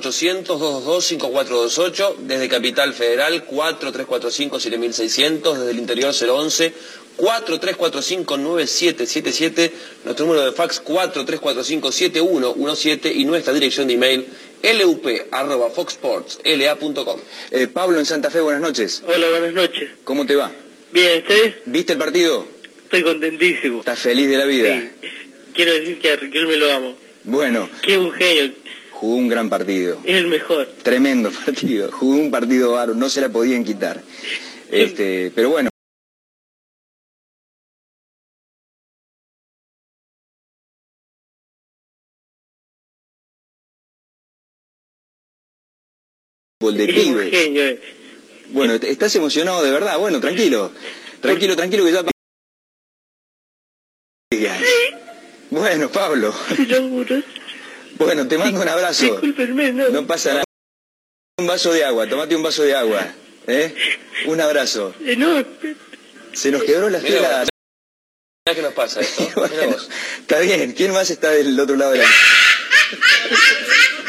800-222-5428, desde Capital Federal 4345-7600, desde el interior 011 4345-9777, nuestro número de fax 4345-7117 y nuestra dirección de email lup.foxsportsla.com. Eh, Pablo en Santa Fe, buenas noches. Hola, buenas noches. ¿Cómo te va? Bien, ¿ustedes? ¿Viste el partido? Estoy contentísimo. ¿Estás feliz de la vida? Sí. Quiero decir que a Riquelme lo amo. Bueno, Que es un genio, jugó un gran partido. es el mejor. Tremendo partido. Jugó un partido bárbaro, no se la podían quitar. Este, pero bueno. De Es pibes. genio. eh. Bueno, ¿te- ¿estás emocionado de verdad? Bueno, tranquilo. Tranquilo, tranquilo que ya... Bueno, Pablo. Bueno, te mando un abrazo. Discúlpenme, no. No pasa nada. Un vaso de agua, tomate un vaso de agua. ¿eh? Un abrazo. Eh, no, Se nos quebró la. Mirá qué nos pasa esto. Bueno, está bien. ¿Quién más está del otro lado de la...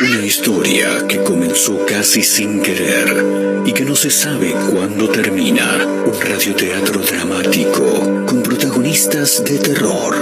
Una historia que comenzó casi sin querer y que no se sabe cuándo termina. Un radioteatro dramático con protagonistas de terror.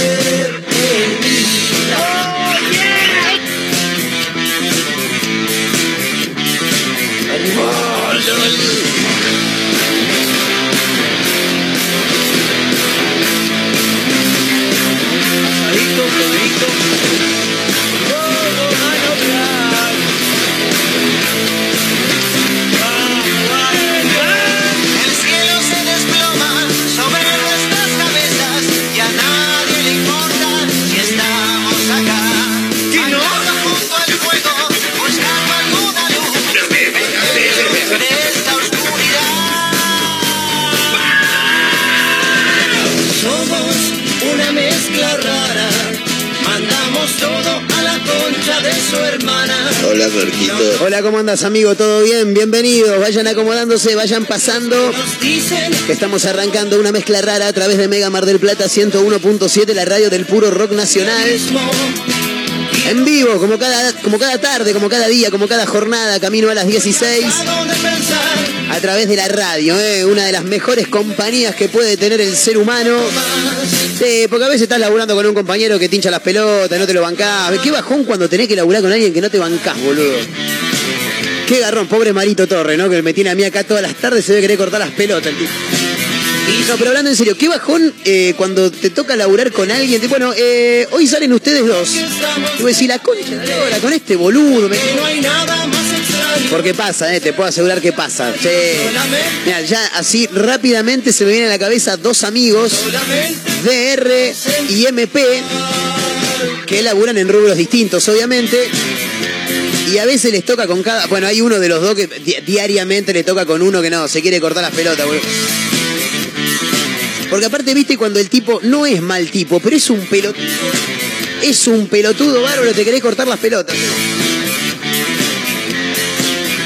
de su hermana. Hola, Marquito. Hola, ¿cómo andas, amigo? ¿Todo bien? Bienvenidos. Vayan acomodándose, vayan pasando. Que estamos arrancando una mezcla rara a través de Mega Mar del Plata 101.7, la radio del puro rock nacional. En vivo, como cada, como cada tarde, como cada día, como cada jornada, camino a las 16. ¿A dónde pensar? A través de la radio, ¿eh? una de las mejores compañías que puede tener el ser humano. Porque a veces estás laburando con un compañero que te hincha las pelotas, no te lo bancás. Qué bajón cuando tenés que laburar con alguien que no te bancás, boludo. Qué garrón, pobre Marito Torre, ¿no? Que me tiene a mí acá todas las tardes, se debe querer cortar las pelotas. No, pero hablando en serio, qué bajón eh, cuando te toca laburar con alguien. Bueno, eh, hoy salen ustedes dos. Y decís, la concha de la con este boludo. me- No hay nada más. Porque pasa, eh, te puedo asegurar que pasa. Sí. Mira, ya así rápidamente se me vienen a la cabeza dos amigos, DR y MP, que laburan en rubros distintos, obviamente. Y a veces les toca con cada. Bueno, hay uno de los dos que di- diariamente le toca con uno que no, se quiere cortar las pelotas. Porque aparte, viste, cuando el tipo no es mal tipo, pero es un pelotudo. Es un pelotudo bárbaro, te querés cortar las pelotas.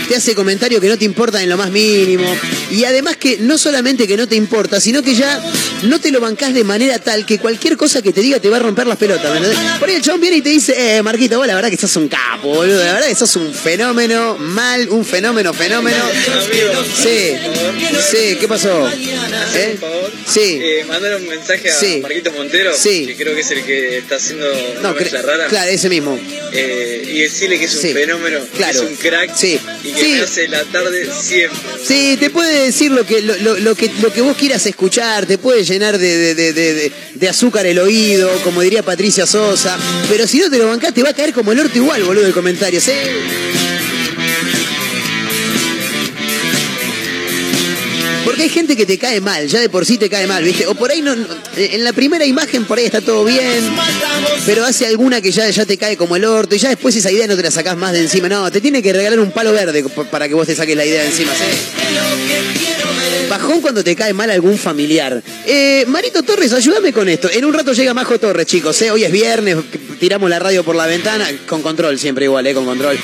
Te hace comentarios que no te importan en lo más mínimo. Y además que no solamente que no te importa, sino que ya no te lo bancás de manera tal que cualquier cosa que te diga te va a romper las pelotas. Por ahí el chabón viene y te dice, eh, Marquito, vos la verdad que sos un capo, boludo. La verdad que sos un fenómeno, mal, un fenómeno, fenómeno. Sí, sí, ¿qué pasó? ¿Eh? Sí. Eh, mandar un mensaje a Sí. Marquitos Montero, Sí. que creo que es el que está haciendo No, rara. claro, ese mismo. Eh, y decirle que es un fenómeno, Claro. que es un crack Sí. y Sí. hace la tarde siempre. Sí, te puede decir lo que, lo, lo- lo que, lo que vos quieras escuchar, te puede llenar de, de- de- de- de- de azúcar el oído, como diría Patricia Sosa, pero si no te lo bancás te va a caer como el orto igual, boludo, el comentario, ¿sí? Hay gente que te cae mal, ya de por sí te cae mal, ¿viste? O por ahí no, en la primera imagen por ahí está todo bien, pero hace alguna que ya, ya te cae como el orto y ya después esa idea no te la sacás más de encima. No, te tiene que regalar un palo verde para que vos te saques la idea de encima. Bajón cuando te cae mal algún familiar. Eh, Marito Torres, ayúdame con esto. En un rato llega Majo Torres, chicos. ¿eh? Hoy es viernes, tiramos la radio por la ventana. Con control, siempre igual, ¿eh? con control.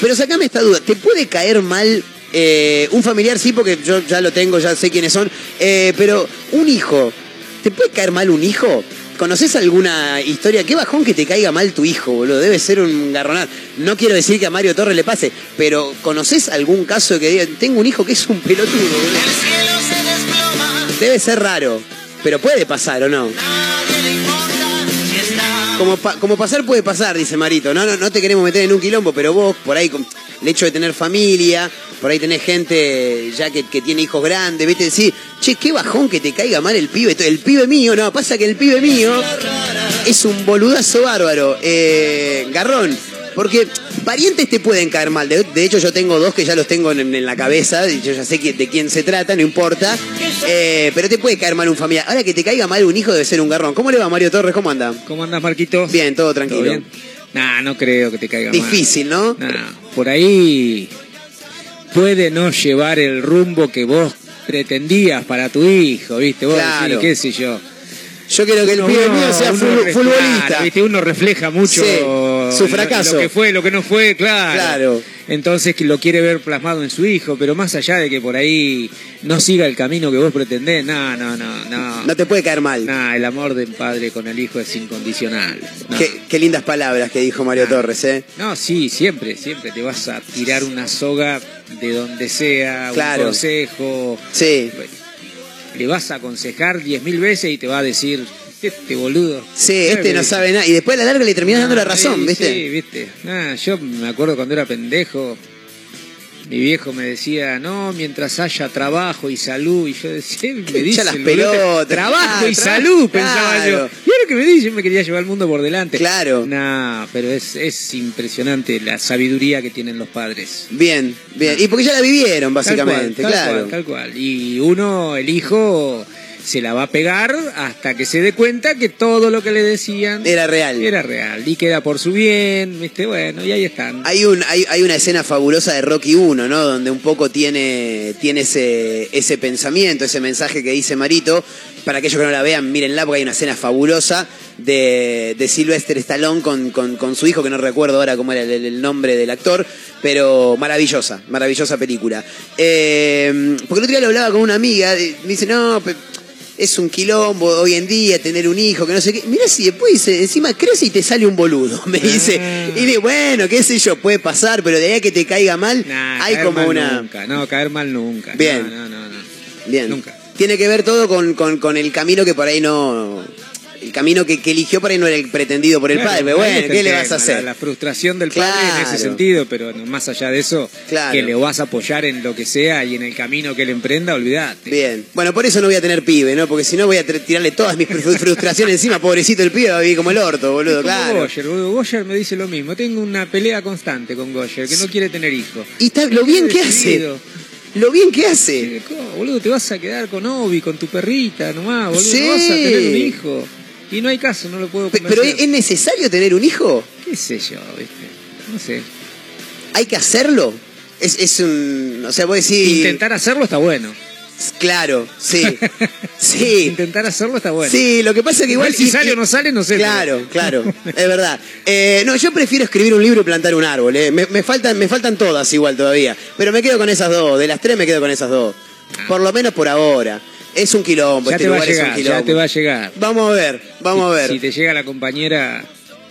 Pero sacame esta duda. ¿Te puede caer mal eh, un familiar? Sí, porque yo ya lo tengo, ya sé quiénes son. Eh, pero un hijo. ¿Te puede caer mal un hijo? ¿Conoces alguna historia? Qué bajón que te caiga mal tu hijo, boludo. Debe ser un garronal. No quiero decir que a Mario Torres le pase, pero ¿conoces algún caso que diga, tengo un hijo que es un pelotudo, boludo? El cielo se desploma, Debe ser raro, pero puede pasar o no. Como, pa- como pasar puede pasar, dice Marito. No, no, no te queremos meter en un quilombo, pero vos, por ahí, con el hecho de tener familia, por ahí tenés gente ya que, que tiene hijos grandes, viste, decir, che, qué bajón que te caiga mal el pibe. El pibe mío, no, pasa que el pibe mío es un boludazo bárbaro. Eh, garrón. Porque parientes te pueden caer mal. De, de hecho, yo tengo dos que ya los tengo en, en la cabeza. y Yo ya sé que- de quién se trata, no importa. Eh, pero te puede caer mal un familiar. Ahora que te caiga mal un hijo debe ser un garrón. ¿Cómo le va Mario Torres? ¿Cómo anda? ¿Cómo andas, Marquito? Bien, todo tranquilo. ¿Todo bien? Nah, no creo que te caiga mal. Difícil, ¿no? Nah, por ahí puede no llevar el rumbo que vos pretendías para tu hijo, ¿viste? Vos Claro. decís, qué sé yo. Yo quiero que el Uno- pibe mío sea futbolista. claro, ¿viste? Uno refleja mucho Sí, su fracaso. Lo, que fue, lo que no fue, claro. Claro. Entonces que lo quiere ver plasmado en su hijo, pero más allá de que por ahí no siga el camino que vos pretendés, no, no, no, no. No te puede caer mal. Nah, el amor del padre con el hijo es incondicional. No. Qué, qué lindas palabras que dijo Mario Ah. Torres, ¿eh? No, sí, siempre, siempre te vas a tirar una soga de donde sea, Claro. un consejo. Sí. Le vas a aconsejar diez mil veces y te va a decir, este boludo. Sí, este no sabe nada. Y después a la larga le terminás dando la Ah, razón, sí, ¿viste? Sí, viste. Nah, yo me acuerdo cuando era pendejo, mi viejo me decía, no, mientras haya trabajo y salud. Y yo decía, me dice las pelotas. Trabajo Ah, y tra- salud, pensaba claro. yo. Y ahora que me dice, yo me quería llevar el mundo por delante. Claro. Nah, pero es, es impresionante la sabiduría que tienen los padres. Bien, bien. Y porque ya la vivieron, básicamente, Tal cual, tal claro. cual, tal cual. Y uno, el hijo, se la va a pegar hasta que se dé cuenta que todo lo que le decían Era real. era real. Y queda por su bien, ¿viste? Bueno, y ahí están. Hay, un, hay, hay una escena fabulosa de Rocky 1, ¿no? Donde un poco tiene, tiene ese, ese pensamiento, ese mensaje que dice Marito. Para aquellos que no la vean, mírenla porque hay una escena fabulosa de, de Sylvester Stallone con, con, con su hijo, que no recuerdo ahora cómo era el, el nombre del actor, pero maravillosa, maravillosa película. Eh, porque el otro día lo hablaba con una amiga, me dice, no, es un quilombo hoy en día tener un hijo, que no sé qué. Mira si después dice, encima crece y te sale un boludo, me dice. Ah. Y de bueno, qué sé yo, puede pasar, pero de ahí a que te caiga mal, Nah, hay caer como mal una... Nunca, no, caer mal nunca. Bien. No, no, no, no. Bien. Nunca. Tiene que ver todo con, con- con el camino que por ahí no... El camino que, que eligió por ahí no era el pretendido por el Claro, padre, pero bueno, ¿qué le vas a hacer? La, la frustración del padre en ese sentido, pero más allá de eso, Claro. que le vas a apoyar en lo que sea y en el camino que él emprenda, olvídate. Bien. Bueno, por eso no voy a tener pibe, ¿no? Porque si no voy a tirarle todas mis fru- frustraciones encima, pobrecito el pibe, va a vivir como el orto, boludo, como claro. Goyer, boludo. Goyer me dice lo mismo. Tengo una pelea constante con Goyer, que no quiere tener hijos. Y está, lo bien que hace. Lo bien que hace. ¿cómo, boludo, te vas a quedar con Obi, con tu perrita nomás, boludo. Sí. No vas a tener un hijo. Y no hay caso, no lo puedo convencer. Pero ¿es es necesario tener un hijo? ¿Qué sé yo, viste? No sé. ¿Hay que hacerlo? Es, es un... O sea, vos decís... Intentar hacerlo está bueno. Claro, sí. Sí. Intentar hacerlo está bueno. Sí, lo que pasa es que igual... Igual si y- sale y- o no sale, no sé. Claro, claro, es verdad. Eh, no, yo prefiero escribir un libro y plantar un árbol. eh. Me, me faltan, me faltan todas igual todavía. Pero me quedo con esas dos. De las tres me quedo con esas dos. Por lo menos por ahora. Es un quilombo. Ya este te va a lugar es un llegar, quilombo. ya te va a llegar. Vamos a ver, vamos a ver. Si te llega la compañera,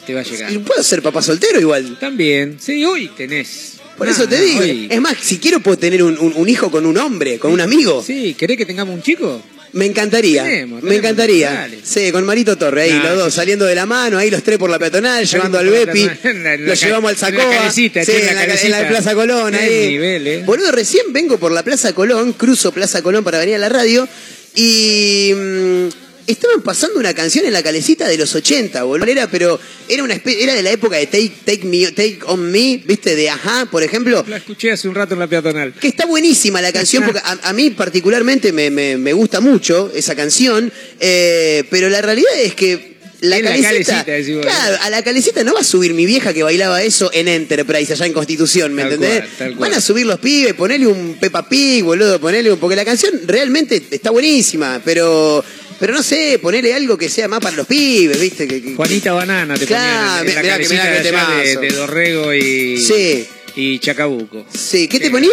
te va a llegar. Puedo ser papá soltero igual. También. Sí, hoy tenés. Por Nah, eso te digo. hoy- Es más, si quiero puedo tener un, un- un hijo con un hombre, con un amigo. Sí, ¿querés que tengamos un chico? Me encantaría. Tenemos, me tenemos, encantaría. dale. Sí, con Marito Torre, ahí los dos sí. saliendo de la mano, ahí los tres por la peatonal, llevando al la Bepi. la- lo la ca- llevamos al la Sacoa. sí, en en la. Plaza Colón, ahí. nivel, eh. Boludo, recién vengo por la Plaza Colón, cruzo Plaza Colón para venir a la radio y. mm, Estaban pasando una canción en la calecita de los 80, boludo. Era, pero era una espe- era de la época de Take, Take, Me, Take On Me, ¿viste? De Ajá, por ejemplo. La escuché hace un rato en la peatonal. Que está buenísima la canción, porque a, a mí particularmente me, me- me gusta mucho esa canción, eh, pero la realidad es que la calecita, claro, a la calecita no va a subir mi vieja que bailaba eso en Enterprise, allá en Constitución, ¿me Tal entendés? cual, tal cual. Van a subir los pibes, ponele un Peppa Pig, boludo, ponele un... Porque la canción realmente está buenísima, pero... Pero no sé, ponele algo que sea más para los pibes, ¿viste? Que, que- Juanita Banana te Claro, ponían en la mirá que- mirá que de, de, Dorrego y, Sí, y Chacabuco. sí. ¿Qué te Sí. ponían?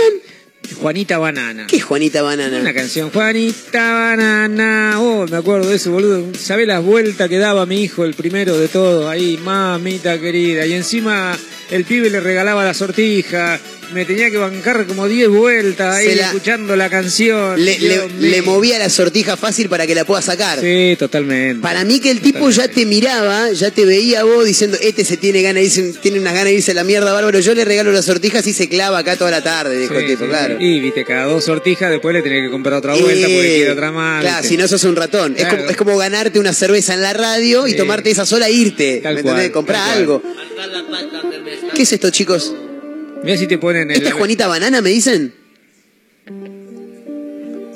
Juanita Banana. ¿Qué es Juanita Banana? Una canción, Juanita Banana. Oh, me acuerdo de eso, boludo. ¿Sabés las vueltas que daba mi hijo, el primero de todos? Ahí, mamita querida. Y encima el pibe le regalaba la sortija. Me tenía que bancar como 10 vueltas ahí la- escuchando la canción. Le, movía la sortija fácil para que la pueda sacar. Sí, totalmente. Para mí que el tipo ya te miraba, ya te veía a vos diciendo, este se tiene ganas de irse, tiene unas ganas de irse a la mierda, bárbaro, yo le regalo las sortijas y se clava acá toda la tarde, dijo Sí, el tipo, sí, claro. sí. Y viste, cada dos sortijas después le tenés que comprar otra vuelta porque quiere otra más. Claro, si no sos un ratón. Es, como, es como ganarte una cerveza en la radio y tomarte esa sola e irte. Tal ¿Me entendés? Comprar algo. ¿Qué es esto, chicos? Mirá si te ponen el. ¿Esta es Juanita Banana, me dicen?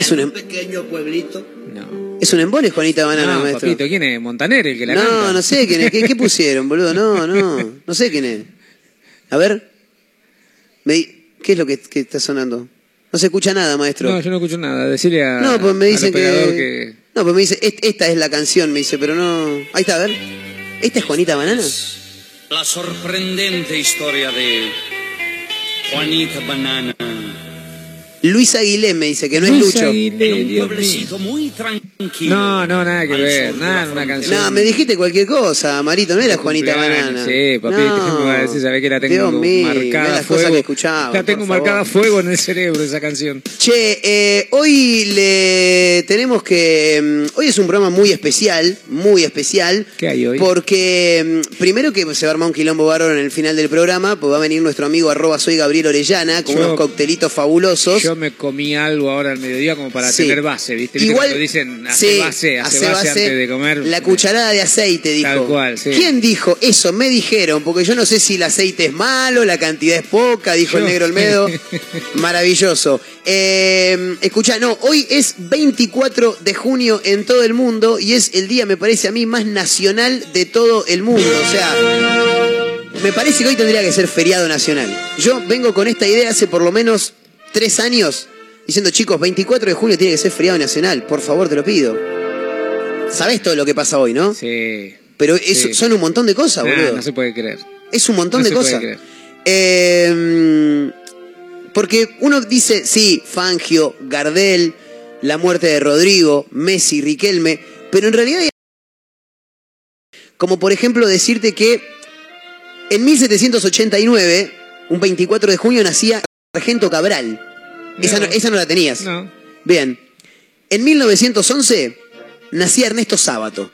Es un, em- pequeño pueblito. No. es un embone, Juanita Banana, No, maestro. papito, ¿quién es? Montaner el que la canta. No, no sé quién es. ¿Qué, qué pusieron, boludo? No, no. No sé quién es. A ver. Me di- ¿Qué es lo que, que está sonando? No se escucha nada, maestro. No, yo no escucho nada. Decirle a. No, pues me dicen que... que. No, pues me dice, "Est- esta es la canción, me dice, pero no... Ahí está, a ver. ¿Esta es Juanita Banana? La sorprendente historia de Juanita Banana. Luis Aguilé me dice que no es Luis Lucho. Aguilé, Dios mío. muy tranquilo. No, no, nada que ver. Nada, una canción. No, me dijiste cualquier cosa, Marito, no era Juanita Banana. Sí, papito, No. ¿cómo va a decir? Sabés que la tengo Dios mío, marcada a fuego. que escuchaba, la tengo marcada a favor. fuego en el cerebro esa canción. Che, eh, hoy le tenemos que. mm, Hoy es un programa muy especial, muy especial. ¿Qué hay hoy? Porque mm, primero que se va a armar un quilombo bárbaro en el final del programa, pues va a venir nuestro amigo arroba soy Gabriel Orellana con Yo- unos coctelitos fabulosos. Yo me comí algo ahora al mediodía como para Sí. tener base, ¿viste? ¿Viste Igual dicen hace sí, base, hace, hace base, base, antes de comer. La cucharada de aceite, dijo. Tal cual, sí. ¿Quién dijo eso? Me dijeron, porque yo no sé si el aceite es malo, la cantidad es poca, dijo el negro Olmedo. Maravilloso. Eh, escucha, no, hoy es 24 de junio en todo el mundo y es el día, me parece a mí, más nacional de todo el mundo. O sea, me parece que hoy tendría que ser feriado nacional. Yo vengo con esta idea hace por lo menos tres años diciendo, chicos, 24 de junio tiene que ser feriado nacional. Por favor, te lo pido. Sabés todo lo que pasa hoy, ¿no? Sí. Pero Sí. son un montón de cosas, Nah, boludo. no se puede creer. Es un montón no de se puede cosas. creer. Eh, porque uno dice, sí, Fangio, Gardel, la muerte de Rodrigo, Messi, Riquelme, pero en realidad hay como por ejemplo decirte que en 1789, un 24 de junio, nacía Sargento Cabral. Esa no, No. esa no la tenías. No. Bien. En 1911 nacía Ernesto Sábato.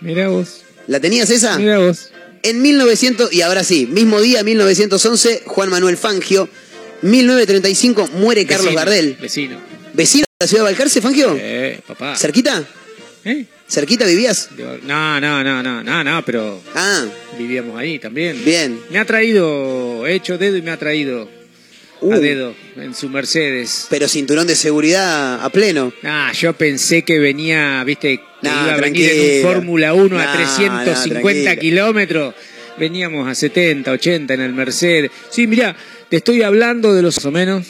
Mirá vos. ¿La tenías esa? Mirá vos. En 1900, y ahora sí, mismo día, 1911, Juan Manuel Fangio. 1935, muere Carlos Vecino, Gardel. Vecino. ¿Vecino de la ciudad de Balcarce, Fangio? Eh, papá. ¿Cerquita? ¿Eh? ¿Cerquita vivías? No, no, no, no, no, no, pero Ah, vivíamos ahí también. bien. Me ha traído, he hecho dedo y me ha traído Uh, a dedo en su Mercedes. Pero cinturón de seguridad a pleno. Ah, yo pensé que venía, viste, que Nah, iba a venir en un. Fórmula 1 a Nah, 350 nah, kilómetros. Veníamos a 70, 80 en el Mercedes. Sí, mirá, te estoy hablando de los más o menos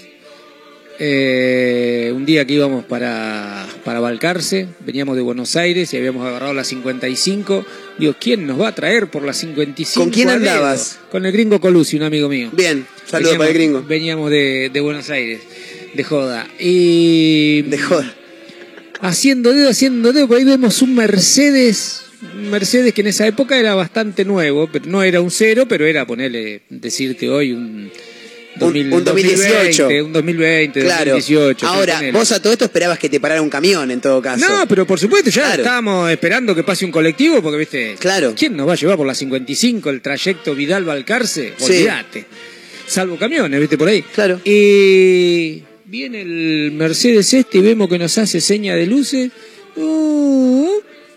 eh, un día que íbamos para, para Balcarce, veníamos de Buenos Aires y habíamos agarrado la 55. Digo, ¿quién nos va a traer por la 55? ¿Con quién andabas? Con el gringo Colusi, un amigo mío. Bien, saludos para el gringo. Veníamos de, de Buenos Aires, de joda. Y. De joda. Haciendo dedo, haciendo dedo, por ahí vemos un Mercedes. Un Mercedes que en esa época era bastante nuevo, pero no era un cero, pero era ponerle, decirte hoy un. Un- un 2018. 2020, un 2020, Claro. 2018. Ahora, vos a todo esto esperabas que te parara un camión en todo caso. No, pero por supuesto, ya Claro. estábamos esperando que pase un colectivo, porque, viste, Claro. ¿quién nos va a llevar por la 55 el trayecto Vidal-Balcarce? Sí. Olvídate. Salvo camiones, viste, por ahí. Claro. Y viene el Mercedes este y vemos que nos hace seña de luces. Uh,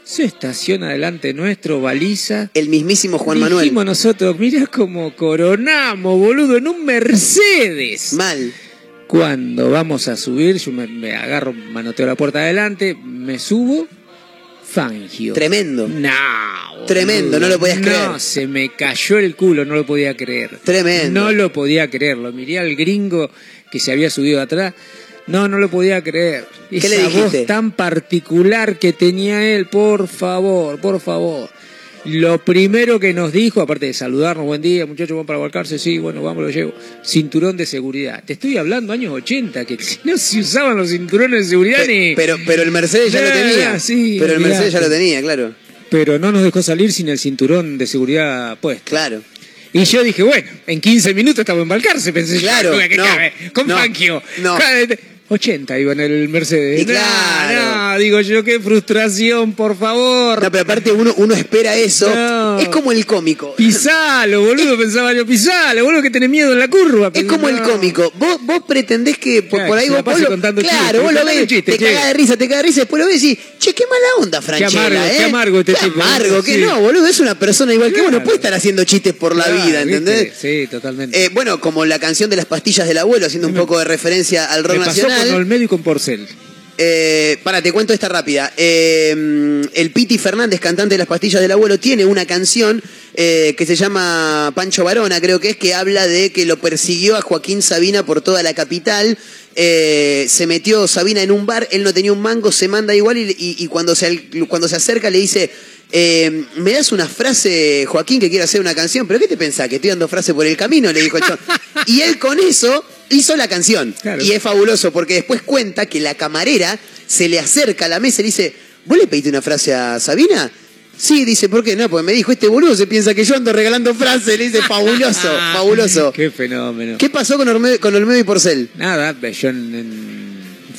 se estaciona delante nuestro, baliza. El mismísimo Juan Dijimos Manuel. nosotros, mirá cómo coronamos, boludo, en un Mercedes. Mal. Cuando vamos a subir, yo me, me agarro, manoteo la puerta de adelante, me subo, Fangio. Tremendo. No. Tremendo, no lo podías No, creer. se me cayó el culo, no lo podía creer. Tremendo. No lo podía creer. Lo miré al gringo que se había subido atrás. No, no lo podía creer. ¿Qué Esa le dijiste? voz tan particular que tenía él, por favor, por favor. Lo primero que nos dijo, aparte de saludarnos, buen día, muchachos, van para Balcarce, sí, bueno, vamos, lo llevo. Cinturón de seguridad. Te estoy hablando años 80, que no se usaban los cinturones de seguridad Pe- ni... Pero, pero el Mercedes ya lo tenía. ya, sí, pero el Mercedes ya lo tenía, claro. Pero no nos dejó salir sin el cinturón de seguridad puesto. Claro. Y yo dije, bueno, en 15 minutos estamos en Balcarce, pensé yo, Claro, ¿qué no, cabe? Con no, Fangio. no. Cabe- 80 iba en el Mercedes. Y claro. no, digo yo, qué frustración, por favor. No, pero aparte uno, uno espera eso. No. Es como el cómico. Pisalo, boludo, pensaba yo, pisalo, boludo, que tenés miedo en la curva. Es como el cómico. Vos, vos pretendés que por, Claro, por ahí vos, vos lo, claro, vos lo ves, te che. cagás de risa, te cagás de risa, después lo ves y decís, che, qué mala onda, Franchella, amargo, ¿eh? qué amargo este tipo, amargo, que sí. no, boludo, es una persona igual que vos, no puede estar haciendo chistes por la Claro, vida, ¿viste? ¿entendés? Sí, totalmente. Eh, bueno, como la canción de las pastillas del abuelo, haciendo un poco de referencia al rock Me pasó nacional. con Olmedo y con Porcel. Eh, para, te cuento esta rápida. Eh, el Piti Fernández, cantante de las pastillas del abuelo, tiene una canción eh, que se llama Pancho Varona, creo que es, que habla de que lo persiguió a Joaquín Sabina por toda la capital. Se metió Sabina en un bar, él no tenía un mango, se manda igual y, y- y cuando, se, cuando se acerca le dice, eh, ¿me das una frase, Joaquín, que quiere hacer una canción? ¿Pero qué te pensás? ¿Que estoy dando frase por el camino? Le dijo el. Y él con eso hizo la canción. Claro. Y es fabuloso porque después cuenta que la camarera se le acerca a la mesa y le dice, ¿vos le pediste una frase a Sabina? Sí, dice, ¿por qué no? Porque me dijo, este boludo se piensa que yo ando regalando frases. Le dice, fabuloso, fabuloso. Qué fenómeno. ¿Qué pasó con Olmedo, con Olmedo y Porcel? Nada, yo en- en-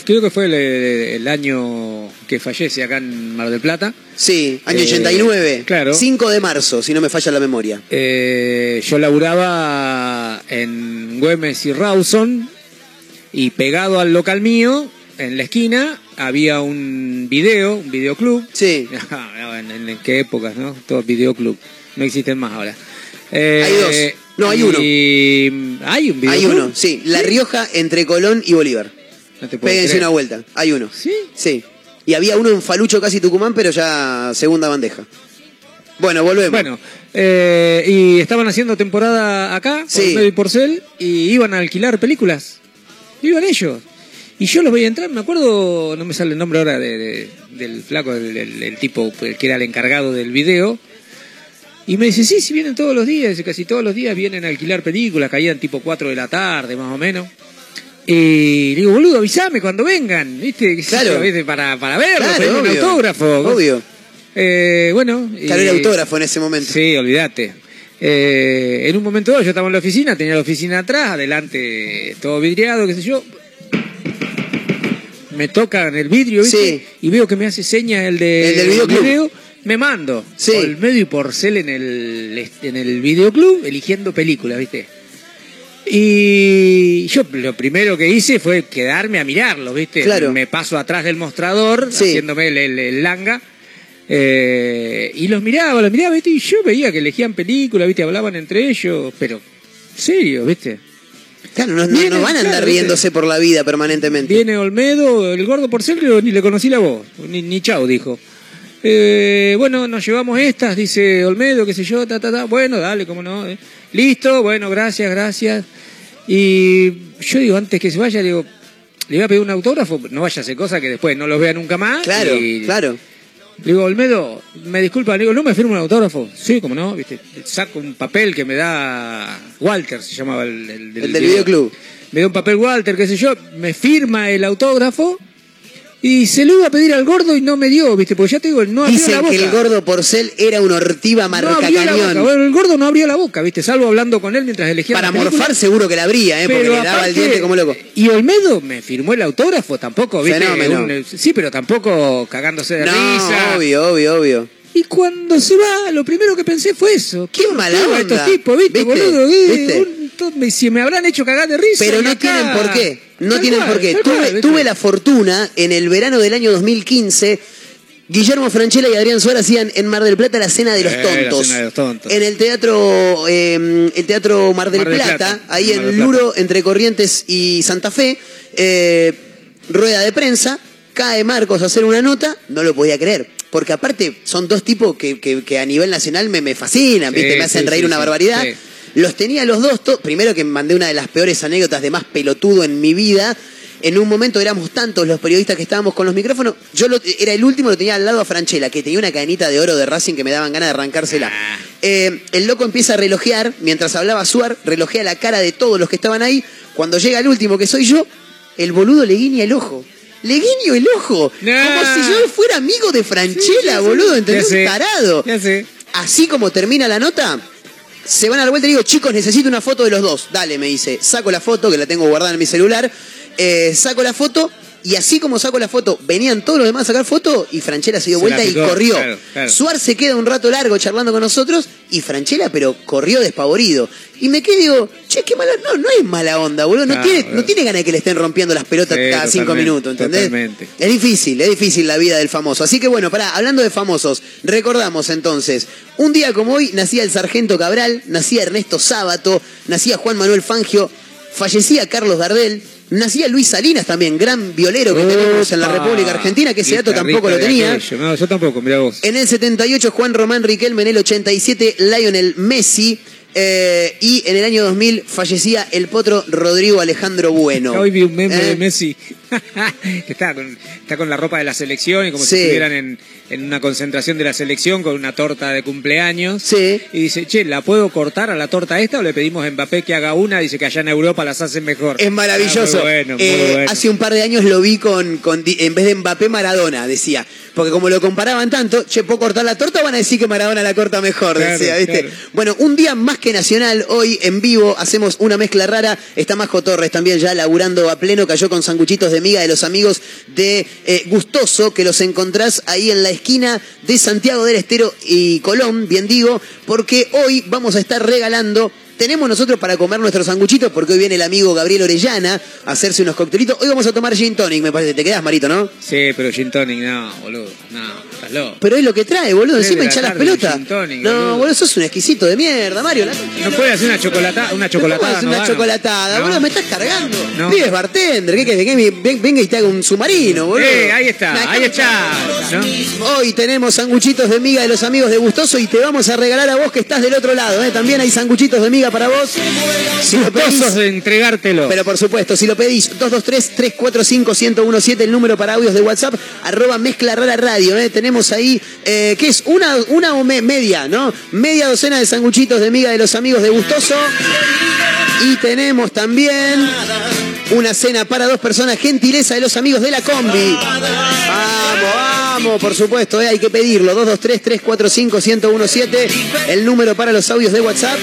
creo que fue el, el año que fallece acá en Mar del Plata. Sí, año Eh, 89. claro. 5 de marzo, si no me falla la memoria. Eh, yo laburaba en Güemes y Rawson y pegado al local mío, en la esquina, había un video, un videoclub. Sí. en, en- en qué épocas, ¿no? Todo videoclub. No existen más ahora. Eh, Hay dos. No, hay uno. y- Hay un videoclub. Hay uno, sí. La Rioja entre Colón y Bolívar. No te puedo Péguense creer. una vuelta. Hay uno. ¿Sí? Sí. Y había uno en Falucho, casi Tucumán, pero ya segunda bandeja. Bueno, volvemos. Bueno, eh, y estaban haciendo temporada acá, Sí. por medio y Porcel, y iban a alquilar películas. Iban ellos. Y yo los veía entrar, me acuerdo, no me sale el nombre ahora de- de- del flaco, del, del- del tipo que era el encargado del video. Y me dice, sí, sí, vienen todos los días, casi todos los días vienen a alquilar películas, caían tipo 4 de la tarde, más o menos. Y digo, boludo, avísame cuando vengan, ¿viste? ¿Qué sé Claro. ¿viste? Para, para verlo, Claro, un autógrafo. Obvio. Eh, bueno. Claro, era autógrafo en ese momento. Sí, olvídate. Eh, en un momento dado yo estaba en la oficina, tenía la oficina atrás, adelante todo vidriado, qué sé yo. Me tocan el vidrio, ¿viste? Sí. Y veo que me hace señas el, de, El del videoclub. video. Me mando. Sí. Olmedo y Porcel en el, en el videoclub, eligiendo películas, ¿viste? Y yo lo primero que hice fue quedarme a mirarlo, ¿viste? Claro. Me paso atrás del mostrador, Sí. haciéndome el, el- el langa. eh, y los miraba, los miraba, ¿viste? Y yo veía que elegían películas, ¿viste? Hablaban entre ellos, pero serio, ¿viste? Claro, no, no- Viene, no van a andar claro, riéndose por la vida permanentemente. Viene Olmedo, el gordo Porcel, creo, ni le conocí la voz, ni, ni chau, dijo. Eh, bueno, nos llevamos estas, dice Olmedo, qué sé yo, ta, ta, ta. Bueno, dale, cómo no. eh. Listo, bueno, gracias, gracias. Y yo digo, antes que se vaya, digo, le iba a pedir un autógrafo, no vaya a hacer cosa que después no los vea nunca más. Claro, y- claro. Le digo, Olmedo, me disculpa, le digo, ¿no me firma un autógrafo? Sí, como no, viste, saco un papel que me da Walter, se llamaba el, el El del videoclub. Me da un papel Walter, qué sé yo, me firma el autógrafo y se lo iba a pedir al gordo y no me dio, viste, porque ya te digo, no abrió la Dicen boca. que el gordo Porcel era una ortiva no marca abrió la boca, bueno, el gordo no abrió la boca, viste, salvo hablando con él mientras elegía Para la película. morfar seguro que la abría, ¿eh? porque Pero le daba el aparte- diente como loco. Y Olmedo me firmó el autógrafo, tampoco, ¿viste? Fenómeno. Un- sí, pero tampoco cagándose de No, risa. obvio, obvio, obvio. Y cuando se va, lo primero que pensé fue eso. Qué mala Pero onda. Estos tipos, ¿viste, ¿Viste? boludo? ¿Qué? ¿Viste? Un- me- si me habrán hecho cagar de risa. Pero no acá- tienen por qué. No Tal tienen cual, por qué. Tuve, cual, ¿viste? tuve la fortuna en el verano del año 2015. Guillermo Franchella y Adrián Suárez hacían en Mar del Plata la cena de los Eh, la tontos. cena de los tontos. En el teatro, eh, el teatro Mar del Mar del Plata, Plata, ahí Mar en Plata. Luro, entre Corrientes y Santa Fe. eh, rueda de prensa. Cae Marcos a hacer una nota. No lo podía creer. Porque aparte son dos tipos que, que- que a nivel nacional me, me fascinan, Sí, ¿viste? me hacen sí, reír sí, una barbaridad. Los tenía los dos, to- primero que mandé una de las peores anécdotas de más pelotudo en mi vida. En un momento éramos tantos los periodistas que estábamos con los micrófonos. Yo lo- era el último, lo tenía al lado a Franchella, que tenía una cadenita de oro de Racing que me daban ganas de arrancársela. Ah. Eh, el loco empieza a relojear, mientras hablaba Suar, relojea la cara de todos los que estaban ahí. Cuando llega el último, que soy yo, el boludo le guiña el ojo. Le guiño el ojo. Nah. Como si yo fuera amigo de Franchella, Sí, boludo. ¿Entendés? Un tarado. ya sé. Así como termina la nota, se van a la vuelta y digo, chicos, necesito una foto de los dos. Dale, me dice. Saco la foto, que la tengo guardada en mi celular. eh, saco la foto. Y así como saco la foto, venían todos los demás a sacar foto y Franchella se dio Se vuelta y corrió. claro, claro. Suar se queda un rato largo charlando con nosotros y Franchella, pero corrió despavorido. Y me quedé y digo, che, qué mala, no, no es mala onda, boludo. No, tiene, no tiene ganas de que le estén rompiendo las pelotas Sí, cada cinco minutos, ¿entendés? totalmente. Es difícil, es difícil la vida del famoso. Así que bueno, pará, hablando de famosos, recordamos entonces, un día como hoy nacía el sargento Cabral, nacía Ernesto Sábato, nacía Juan Manuel Fangio, fallecía Carlos Gardel, nacía Luis Salinas también, gran violero que tenemos en la República Argentina, que ese dato tampoco lo tenía. No, yo tampoco, mira vos. En el 78 Juan Román Riquelme, en el 87 Lionel Messi. eh, y en el año 2000 fallecía el potro Rodrigo Alejandro Bueno. Hoy vi un meme Eh, de Messi que está con, está con la ropa de la selección y como Sí. si estuvieran en, en una concentración de la selección con una torta de cumpleaños. Sí. Y dice, che, ¿la puedo cortar a la torta esta o le pedimos a Mbappé que haga una? Dice que allá en Europa las hacen mejor. Es maravilloso. Ah, muy bueno, muy Eh, bueno. Hace un par de años lo vi con, con en vez de Mbappé Maradona, decía. Porque como lo comparaban tanto, che, ¿puedo cortar la torta o van a decir que Maradona la corta mejor? Claro, decía, ¿viste? claro. Bueno, un día más que nacional, hoy en vivo hacemos una mezcla rara. Está Majo Torres también ya laburando a pleno, cayó con sanguchitos de miga de los amigos de eh, Gustoso, que los encontrás ahí en la esquina de Santiago del Estero y Colón, bien digo, porque hoy vamos a estar regalando tenemos nosotros para comer nuestros sanguchitos porque hoy viene el amigo Gabriel Orellana a hacerse unos coctelitos. Hoy vamos a tomar gin tonic, me parece. Te quedas, Marito, ¿no? Sí, pero gin tonic, no, boludo. No, estás loco. Pero es lo que trae, boludo. Encima hinchá las pelotas. gin tonic, no, boludo. boludo, sos un exquisito de mierda, Mario. La concha No puede hacer una chocolatada, una ¿Cómo chocolatada. no una va, no. chocolatada? No. Boludo, me estás cargando. No. Pibes bartender, ¿qué querés? Que ven- venga y te haga un submarino, boludo. Eh, ahí está, ahí está. ¿no? Hoy tenemos sanguchitos de miga de los amigos de Gustoso y te vamos a regalar a vos que estás del otro lado. ¿eh? También hay sanguchitos de miga para vos. Si lo pedís, de entregártelo. pero por supuesto, si lo pedís, 223-345-1017, el número para audios de WhatsApp, arroba mezcla rara radio. ¿eh? Tenemos ahí, eh, ¿qué es? Una, una o me- media, ¿no? Media docena de sanguchitos de miga de los amigos de Gustoso. Y tenemos también una cena para dos personas, gentileza de los amigos de la combi. Vamos, vamos, por supuesto, ¿eh? hay que pedirlo. 223-345-1017, el número para los audios de WhatsApp.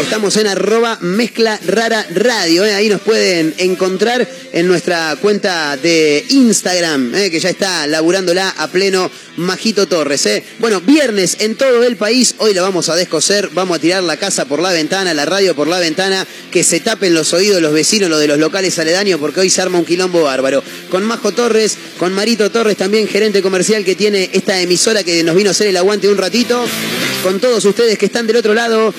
Estamos en arroba mezcla rara radio. ¿eh? Ahí nos pueden encontrar en nuestra cuenta de Instagram, ¿eh? que ya está laburándola a pleno Majito Torres. Bueno, viernes en todo el país. Hoy la vamos a descoser. Vamos a tirar la casa por la ventana, la radio por la ventana. Que se tapen los oídos los vecinos, los de los locales aledaños, porque hoy se arma un quilombo bárbaro. Con Majo Torres, con Marito Torres, también gerente comercial que tiene esta emisora que nos vino a hacer el aguante un ratito. Con todos ustedes que están del otro lado.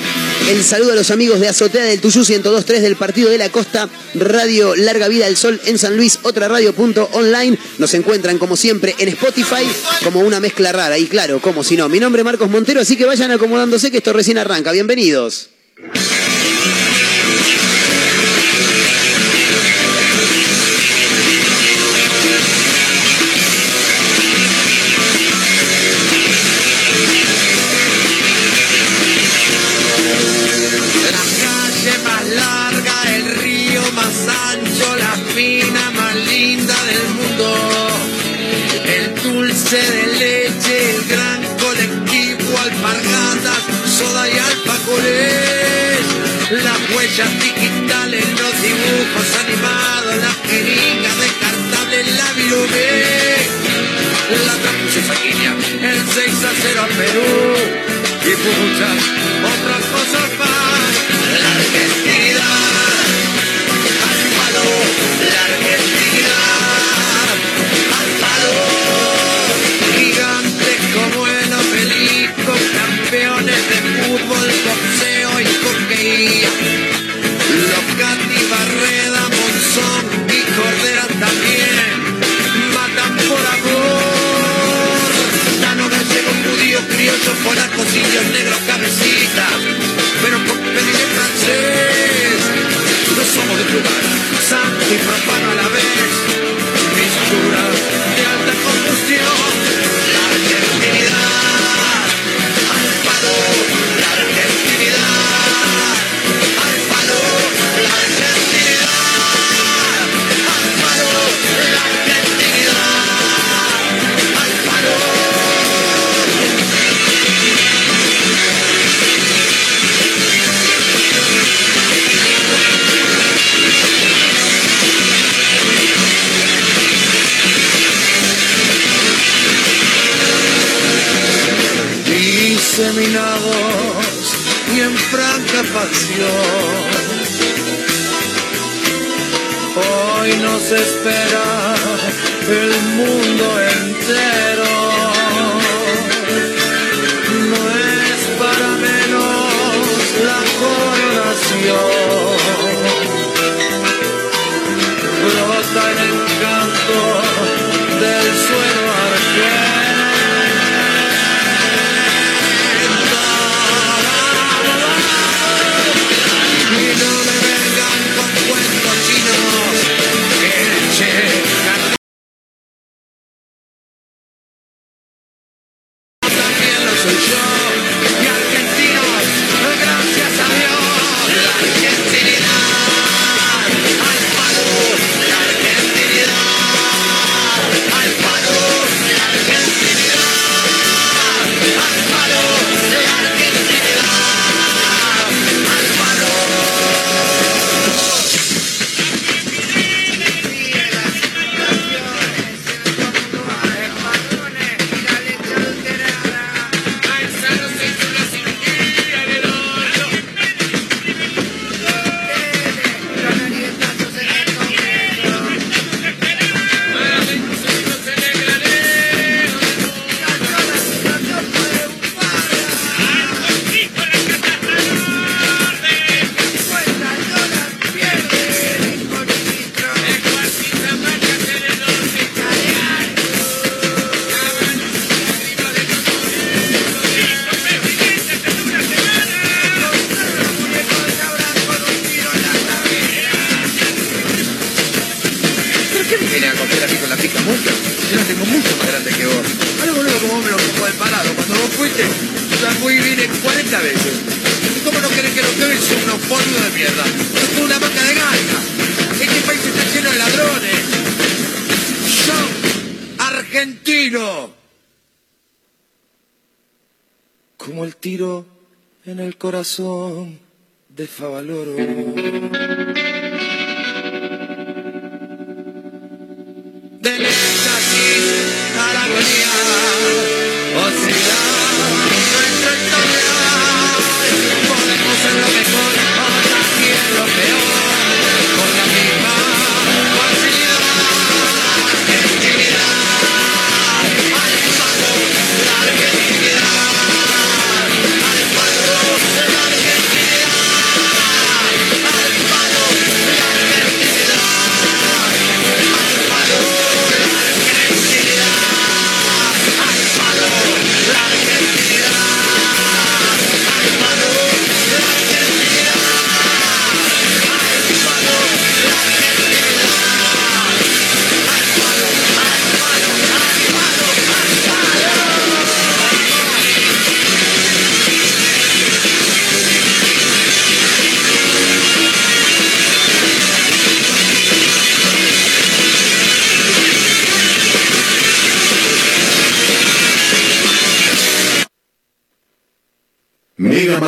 El saludo a los amigos de Azotea del Tuyú 102.3 del Partido de la Costa, Radio Larga Vida del Sol en San Luis, otra radio punto online. Nos encuentran como siempre en Spotify como una mezcla rara. Y claro, como si no. Mi nombre es Marcos Montero, así que vayan acomodándose que esto recién arranca. Bienvenidos. huellas digitales, los dibujos animados, las jeringas descartables, la virumé, la transfusión el 6 a 0 al Perú y muchas otras cosas más. calzoncillos negros cabecita, pero por pedir francés, no somos de lugar, San y papá Hoy nos espera el mundo. Como el tiro en el corazón de Favaloro.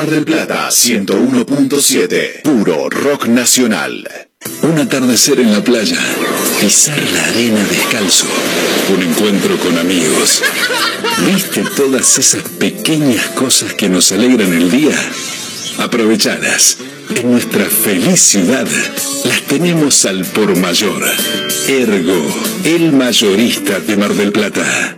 Mar del Plata 101.7. Puro rock nacional. Un atardecer en la playa. Pisar la arena descalzo. Un encuentro con amigos. ¿Viste todas esas pequeñas cosas que nos alegran el día? Aprovechadas. En nuestra feliz ciudad las tenemos al por mayor. Ergo, el mayorista de Mar del Plata.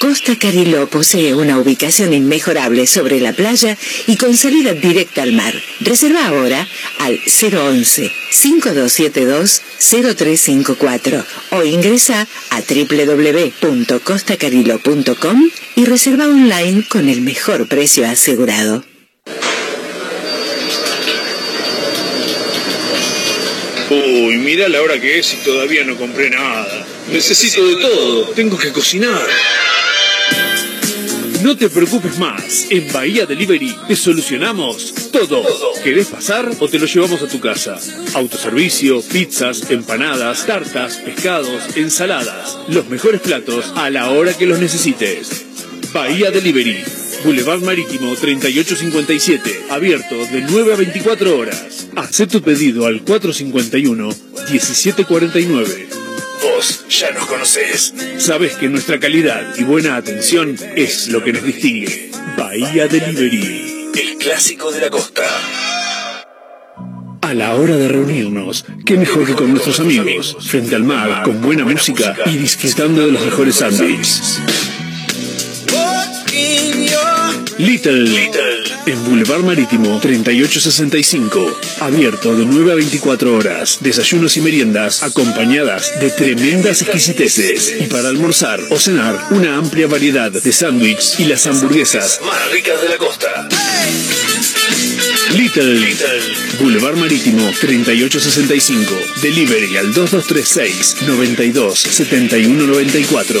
Costa Cariló posee una ubicación inmejorable sobre la playa y con salida directa al mar. Reserva ahora al 011 5272 0354 o ingresa a www.costacarillo.com y reserva online con el mejor precio asegurado. Uy, mira la hora que es y todavía no compré nada. Necesito de todo. Tengo que cocinar. No te preocupes más. En Bahía Delivery te solucionamos todo. ¿Querés pasar o te lo llevamos a tu casa? Autoservicio, pizzas, empanadas, tartas, pescados, ensaladas. Los mejores platos a la hora que los necesites. Bahía Delivery. Boulevard Marítimo 3857. Abierto de 9 a 24 horas. Haz tu pedido al 451-1749. Vos ya nos conocés. Sabes que nuestra calidad y buena atención es lo que nos distingue. Bahía Delivery. El clásico de la costa. A la hora de reunirnos, qué mejor que con nuestros amigos, frente al mar, con buena música y disfrutando de los mejores sándwiches. Little, Little, en Boulevard Marítimo 3865, abierto de 9 a 24 horas, desayunos y meriendas acompañadas de tremendas exquisiteces. Y para almorzar o cenar una amplia variedad de sándwiches y las hamburguesas más ricas de la costa. Little, Little, Boulevard Marítimo 3865, delivery al 2236 92 7194.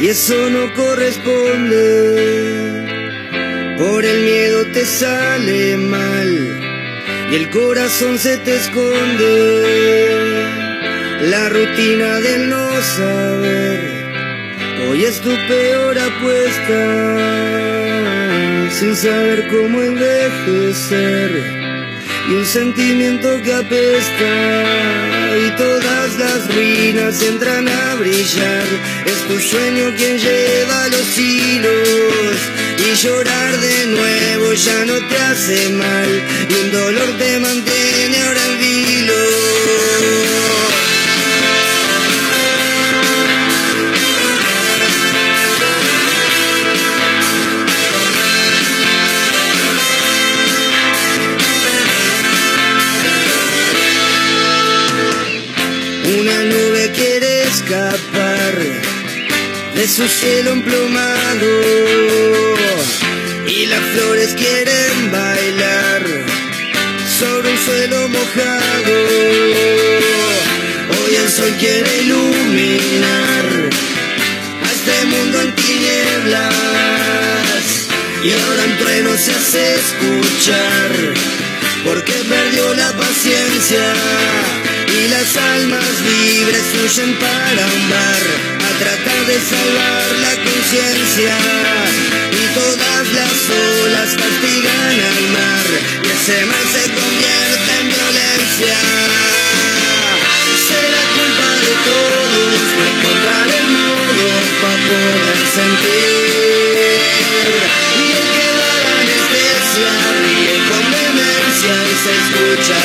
Y eso no corresponde. Por el miedo te sale mal y el corazón se te esconde. La rutina del no saber hoy es tu peor apuesta. Sin saber cómo envejecer y un sentimiento que apesta y todas las ruinas entran a brillar. Es tu sueño quien lleva los hilos y llorar de nuevo ya no te hace mal y un dolor te mantiene ahora en vilo. Su cielo emplumado y las flores quieren bailar sobre un suelo mojado. Hoy el sol quiere iluminar a este mundo en tinieblas. Y ahora un trueno se hace escuchar porque perdió la paciencia y las almas libres huyen para un tratar de salvar la conciencia. Y todas las olas castigan al mar y ese mar se convierte en violencia. Será culpa de todos encontrar el modo para poder sentir. Y el que da la anestesia ríe con demencia y se escucha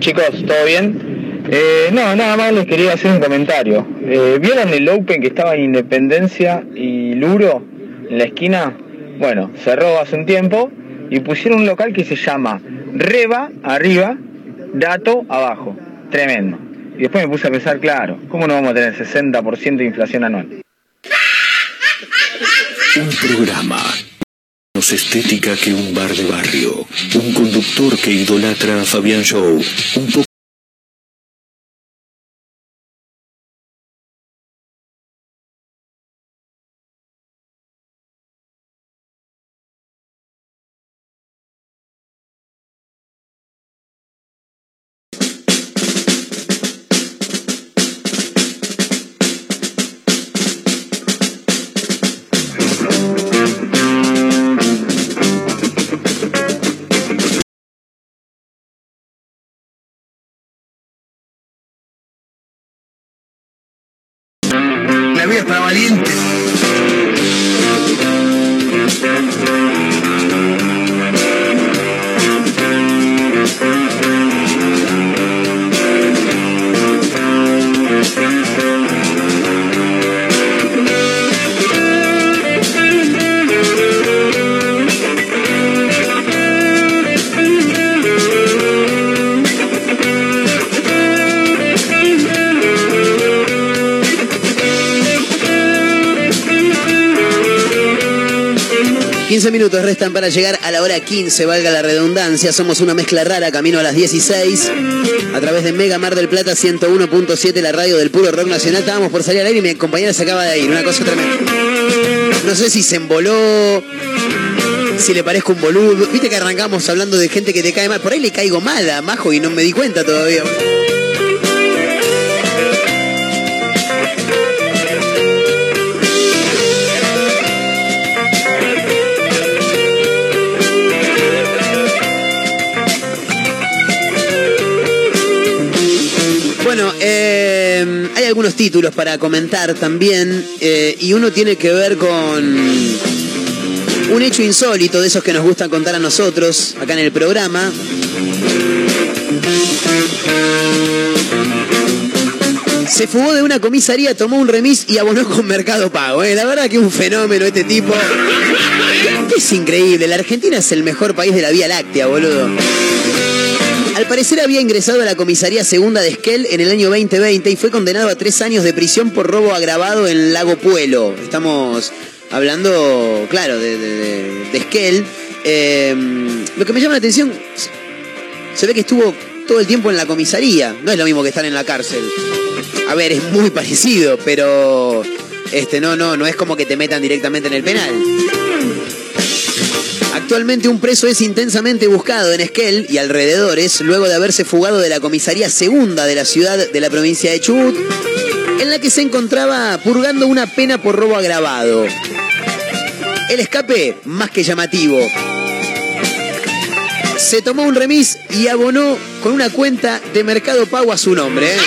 chicos? ¿Todo bien? Eh, no, nada más les quería hacer un comentario. Eh, ¿Vieron el Open que estaba en Independencia y Luro en la esquina? Bueno, cerró hace un tiempo y pusieron un local que se llama Reba arriba, Dato abajo. Tremendo. Y después me puse a pensar, claro, ¿cómo no vamos a tener 60% de inflación anual? Un programa estética que un bar de barrio. Un conductor que idolatra a Fabián Show. Un poco para llegar a la hora 15, valga la redundancia. Somos una mezcla rara, camino a las 16. A través de Mega Mar del Plata 101.7, la radio del puro rock nacional. Estábamos por salir al aire y mi compañera se acaba de ir. Una cosa tremenda. No sé si se emboló, si le parezco un boludo. Viste que arrancamos hablando de gente que te cae mal. Por ahí le caigo mal a Majo y no me di cuenta todavía. Algunos títulos para comentar también eh, y uno tiene que ver con un hecho insólito de esos que nos gusta contar a nosotros acá en el programa. Se fugó de una comisaría, tomó un remis y abonó con Mercado Pago. ¿eh? La verdad que un fenómeno este tipo. Es increíble, la Argentina es el mejor país de la Vía Láctea, boludo. Al parecer había ingresado a la comisaría segunda de Esquel en el año 2020 y fue condenado a tres años de prisión por robo agravado en Lago Puelo. Estamos hablando, claro, de, de, Esquel. Eh, lo que me llama la atención, se ve que estuvo todo el tiempo en la comisaría. No es lo mismo que estar en la cárcel. A ver, es muy parecido, pero este no, no, no es como que te metan directamente en el penal. Actualmente un preso es intensamente buscado en Esquel y alrededores luego de haberse fugado de la comisaría segunda de la ciudad de la provincia de Chubut, en la que se encontraba purgando una pena por robo agravado. El escape, más que llamativo. Se tomó un remis y abonó con una cuenta de Mercado Pago a su nombre. ¿eh?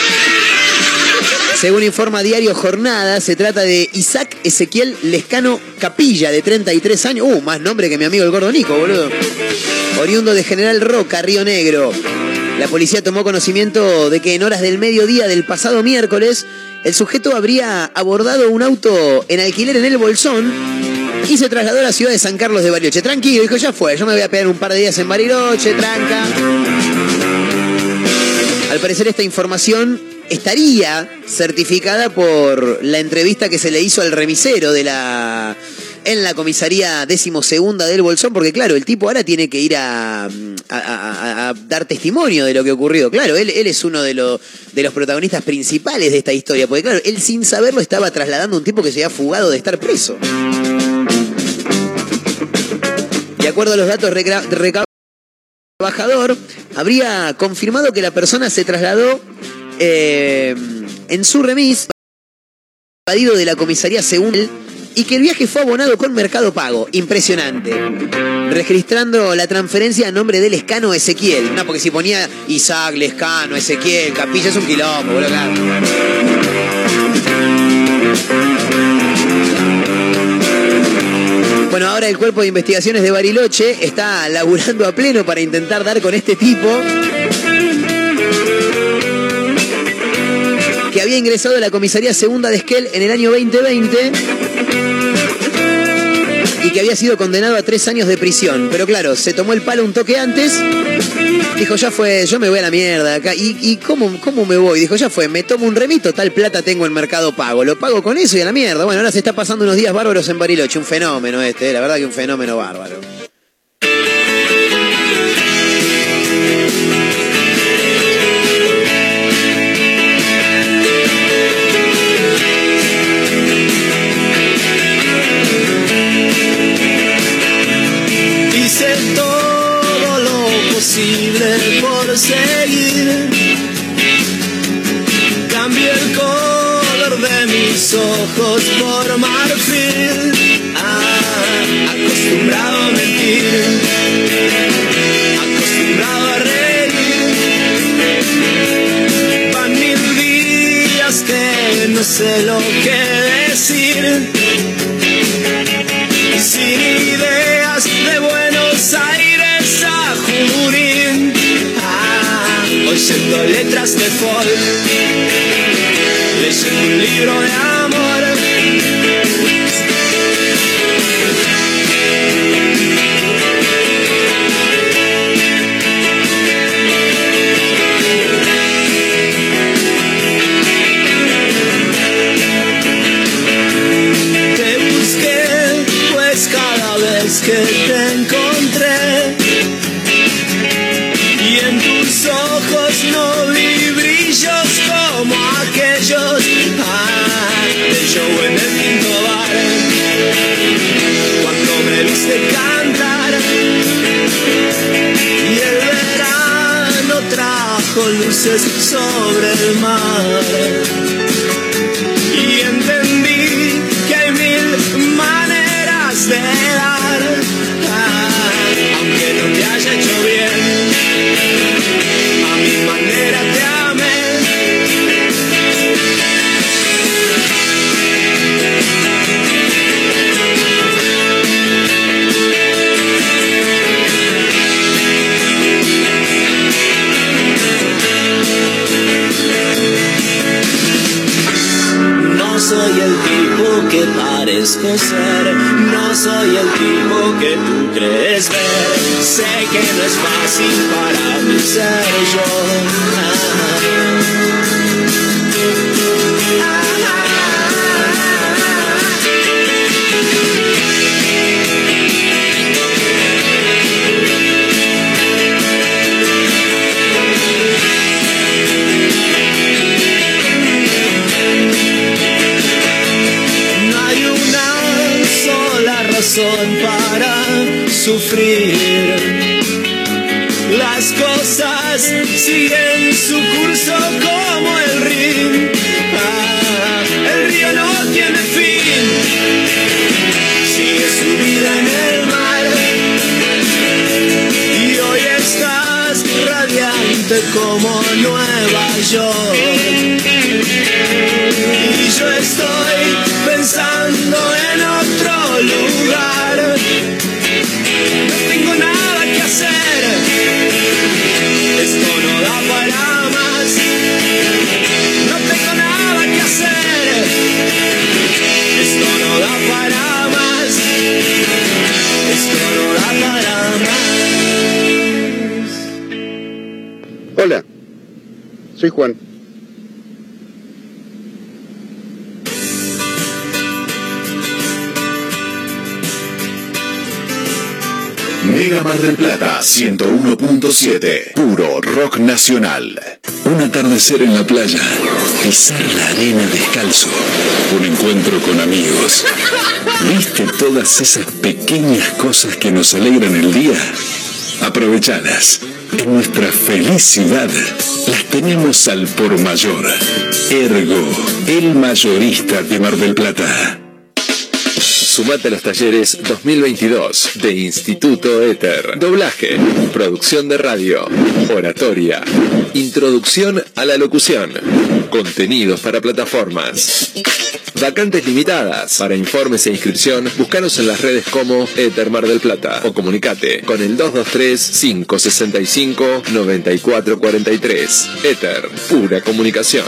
Según informa Diario Jornada, se trata de Isaac Ezequiel Lescano Capilla, de 33 años. Uh, más nombre que mi amigo el gordo Nico, boludo. Oriundo de General Roca, Río Negro. La policía tomó conocimiento de que en horas del mediodía del pasado miércoles, el sujeto habría abordado un auto en alquiler en el Bolsón y se trasladó a la ciudad de San Carlos de Bariloche. Tranquilo, dijo, ya fue, yo me voy a pegar un par de días en Bariloche, tranca. Al parecer esta información estaría certificada por la entrevista que se le hizo al remisero de la en la comisaría decimosegunda del Bolsón, porque claro, el tipo ahora tiene que ir a, dar testimonio de lo que ocurrió. Claro, él, es uno de, los de los protagonistas principales de esta historia, porque claro, él sin saberlo estaba trasladando a un tipo que se había fugado de estar preso. De acuerdo a los datos recabados trabajador habría confirmado que la persona se trasladó eh, en su remis evadido de la comisaría según él y que el viaje fue abonado con Mercado Pago. Impresionante. Registrando la transferencia a nombre del Lescano Ezequiel. No, porque si ponía Isaac, Lescano, Ezequiel, Capilla, es un quilombo, boludo, claro. Bueno, ahora el cuerpo de investigaciones de Bariloche está laburando a pleno para intentar dar con este tipo que había ingresado a la comisaría segunda de Esquel en el año 2020 y que había sido condenado a tres años de prisión. Pero claro, se tomó el palo un toque antes, dijo ya fue, yo me voy a la mierda acá. ¿Y, cómo, cómo me voy? Dijo ya fue, me tomo un remito, tal plata tengo en Mercado Pago, lo pago con eso y a la mierda. Bueno, ahora se está pasando unos días bárbaros en Bariloche, un fenómeno este, eh, la verdad que un fenómeno bárbaro. Lo posible por seguir. Cambié el color de mis ojos por marfil. Ah, acostumbrado a mentir. Acostumbrado a reír. Van mil días que no sé lo que decir sin letras de folk, leyendo un libro de sobre el mar. No soy el tipo que tú crees ver. Sé que no es fácil para mí ser yo. No para sufrir. Las cosas soy Juan. Mega Mar del Plata 101.7. Puro rock nacional. Un atardecer en la playa. Pisar la arena descalzo. Un encuentro con amigos. ¿Viste todas esas pequeñas cosas que nos alegran el día? Aprovechadas. En nuestra felicidad las tenemos al por mayor. Ergo, el mayorista de Mar del Plata. Sumate a los talleres 2022 de Instituto Éter. Doblaje, producción de radio, oratoria, introducción a la locución, contenidos para plataformas. Vacantes limitadas. Para informes e inscripción, búscanos en las redes como Éter Mar del Plata o comunicate con el 223-565-9443. Éter, pura comunicación.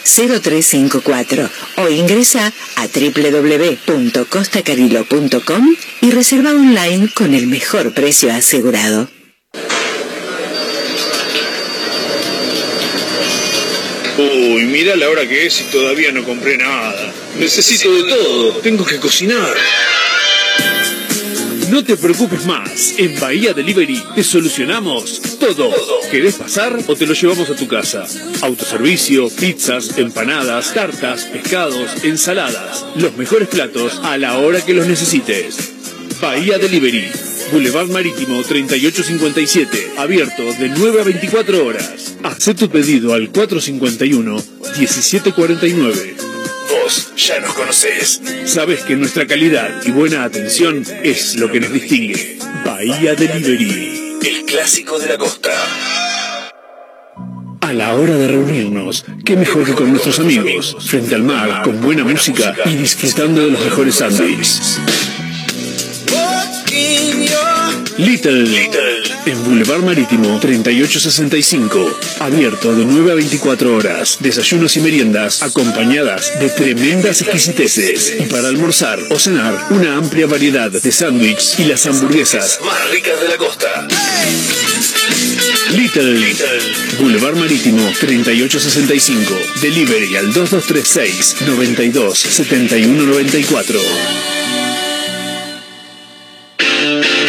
0354 o ingresa a www.costacariló.com y reserva online con el mejor precio asegurado. Uy, mira la hora que es y todavía no compré nada. Necesito de todo. Tengo que cocinar. No te preocupes más. En Bahía Delivery te solucionamos todo. ¿Querés pasar o te lo llevamos a tu casa? Autoservicio, pizzas, empanadas, tartas, pescados, ensaladas. Los mejores platos a la hora que los necesites. Bahía Delivery. Boulevard Marítimo 3857. Abierto de 9 a 24 horas. Haz tu pedido al 451-1749. Ya nos conocés. Sabés que nuestra calidad y buena atención es lo que nos distingue. Bahía Delivery. El clásico de la costa. A la hora de reunirnos, qué mejor que con nuestros amigos, frente al mar, con buena música y disfrutando de los mejores sándwiches. Little, en Boulevard Marítimo 3865. Abierto de 9 a 24 horas. Desayunos y meriendas acompañadas de tremendas exquisiteces. Y para almorzar o cenar, una amplia variedad de sándwiches y las hamburguesas Más ricas de la costa. Little, Boulevard Marítimo 3865. Delivery al 2236 92 71 94.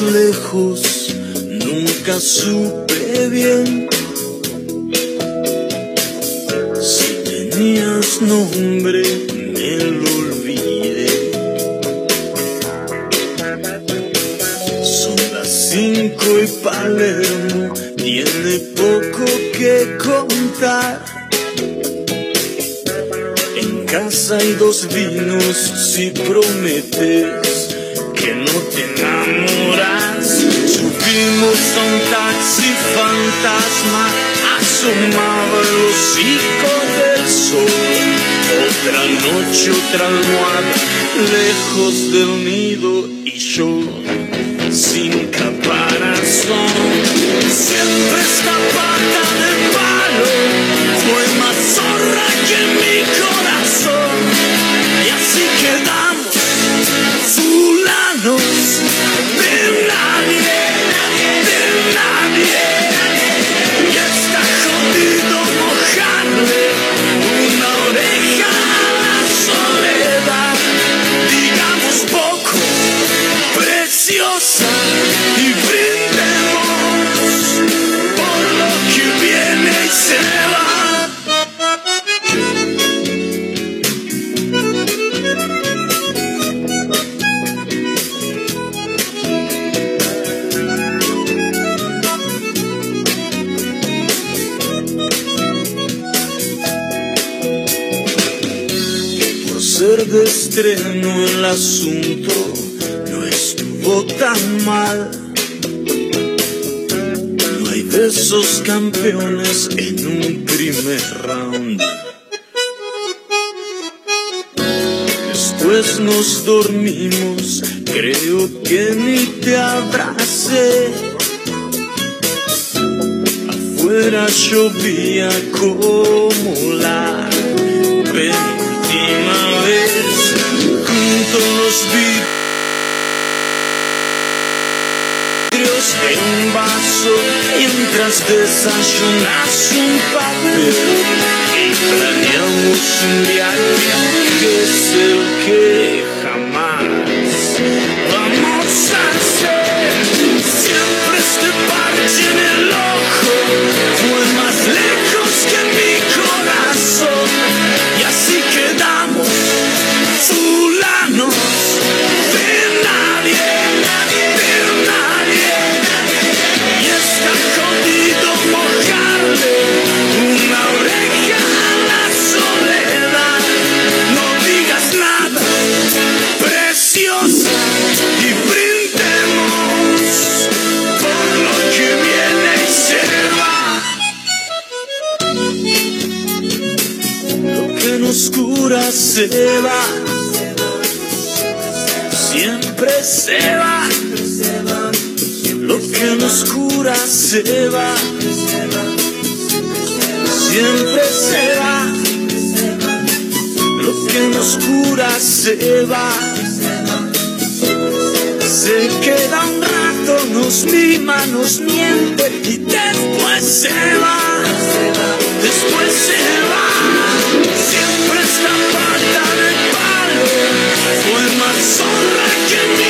Lejos, nunca supe bien si tenías nombre, me lo olvidé. Son las cinco y Palermo tiene poco que contar. En casa hay dos vinos si prometes que no te enamoras. Subimos a un taxi fantasma, asomaba el hocico del sol. Otra noche, otra almohada, lejos del nido y yo sin caparazón. Siempre esta pata de palo de estreno el asunto no estuvo tan mal. No hay de esos campeones en un primer round. Después nos dormimos, creo que ni te abracé. Afuera llovía como la penúltima vez. Junto los vidrios de un vaso mientras desayunas un papel. Y planeamos un viaje que es el que se va, siempre se va. Lo que nos cura se va, siempre se va. Lo que nos cura se va. Se queda un rato, nos mima, nos miente y después se va. Después se va. Fue más zorra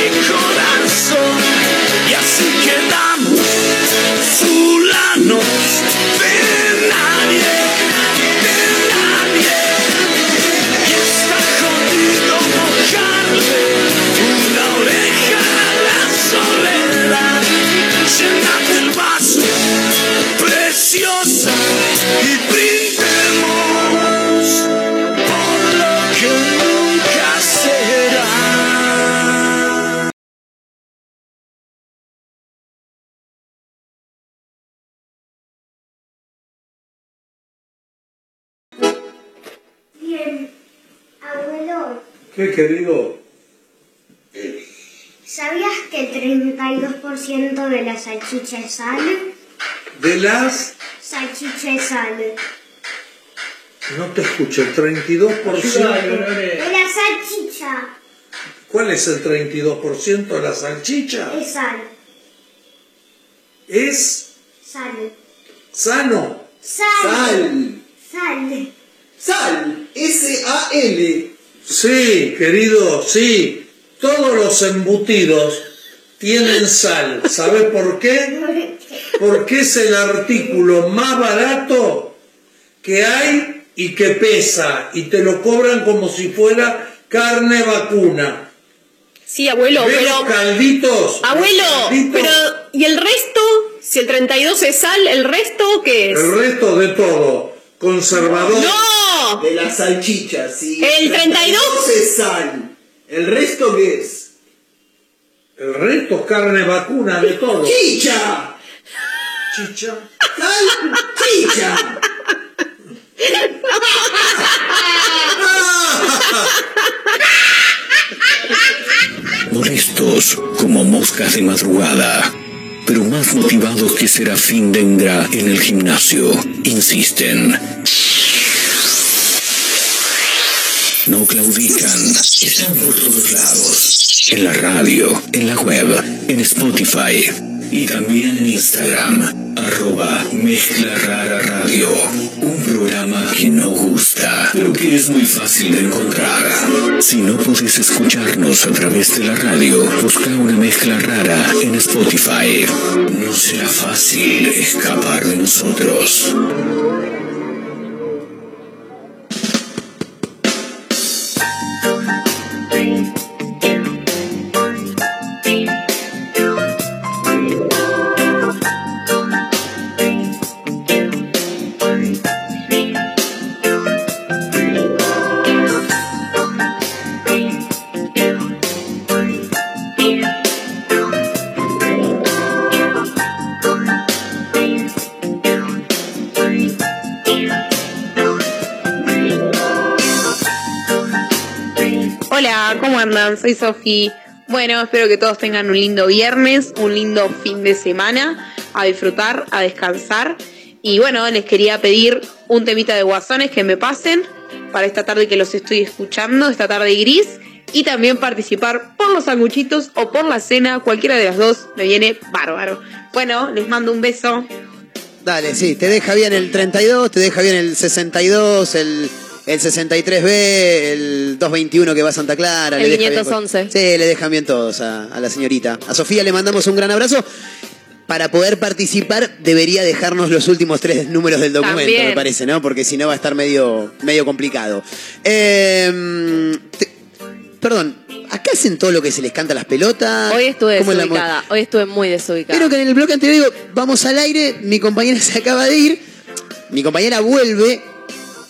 ¿Sabías que el 32% de la salchicha es sal? De las... Salchicha es sal. No te escucho, el 32%. De la salchicha ¿Cuál es el 32% de la salchicha? es sal. Es Sal. sano. Sal. Sal. Sal. S-A-L. Sí, querido, sí. Todos los embutidos tienen sal. ¿Sabes por qué? Porque es el artículo más barato que hay y que pesa. Y te lo cobran como si fuera carne vacuna. Sí, abuelo, ¿Ves pero... los calditos? Abuelo, Los calditos, pero ¿y el resto? Si el 32 es sal, ¿el resto qué es? El resto de todo. Conservador. ¡No! De la salchicha, sí. El 32. es sal. ¿El resto qué es? El resto es carne vacuna de todo. ¡Chicha! Chicha. ¡Sal! ¡Chicha! Molestos como moscas de madrugada, pero más motivados que Serafín Dengra en el gimnasio, insisten. No claudican, están por todos lados. En la radio, en la web, en Spotify y también en Instagram, arroba Mezcla Rara Radio. Un programa que no gusta, pero que es muy fácil de encontrar. Si no podés escucharnos a través de la radio, busca una mezcla rara en Spotify. No será fácil escapar de nosotros. Soy Sofi. Bueno, espero que todos tengan un lindo viernes, un lindo fin de semana, a disfrutar, a descansar. Y bueno, les quería pedir un temita de guasones que me pasen para esta tarde que los estoy escuchando, esta tarde gris. Y también participar por los sanguchitos o por la cena, cualquiera de las dos me viene bárbaro. Bueno, les mando un beso. Dale, sí, te deja bien el 32, te deja bien el 62, el, el 63B, el 221 que va a Santa Clara. El le deja bien- 511. sí, le dejan bien todos a, a la señorita. A Sofía le mandamos un gran abrazo. Para poder participar debería dejarnos los últimos tres números del documento, También. me parece, ¿no? Porque si no va a estar medio, medio complicado. Eh, te- perdón, ¿acá hacen todo lo que se les canta a las pelotas? Hoy estuve ¿Cómo es la mo- desubicada, hoy estuve muy desubicada. Creo que en el bloque anterior digo, vamos al aire, mi compañera se acaba de ir, mi compañera vuelve,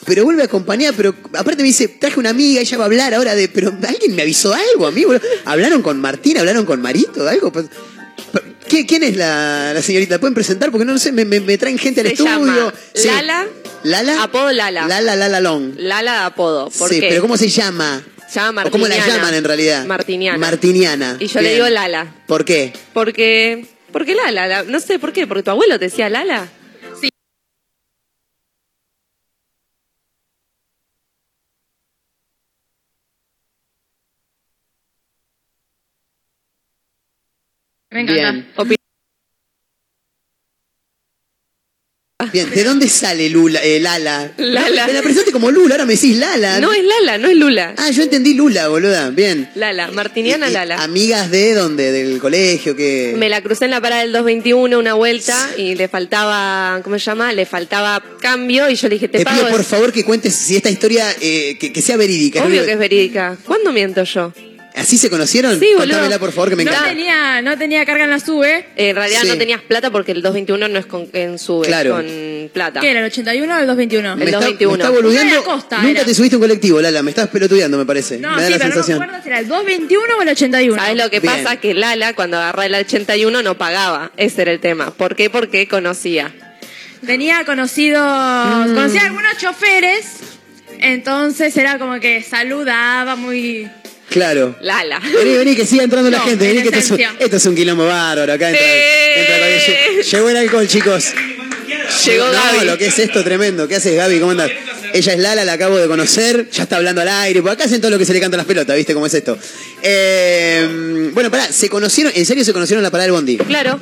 pero vuelve acompañada, pero aparte me dice, traje una amiga, ella va a hablar ahora de, pero alguien me avisó algo a mí, boludo? ¿Hablaron con Martín? ¿Hablaron con Marito? ¿Algo? Pues, ¿qué- ¿Quién es la, la señorita? ¿Pueden presentar? Porque no lo sé, me, me- me traen gente al Se estudio. llama Sí. Lala. ¿Lala? Apodo Lala. Lala, Lala Long. Lala de apodo. ¿Por sí, qué? pero ¿cómo se llama? Se llama ¿O cómo la Martiniana. llaman en realidad? Martiniana. Martiniana. Y yo le digo Lala. ¿Por qué? Porque. Porque Lala, la- no sé por qué, porque tu abuelo te decía Lala. Sí. Me encanta. Bien. Bien, ¿de dónde sale Lula, eh, Lala? Lala. Me la presentaste como Lula, ahora me decís Lala. No es Lala, no es Lula. Ah, yo entendí Lula, boluda. Bien. Lala, Martiniana Lala. ¿Amigas de dónde? ¿Del colegio? que Me la crucé en la parada del 221 una vuelta y le faltaba, ¿cómo se llama? Le faltaba cambio y yo le dije, te, Te pago. pido por favor que cuentes si esta historia, eh, que, que sea verídica. Obvio ¿no? que es verídica. ¿Cuándo miento yo? ¿Así se conocieron? Sí, boludo. Contámela, por favor, que me No encanta. tenía, no tenía carga en la sube. En realidad Sí. no tenías plata porque el 221 no es con, en sube, Claro. es con plata. ¿Qué era, el 81 o el 221? Me está, me 221. está boludeando. Costa, Nunca era. te subiste a un colectivo, Lala. Me estás pelotudeando, me parece. No, me da sí, la pero no me acuerdo si era el 221 o el 81. ¿Sabes lo que Bien. pasa? Que Lala, cuando agarró el 81, no pagaba. Ese era el tema. ¿Por qué? Porque conocía. Tenía conocidos, conocía algunos choferes, entonces era como que saludaba muy... Claro. Lala. Vení, vení, que siga entrando la gente. Vení, en que esto es, esto es un quilombo bárbaro. Acá entra, entra cualquier- Llegó el alcohol, chicos. Llegó no, Gaby. lo que es esto tremendo. ¿Qué haces, Gaby? ¿Cómo andas? Ella es Lala, la acabo de conocer. Ya está hablando al aire. Por acá hacen todo lo que se le cantan las pelotas, ¿viste cómo es esto? Eh, bueno, pará, ¿se conocieron? ¿En serio se conocieron en la parada del bondi? Claro.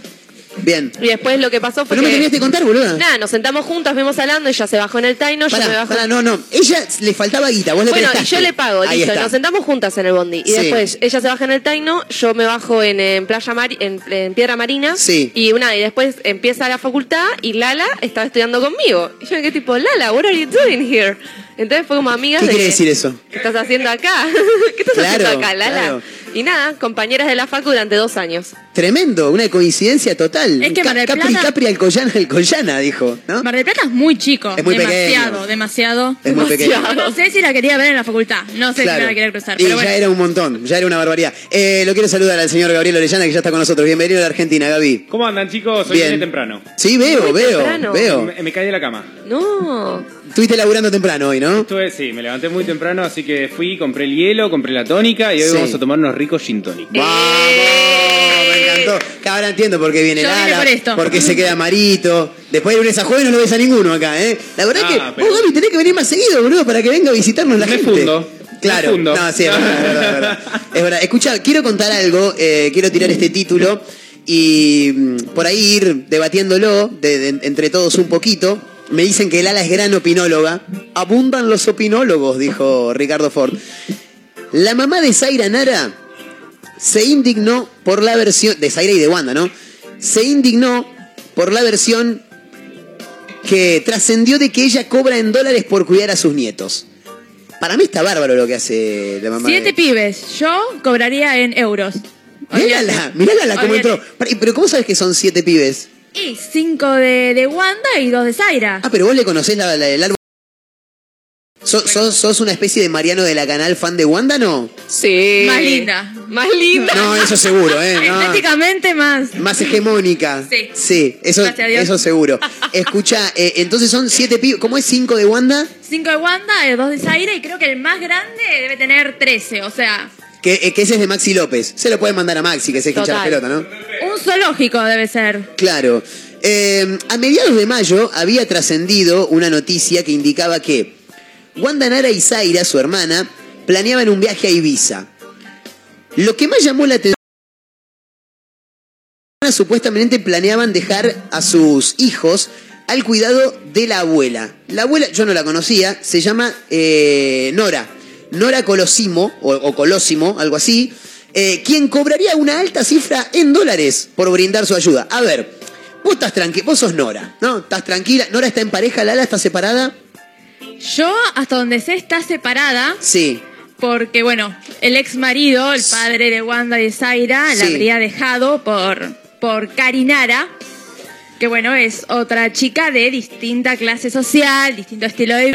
Bien. Y después lo que pasó fue Pero no me que... terminaste de contar, boluda. Nada, nos sentamos juntas, fuimos hablando, ella se bajó en el Taino, yo me Pará, bajo pará, no, no. Ella le faltaba guita, vos le Bueno, y prestaste. yo le pago, Ahí listo. está. Nos sentamos juntas en el bondi. Y Sí. después ella se baja en el Taino, yo me bajo en, en Playa Mari, en, en Piedra Marina. Sí. Y una, y después empieza la facultad y Lala estaba estudiando conmigo. Y yo me quedé tipo, Lala, what are you doing here? Entonces fue como amigas ¿Qué de. quiere decir eso? ¿Qué estás haciendo acá? ¿Qué estás Claro, haciendo acá, Lala? claro. Y nada, compañeras de la facu durante dos años. Tremendo, una coincidencia total. Es que Mar del Capri, Plata- Capri, Alcoyana, Alcoyana, dijo, ¿no? Mar del Plata es muy chico. Es muy demasiado, pequeño. demasiado. Es muy Demasiado. pequeño. No sé si la quería ver en la facultad. No sé Claro. si la quería cruzar. Y Pero ya era un montón, ya era una barbaridad. Eh, lo quiero saludar al señor Gabriel Orellana, que ya está con nosotros. Bienvenido a la Argentina, Gaby. ¿Cómo andan chicos? Hoy Bien. temprano. Sí, veo, Muy veo, temprano. veo. Me, me caí de la cama. No. Estuviste laburando temprano hoy, ¿no? Estuve, sí, me levanté muy temprano, así que fui, compré el hielo, compré la tónica y hoy Sí. vamos a tomar unos ricos gin tonic. ¡Vamos! Me ahora entiendo por qué viene Yo vine Lala, por esto. por qué se queda Marito. Después de lunes a jueves no lo ves a ninguno acá, ¿eh? La verdad Ah, que pero- vos, Gaby, tenés que venir más seguido, boludo, para que venga a visitarnos la Me gente. fundo. Claro. Me fundo. No, sí, es verdad, es verdad, es verdad. Es verdad. Escucha, quiero contar algo, eh, quiero tirar este título y mm, por ahí ir debatiéndolo de- de- entre todos un poquito. Me dicen que Lala es gran opinóloga. Abundan los opinólogos, dijo Ricardo Ford. La mamá de Zaira Nara se indignó por la versión de Zaira y de Wanda, ¿no? Se indignó por la versión que trascendió de que ella cobra en dólares por cuidar a sus nietos. Para mí está bárbaro lo que hace la mamá. Siete de... pibes. Yo cobraría en euros. Mírala, mírala cómo Olvídate. entró. Pero ¿cómo sabes que son siete pibes? Y cinco de, de Wanda y dos de Zaira. Ah, pero vos le conocés la, la- el árbol. ¿Sos, sos, sos una especie de Mariano de la canal fan de Wanda, no? Sí. Más linda. Más linda. No, eso seguro, ¿eh? No. Estéticamente más. Más hegemónica. Sí. Sí, eso, Gracias a Dios. eso seguro. Escucha, eh, entonces son siete pibes. ¿Cómo es cinco de Wanda? Cinco de Wanda, eh, dos de Zaira y creo que el más grande debe tener 13. O sea, Que, eh, que ese es de Maxi López. Se lo pueden mandar a Maxi, que se hincha la Total. pelota, ¿no? un zoológico debe ser. Claro. Eh, a mediados de mayo había trascendido una noticia que indicaba que Wanda Nara y Zaira, su hermana, planeaban un viaje a Ibiza. Lo que más llamó la atención supuestamente planeaban dejar a sus hijos al cuidado de la abuela. La abuela, yo no la conocía, se llama eh, Nora. Nora Colosimo, o, o Colosimo, algo así, eh, quien cobraría una alta cifra en dólares por brindar su ayuda. A ver, vos estás tranquila, vos sos Nora, ¿no? Estás tranquila. ¿Nora está en pareja? ¿Lala está separada? Yo, hasta donde sé, está separada Sí. porque, bueno, el ex marido, el padre de Wanda y de Zaira, la Sí. habría dejado por, por Karinara, que, bueno, es otra chica de distinta clase social, distinto estilo de vida.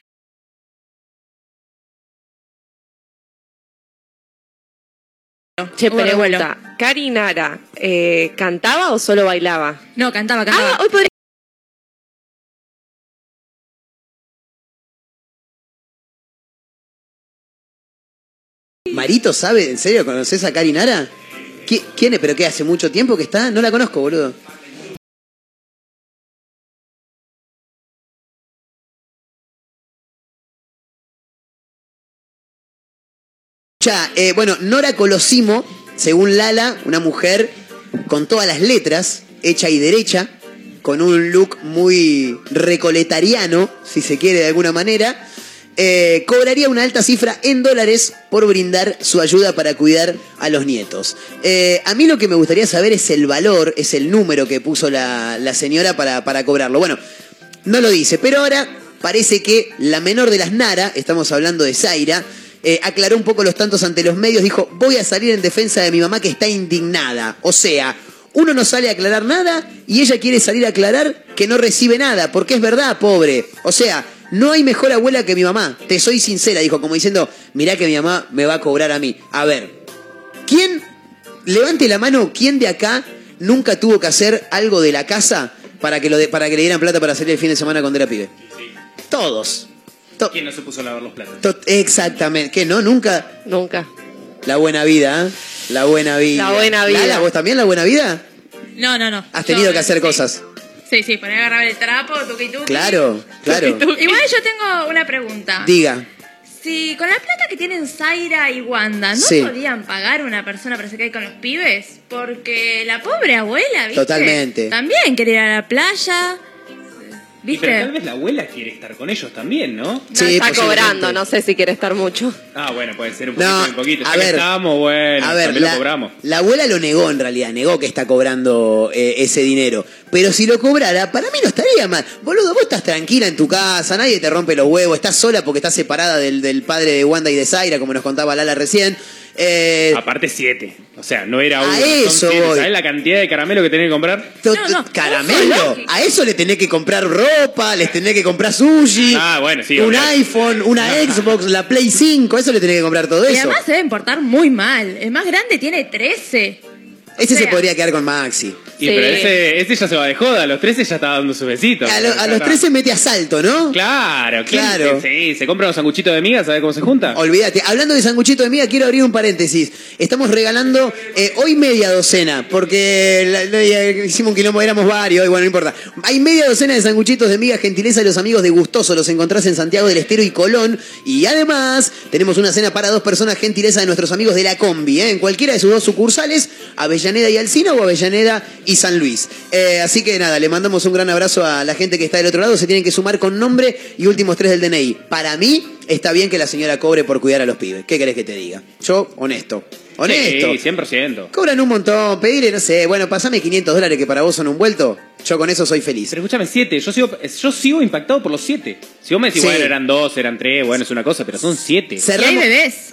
Che, Hubo revuelo. pregunta. ¿Cari Nara eh, cantaba o solo bailaba? No, cantaba, cantaba. Ah, hoy podría... ¿Marito sabe? ¿En serio conoces a Cari Nara? ¿Qui- ¿Quién es? ¿Pero qué? ¿Hace mucho tiempo que está? No la conozco, boludo. Ya, eh, bueno, Nora Colosimo, según Lala, una mujer con todas las letras, hecha y derecha, con un look muy recoletariano, si se quiere de alguna manera, eh, cobraría una alta cifra en dólares por brindar su ayuda para cuidar a los nietos. Eh, a mí lo que me gustaría saber es el valor, es el número que puso la, señora para, para cobrarlo. Bueno, no lo dice, pero ahora parece que la menor de las Nara, estamos hablando de Zaira, eh, aclaró un poco los tantos ante los medios, dijo, voy a salir en defensa de mi mamá que está indignada. O sea, uno no sale a aclarar nada y ella quiere salir a aclarar que no recibe nada, porque es verdad, pobre. O sea, no hay mejor abuela que mi mamá, te soy sincera, dijo, como diciendo, mirá que mi mamá me va a cobrar a mí. A ver, ¿quién, levante la mano, quién de acá nunca tuvo que hacer algo de la casa para que, lo de- para que le dieran plata para salir el fin de semana cuando era pibe? Todos. ¿Quién no se puso a lavar los platos? To- Exactamente. ¿Qué no? Nunca. Nunca. La buena vida, ¿eh? La buena vida. La buena vida. Lala, ¿vos también la buena vida? No, no, no. Has tenido que hacer sí. cosas. Sí, sí, poner a agarrar el trapo, tuqui tuqui. Claro, claro. Igual yo tengo una pregunta. Diga. Si con la plata que tienen Zaira y Wanda, ¿no Sí. podían pagar una persona para quede con los pibes? Porque la pobre abuela, ¿viste? Totalmente. También quería ir a la playa. Y pero tal vez la abuela quiere estar con ellos también, ¿no? No está cobrando, no sé si quiere estar mucho. Ah, bueno, puede ser un poquito, No, un poquito. a ver. estamos, bueno, A ver, también la, lo cobramos. la abuela lo negó en realidad, negó que está cobrando eh, ese dinero. Pero si lo cobrara, para mí no estaría mal. Boludo, vos estás tranquila en tu casa, nadie te rompe los huevos, estás sola porque estás separada del, del padre de Wanda y de Zaira, como nos contaba Lala recién. Eh, Aparte siete. O sea, no era A uno. eso son siete. voy. ¿Sabés la cantidad de caramelo que tenés que comprar? to- to- caramelo. A eso le tenés que comprar ropa, les tenés que comprar sushi, Ah, bueno, sí. un iPhone, una Xbox, la Play 5, eso le tenés que comprar todo Y eso. además se deben portar muy mal. El más grande tiene 13. Ese se podría quedar con Maxi. Y pero ese, ese ya se va de joda. A los 13 ya está dando su besito. A, lo- a los 13 mete asalto, ¿no? Claro, Claro. Sí, se compra un sanguchito de miga, ¿sabes cómo se junta? Olvídate, hablando de sanguchito de miga, quiero abrir un paréntesis. Estamos regalando eh, hoy media docena, porque la- la- ya hicimos un quilombo, éramos varios, y bueno, no importa. Hay media docena de sanguchitos de miga, gentileza de los amigos de Gustoso, los encontrás en Santiago del Estero y Colón. Y además, tenemos una cena para dos personas, gentileza de nuestros amigos de la Combi, ¿eh? en cualquiera de sus dos sucursales, Avellaneda y Alcina o Avellaneda y San Luis. Eh, así que nada, le mandamos un gran abrazo a la gente que está del otro lado, se tienen que sumar con nombre y últimos tres del DNI. Para mí, está bien que la señora cobre por cuidar a los pibes. ¿Qué querés que te diga? Yo, honesto. Honesto. Sí, 100%. Cobran un montón, pedirle, no sé, bueno, pasame 500 dólares que para vos son un vuelto. Yo con eso soy feliz. Pero escúchame, 7. Yo sigo, yo sigo impactado por los 7. Si vos me decís, Sí. bueno, eran 2, eran 3, bueno, es una cosa, pero son 7. Y hay bebés.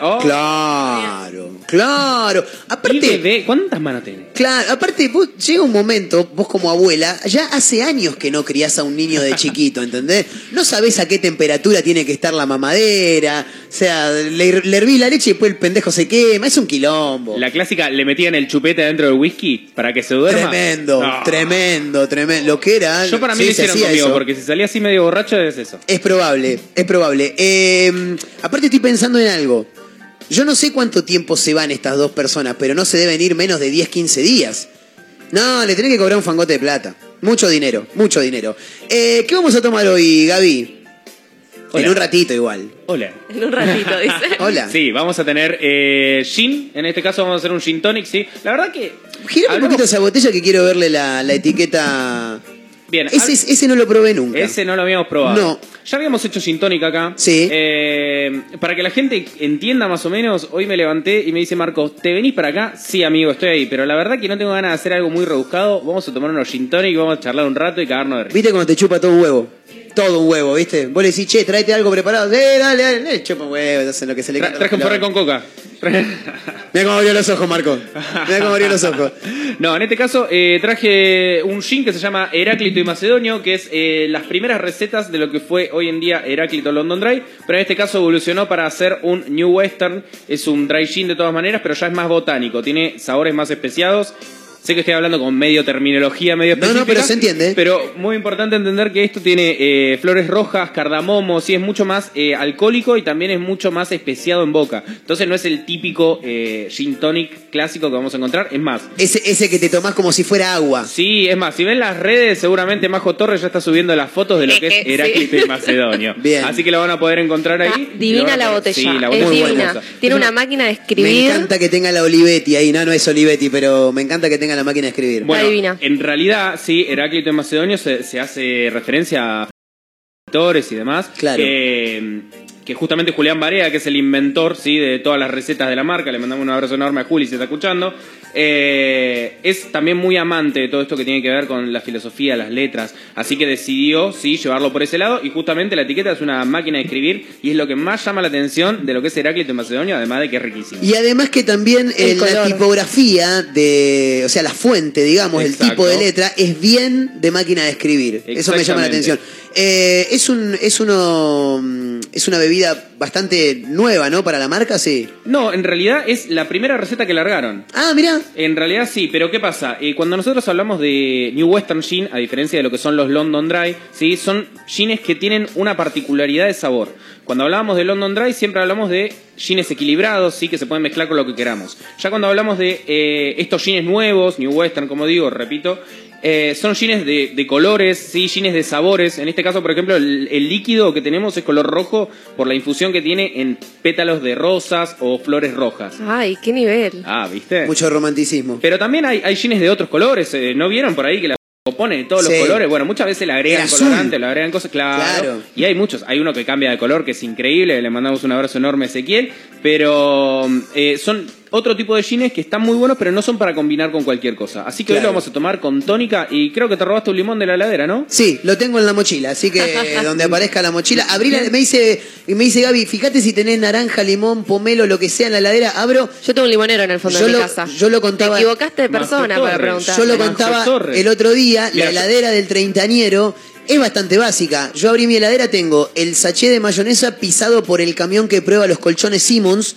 Oh, Claro, claro. Aparte, bebé, ¿cuántas manos tenés? Claro, aparte, vos, llega un momento, vos como abuela, ya hace años que no criás a un niño de chiquito, ¿entendés? No sabés a qué temperatura tiene que estar la mamadera, o sea, le, le hervís la leche y después el pendejo se quema, es un quilombo. La clásica, le metían el chupete dentro del whisky para que se duerma. Tremendo, No. tremendo, tremendo. Lo que era. Yo para mí sí, lo hicieron conmigo, eso. porque si salía así medio borracho es eso. Es probable, es probable. Eh, aparte estoy pensando en algo. Yo no sé cuánto tiempo se van estas dos personas, pero no se deben ir menos de 10, 15 días. No, le tenés que cobrar un fangote de plata. Mucho dinero, mucho dinero. Eh, ¿Qué vamos a tomar hoy, Gaby? En un ratito igual. Hola. En un ratito, dice. Hola. Sí, vamos a tener eh, gin. En este caso vamos a hacer un gin tonic, sí. La verdad que. Gira un poquito esa botella que quiero verle la, la etiqueta. Bien, Ese, ese no lo probé nunca. Ese no lo habíamos probado. No. Ya habíamos hecho gin tonic acá. Sí. Eh, para que la gente entienda más o menos, hoy me levanté y me dice Marcos, ¿te venís para acá? Sí, amigo, estoy ahí. Pero la verdad que no tengo ganas de hacer algo muy rebuscado. Vamos a tomar unos gin tonic, vamos a charlar un rato y cagarnos de risa. ¿Viste cuando te chupa todo un huevo? Todo un huevo, ¿viste? Vos le decís, che, tráete algo preparado. Eh, dale, dale, dale. Chupa un huevo, hacen lo que se le Tra- traje un porre con coca. Mira cómo abrió los ojos, Marco. Mira cómo abrió los ojos. No, en este caso eh, traje un gin que se llama Heráclito y Macedonio, que es eh, las primeras recetas de lo que fue hoy en día Heráclito London Dry, pero en este caso evolucionó para hacer un New Western. Es un dry gin de todas maneras, pero ya es más botánico, tiene sabores más especiados. Sé que estoy hablando con medio terminología, medio No, no, pero se entiende. Pero muy importante entender que esto tiene eh, flores rojas, cardamomo, sí, es mucho más eh, alcohólico y también es mucho más especiado en boca. Entonces no es el típico eh, gin tonic clásico que vamos a encontrar, es más, Ese, ese que te tomás como si fuera agua. Sí, es más, si ven las redes, seguramente Majo Torres ya está subiendo las fotos de lo que es Sí. Heráclito y Macedonio. Bien. Así que lo van a poder encontrar ahí. Está divina la botella. Sí, la botella es divina. hermosa. Tiene una máquina de Me escribir. encanta que tenga la Olivetti ahí. No, no es Olivetti, pero me encanta que tenga la máquina de escribir. Bueno, divina. en realidad, sí, Heráclito y Macedonio se, se hace referencia a escritores y demás. Claro. Que, que justamente Julián Barea, que es el inventor sí, de todas las recetas de la marca, le mandamos un abrazo enorme a Juli si está escuchando. eh, es también muy amante de todo esto que tiene que ver con la filosofía, las letras. Así que decidió, sí, llevarlo por ese lado. Y justamente la etiqueta es una máquina de escribir y es lo que más llama la atención de lo que es Heráclito y Macedonio, además de que es riquísimo. Y además que también eh, El la color. tipografía de, o sea, la fuente, digamos, el tipo de letra es bien de máquina de escribir. Eso me llama la atención. Eh, es un, es uno, mm, es una bebida bastante nueva, ¿no? Para la marca, sí. No, en realidad es la primera receta que largaron. Ah, mira. En realidad sí, pero ¿qué pasa? Eh, cuando nosotros hablamos de New Western Gin, a diferencia de lo que son los London Dry, ¿sí? son gines que tienen una particularidad de sabor. Cuando hablábamos de London Dry siempre hablamos de gines equilibrados, sí, que se pueden mezclar con lo que queramos. Ya cuando hablamos de eh, estos gines nuevos, New Western, como digo, repito, eh, son gines de, de colores, sí, gines de sabores. En este caso, por ejemplo, el, el líquido que tenemos es color rojo por la infusión que tiene en pétalos de rosas o flores rojas. Ay, qué nivel. Ah, ¿viste? Mucho romanticismo. Pero también hay, hay gines de otros colores. eh, ¿No vieron por ahí que la pone de todos Sí. los colores? Bueno, muchas veces le agregan El azul. colorante, le agregan cosas, claro. Claro. Y hay muchos. Hay uno que cambia de color que es increíble. Le mandamos un abrazo enorme a Ezequiel. Pero eh, son otro tipo de gines que están muy buenos, pero no son para combinar con cualquier cosa. Así que hoy lo vamos a tomar con tónica. Y creo que te robaste un limón de la heladera, ¿no? Sí, lo tengo en la mochila, así que donde aparezca la mochila. Abrí la- me dice, me dice Gaby, fíjate si tenés naranja, limón, pomelo, lo que sea en la heladera, abro. Yo tengo un limonero en el fondo Yo de mi lo- casa. yo lo contaba- Te equivocaste de persona para preguntar. Yo lo contaba Torres. el otro día, la heladera del treintañero es bastante básica. Yo abrí mi heladera, tengo el sachet de mayonesa pisado por el camión que prueba los colchones Simmons,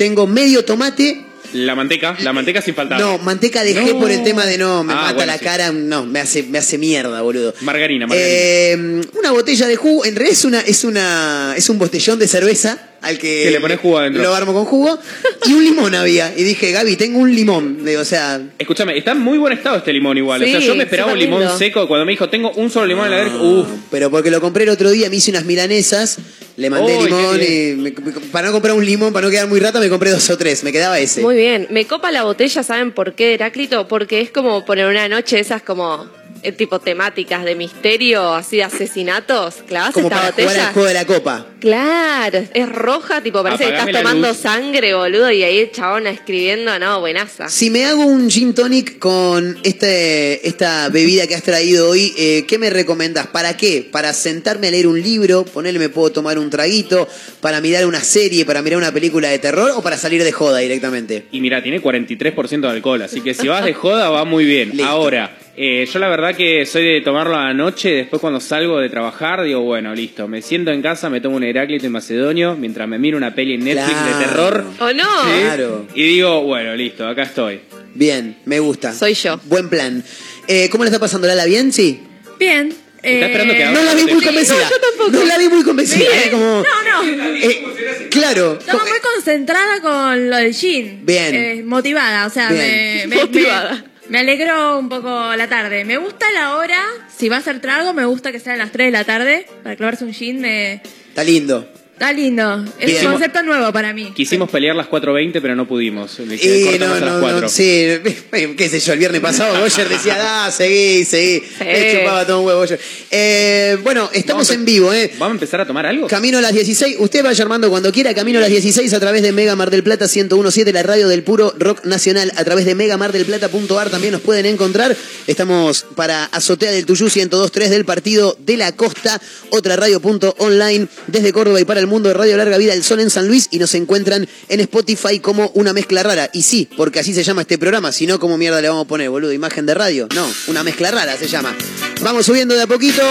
tengo medio tomate, La manteca, la manteca sin faltar. no, manteca dejé No. por el tema de no, me Ah, mata bueno, la sí. cara, no, me hace, me hace mierda, boludo. Margarina, margarina. Eh, una botella de jugo, en realidad es una, es una, es un botellón de cerveza al que, Que le pones jugo adentro. Lo armo con jugo y un limón había y dije Gaby tengo un limón, Digo, o sea, Escúchame, está en muy buen estado este limón igual. o sea, Sí, yo me esperaba un limón lindo. seco. Cuando me dijo, tengo un solo limón en la uff. pero porque lo compré el otro día, me hice unas milanesas, le mandé Uy, limón y me- me- para no comprar un limón, para no quedar muy rata, me compré dos o tres, me quedaba ese. Muy bien. Me copa la botella, ¿saben por qué, Heráclito? Porque es como poner una noche esas como eh, tipo temáticas de misterio, así de asesinatos. ¿Clavas Como esta para jugar botella? al juego de la copa. Claro, es roja, tipo parece Apagame que estás tomando luz. sangre, boludo, y ahí el chabón escribiendo, no, buenaza. Si me hago un gin tonic con este, esta bebida que has traído hoy, eh, ¿qué me recomendás? ¿Para qué? ¿Para sentarme a leer un libro? ¿Ponerle me puedo tomar un traguito? ¿Para mirar una serie? ¿Para mirar una película de terror? ¿O para salir de joda directamente? Y mira, tiene 43% de alcohol, así que si vas de joda va muy bien. Listo. Ahora, eh, yo la verdad que soy de tomarlo a la noche, después cuando salgo de trabajar digo, bueno, listo, me siento en casa, me tomo un Heráclito y Macedonio mientras me miro una peli en Netflix Claro. de terror. ¿O no? ¿sí? Claro. Y digo, bueno, listo, acá estoy. Bien, me gusta. Soy yo. Buen plan. Eh, ¿Cómo le está pasando Lala? ¿Bien? Sí. Bien. Está esperando que eh. No la vi muy Sí, convencida. no, yo tampoco. No la vi muy convencida. Bien. eh, como, No, no. eh, claro. Estaba muy concentrada con lo del gin. Bien. Eh, motivada, o sea, Bien. me, me- Motivada. Me- alegró un poco la tarde. Me gusta la hora. Si va a ser trago, me gusta que sea a las 3 de la tarde. Para clavarse un gin me... Está lindo. Está lindo. Es Bien. un concepto nuevo para mí. Quisimos pelear las 4.20, pero no pudimos. Le Y cortamos no, las no, 4. no, sí, qué sé yo, el viernes pasado Boyer decía, ah, seguí, seguí, me chupaba todo un huevo Boyer. Eh, bueno, estamos Vamos a- en vivo, ¿eh? ¿Vamos a empezar a tomar algo? Camino a las 16, usted vaya armando cuando quiera, Camino a las 16 a través de Mega Mar del Plata 1017, la radio del puro rock nacional, a través de megamardelplata.ar también nos pueden encontrar. Estamos para Azotea del Tuyú 1023 del Partido de la Costa, otra radio.online desde Córdoba y para el mundo de Radio Larga Vida del Sol en San Luis y nos encuentran en Spotify como una mezcla rara. Y sí, porque así se llama este programa, si no, ¿cómo mierda le vamos a poner, boludo? ¿Imagen de radio? No, una mezcla rara se llama. Vamos subiendo de a poquito,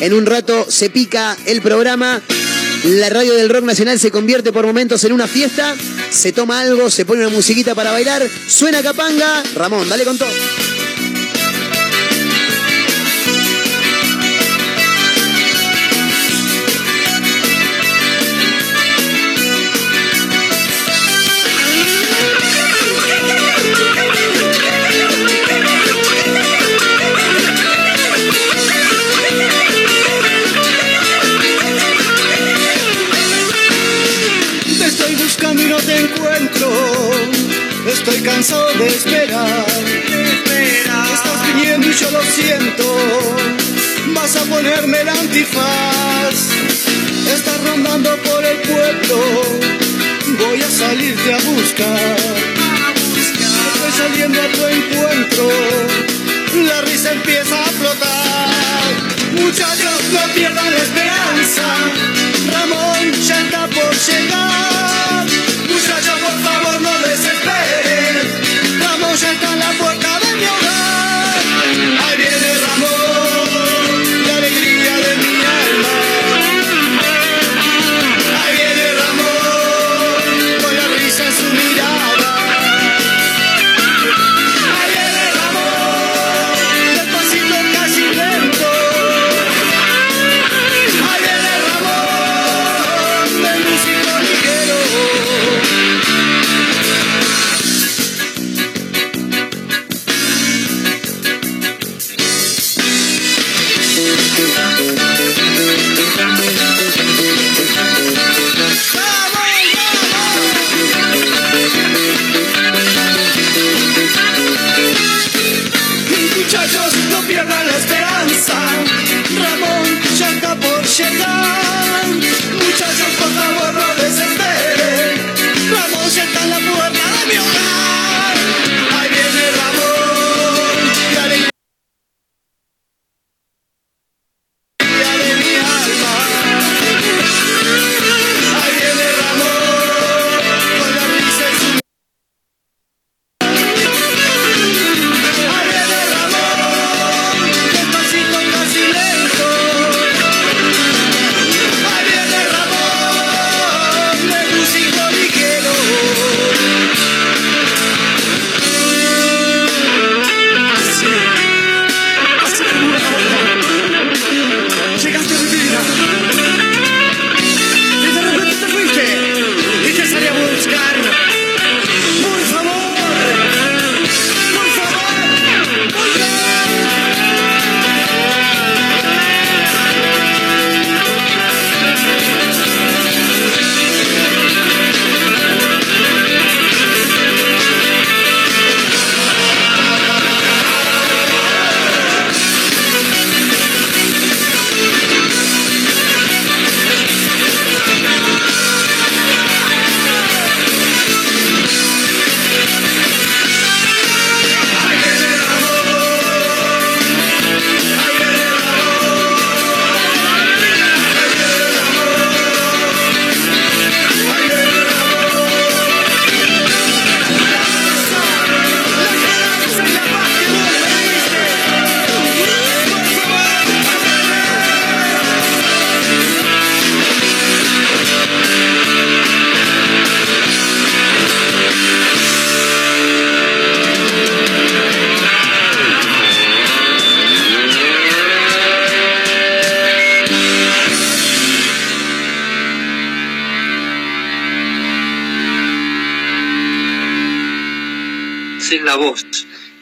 en un rato se pica el programa. La radio del rock nacional se convierte por momentos en una fiesta, se toma algo, se pone una musiquita para bailar, suena capanga. Ramón, dale con todo. Cansado de esperar. Estás viniendo y yo lo siento. Vas a ponerme el antifaz. Estás rondando por el pueblo. Voy a salirte a buscar. Estoy saliendo a tu encuentro. La risa empieza a flotar. Muchachos, no pierdan la esperanza. Ramón ya está por llegar. Muchachos, por favor, no desesperen. Ramón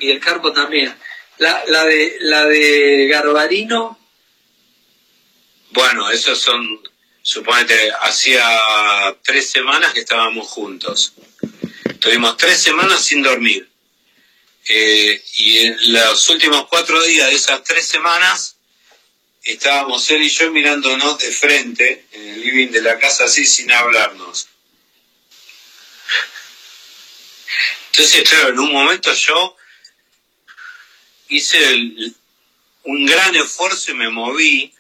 Y el Carpo también. La, la, de, la de Garbarino, Bueno, esos son, suponete, hacía tres semanas que estábamos juntos. Tuvimos tres semanas sin dormir. Eh, y en los últimos cuatro días de esas tres semanas estábamos él y yo mirándonos de frente en el living de la casa así sin hablarnos. Entonces, claro, en un momento yo hice el- un gran esfuerzo y me moví,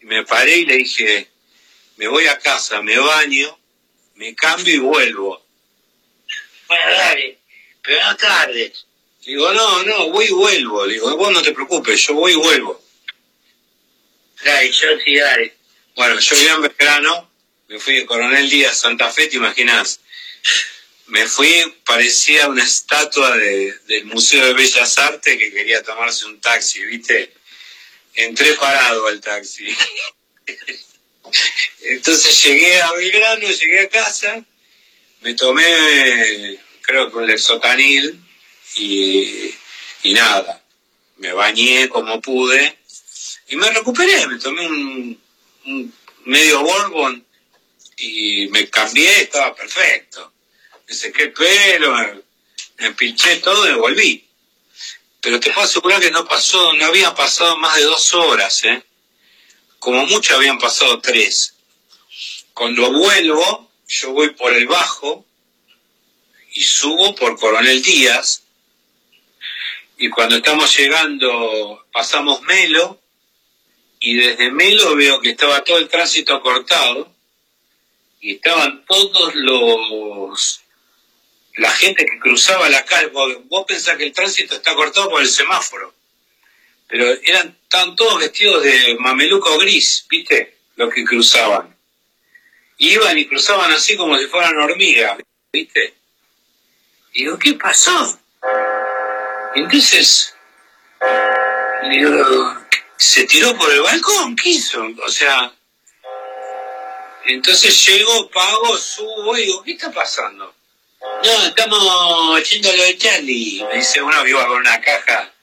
y me paré y le dije, me voy a casa, me baño, me cambio y vuelvo. Bueno, dale, pero no tardes. Digo, no, no, voy y vuelvo. Le digo, vos no te preocupes, yo voy y vuelvo. Dale, yo sí, dale. Bueno, yo vivía en Belgrano, me fui de Coronel Díaz Santa Fe, te imaginas. Me fui, parecía una estatua de- del Museo de Bellas Artes que quería tomarse un taxi, ¿viste? Entré parado al taxi. Entonces llegué a Belgrano, llegué a casa, me tomé, creo que un Lexotanil y, y nada, me bañé como pude y me recuperé, me tomé un, un medio Bourbon y me cambié, estaba perfecto. Me sequé el pelo, me, pinché todo y volví. Pero te puedo asegurar que no pasó, no había pasado más de dos horas, ¿eh? Como mucho habían pasado tres. Cuando vuelvo, yo voy por el bajo y subo por Coronel Díaz. Y cuando estamos llegando, pasamos Melo y desde Melo veo que estaba todo el tránsito cortado y estaban todos los la gente que cruzaba la calle, vos, pensás que el tránsito está cortado por el semáforo, pero eran estaban todos vestidos de mameluco gris, ¿viste? Los que cruzaban. Iban y cruzaban así como si fueran hormigas, ¿viste? Y digo, ¿qué pasó? Entonces, digo, se tiró por el balcón, ¿qué hizo? O sea, entonces llego, pago, subo y digo, ¿qué está pasando? No, estamos haciendo lo de Charlie. Me dice uno que iba con una caja,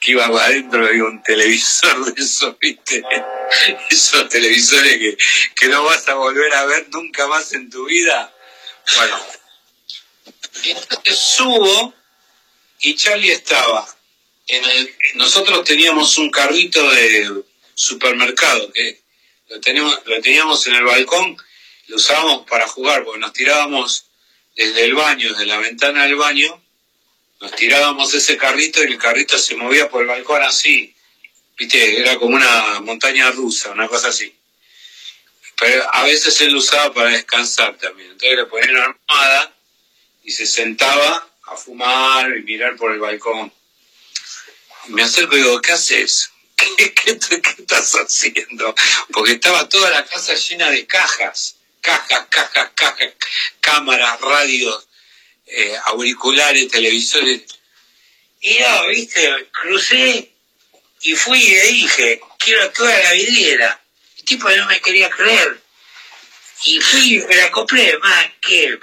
que iba adentro de un televisor de esos, ¿viste? Esos televisores que, que no vas a volver a ver nunca más en tu vida. Bueno, entonces subo y Charlie estaba. En el, nosotros teníamos un carrito de supermercado que lo, tenemos, lo teníamos en el balcón, lo usábamos para jugar, porque nos tirábamos desde el baño, desde la ventana del baño, nos tirábamos ese carrito y el carrito se movía por el balcón así. Viste, era como una montaña rusa, una cosa así. Pero a veces él lo usaba para descansar también. Entonces le ponía una armada y se sentaba a fumar y mirar por el balcón. Y me acerco y digo, ¿qué haces? ¿Qué, qué, qué estás haciendo? Porque estaba toda la casa llena de cajas cajas, cajas, cajas, cámaras, radios, eh, auriculares, televisores. Y yo, viste, crucé y fui y le dije, quiero toda la vidriera. El tipo no me quería creer. Y fui y me la compré, más que...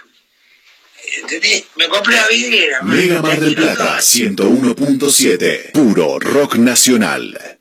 ¿Entendés? Me compré la vidriera. Mega Mar del Plata 101.7. Puro rock nacional.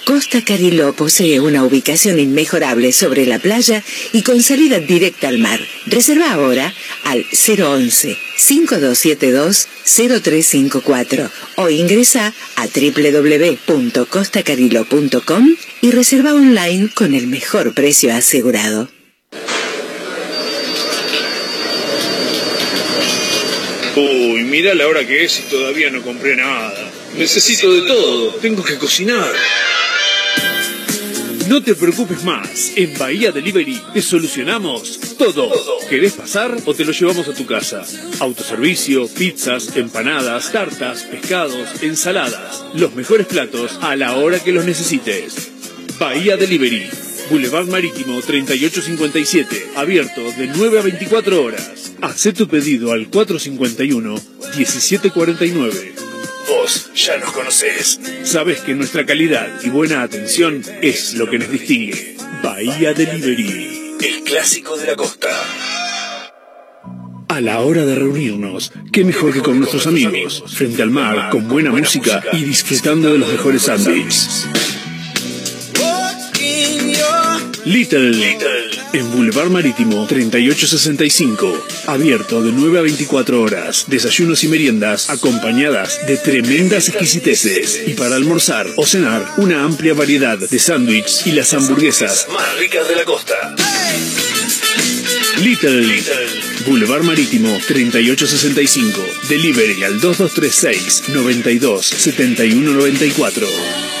Costa Cariló posee una ubicación inmejorable sobre la playa y con salida directa al mar. Reserva ahora al 011 5272 0354 o ingresa a www.costacariló.com y reserva online con el mejor precio asegurado. Uy, mira la hora que es y todavía no compré nada. Necesito de todo. Tengo que cocinar. No te preocupes más. En Bahía Delivery te solucionamos todo. ¿Querés pasar o te lo llevamos a tu casa? Autoservicio, pizzas, empanadas, tartas, pescados, ensaladas. Los mejores platos a la hora que los necesites. Bahía Delivery. Boulevard Marítimo 3857. Abierto de 9 a 24 horas. Haz tu pedido al 451-1749. Vos ya nos conocés. Sabes que nuestra calidad y buena atención es lo que nos distingue. Bahía Delivery, el clásico de la costa. A la hora de reunirnos, qué mejor que con nuestros amigos, frente al mar, con buena música y disfrutando de los mejores sándwiches. Little, en Boulevard Marítimo 3865, abierto de 9 a 24 horas, desayunos y meriendas acompañadas de tremendas exquisiteces. Y para almorzar o cenar una amplia variedad de sándwiches y las hamburguesas más ricas de la costa. Little, Boulevard Marítimo 3865, delivery al 2236 92 71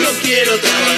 No quiero trabajar,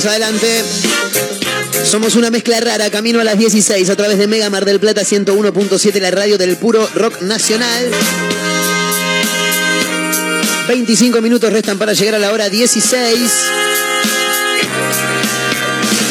Seguimos adelante. Somos una mezcla rara, camino a las 16 a través de Mega Mar del Plata 101.7, la radio del puro rock nacional. 25 minutos restan para llegar a la hora 16.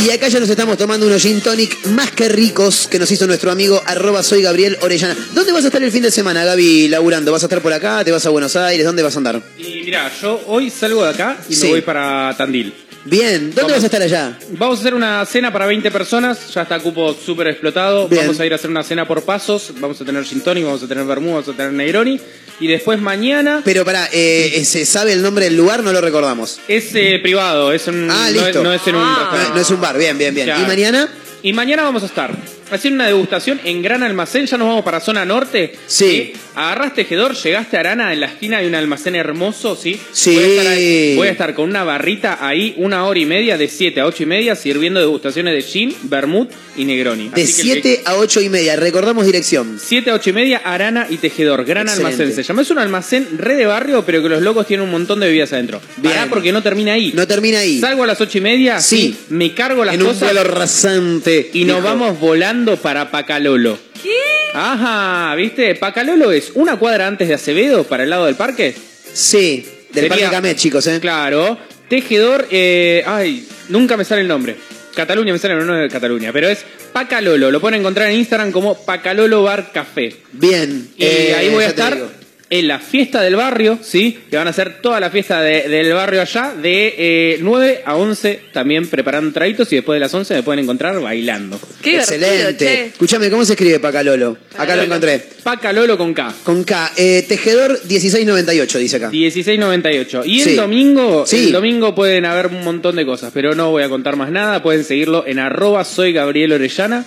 Y acá ya nos estamos tomando unos gin tonic más que ricos que nos hizo nuestro amigo arroba soy Gabriel Orellana. ¿Dónde vas a estar el fin de semana, Gaby, laburando? ¿Vas a estar por acá? ¿Te vas a Buenos Aires? ¿Dónde vas a andar? Y mira, yo hoy salgo de acá y Sí. me voy para Tandil. Bien, ¿dónde vas a estar allá? Vamos a hacer una cena para 20 personas, ya está cupo súper explotado. Bien. Vamos a ir a hacer una cena por pasos, vamos a tener gin tonic, vamos a tener vermú, vamos a tener negroni. Y después mañana Pero pará, eh, ¿se sabe el nombre del lugar? No lo recordamos. es eh, privado, es un, Ah, no, es, no es en un restaurante. No es un bar, bien, bien, bien. ¿Y mañana? Y mañana vamos a estar haciendo una degustación en Gran Almacén, ya nos vamos para zona norte. Sí. Agarrás tejedor, llegaste a Arana, en la esquina hay un almacén hermoso, ¿sí? Sí. Voy a, estar ahí- voy a estar con una barrita ahí una hora y media, de 7 a 8 y media, sirviendo degustaciones de gin, vermut y negroni. De Así que el que- 7 a 8 y media. Recordamos dirección. 7 a 8 y media, Arana y Tejedor. Gran Excelente. almacén se llama. Es un almacén re de barrio, pero que los locos tienen un montón de bebidas adentro. Pará porque no termina ahí. No termina ahí. Salgo a las 8 y media, Sí. me cargo las En un cosas vuelo rasante. y nos vamos volando para Pacalolo. ¿Qué? Ajá, ¿viste? Pacalolo es una cuadra antes de Acevedo, para el lado del parque. Sí, del Sería- Parque Camet, chicos, ¿eh? Claro. Tejedor, eh, ay, nunca me sale el nombre. Cataluña me sale, pero no es de Cataluña, pero es Pacalolo. Lo pueden encontrar en Instagram como Pacalolo Bar Café. Bien. Y eh, ahí voy a estar. En la fiesta del barrio, ¿sí? Que van a hacer toda la fiesta de- del barrio allá, de eh, 9 a 11, también preparando traguitos y después de las 11 me pueden encontrar bailando. Qué Excelente. Escúchame, ¿cómo se escribe Pacalolo? Acá lo encontré. Pacalolo con K. Con K. Eh, tejedor 1698, dice acá. 16.98. Y el Sí. domingo, Sí. el domingo pueden haber un montón de cosas, pero no voy a contar más nada. Pueden seguirlo en arroba soy Gabriel Orellana.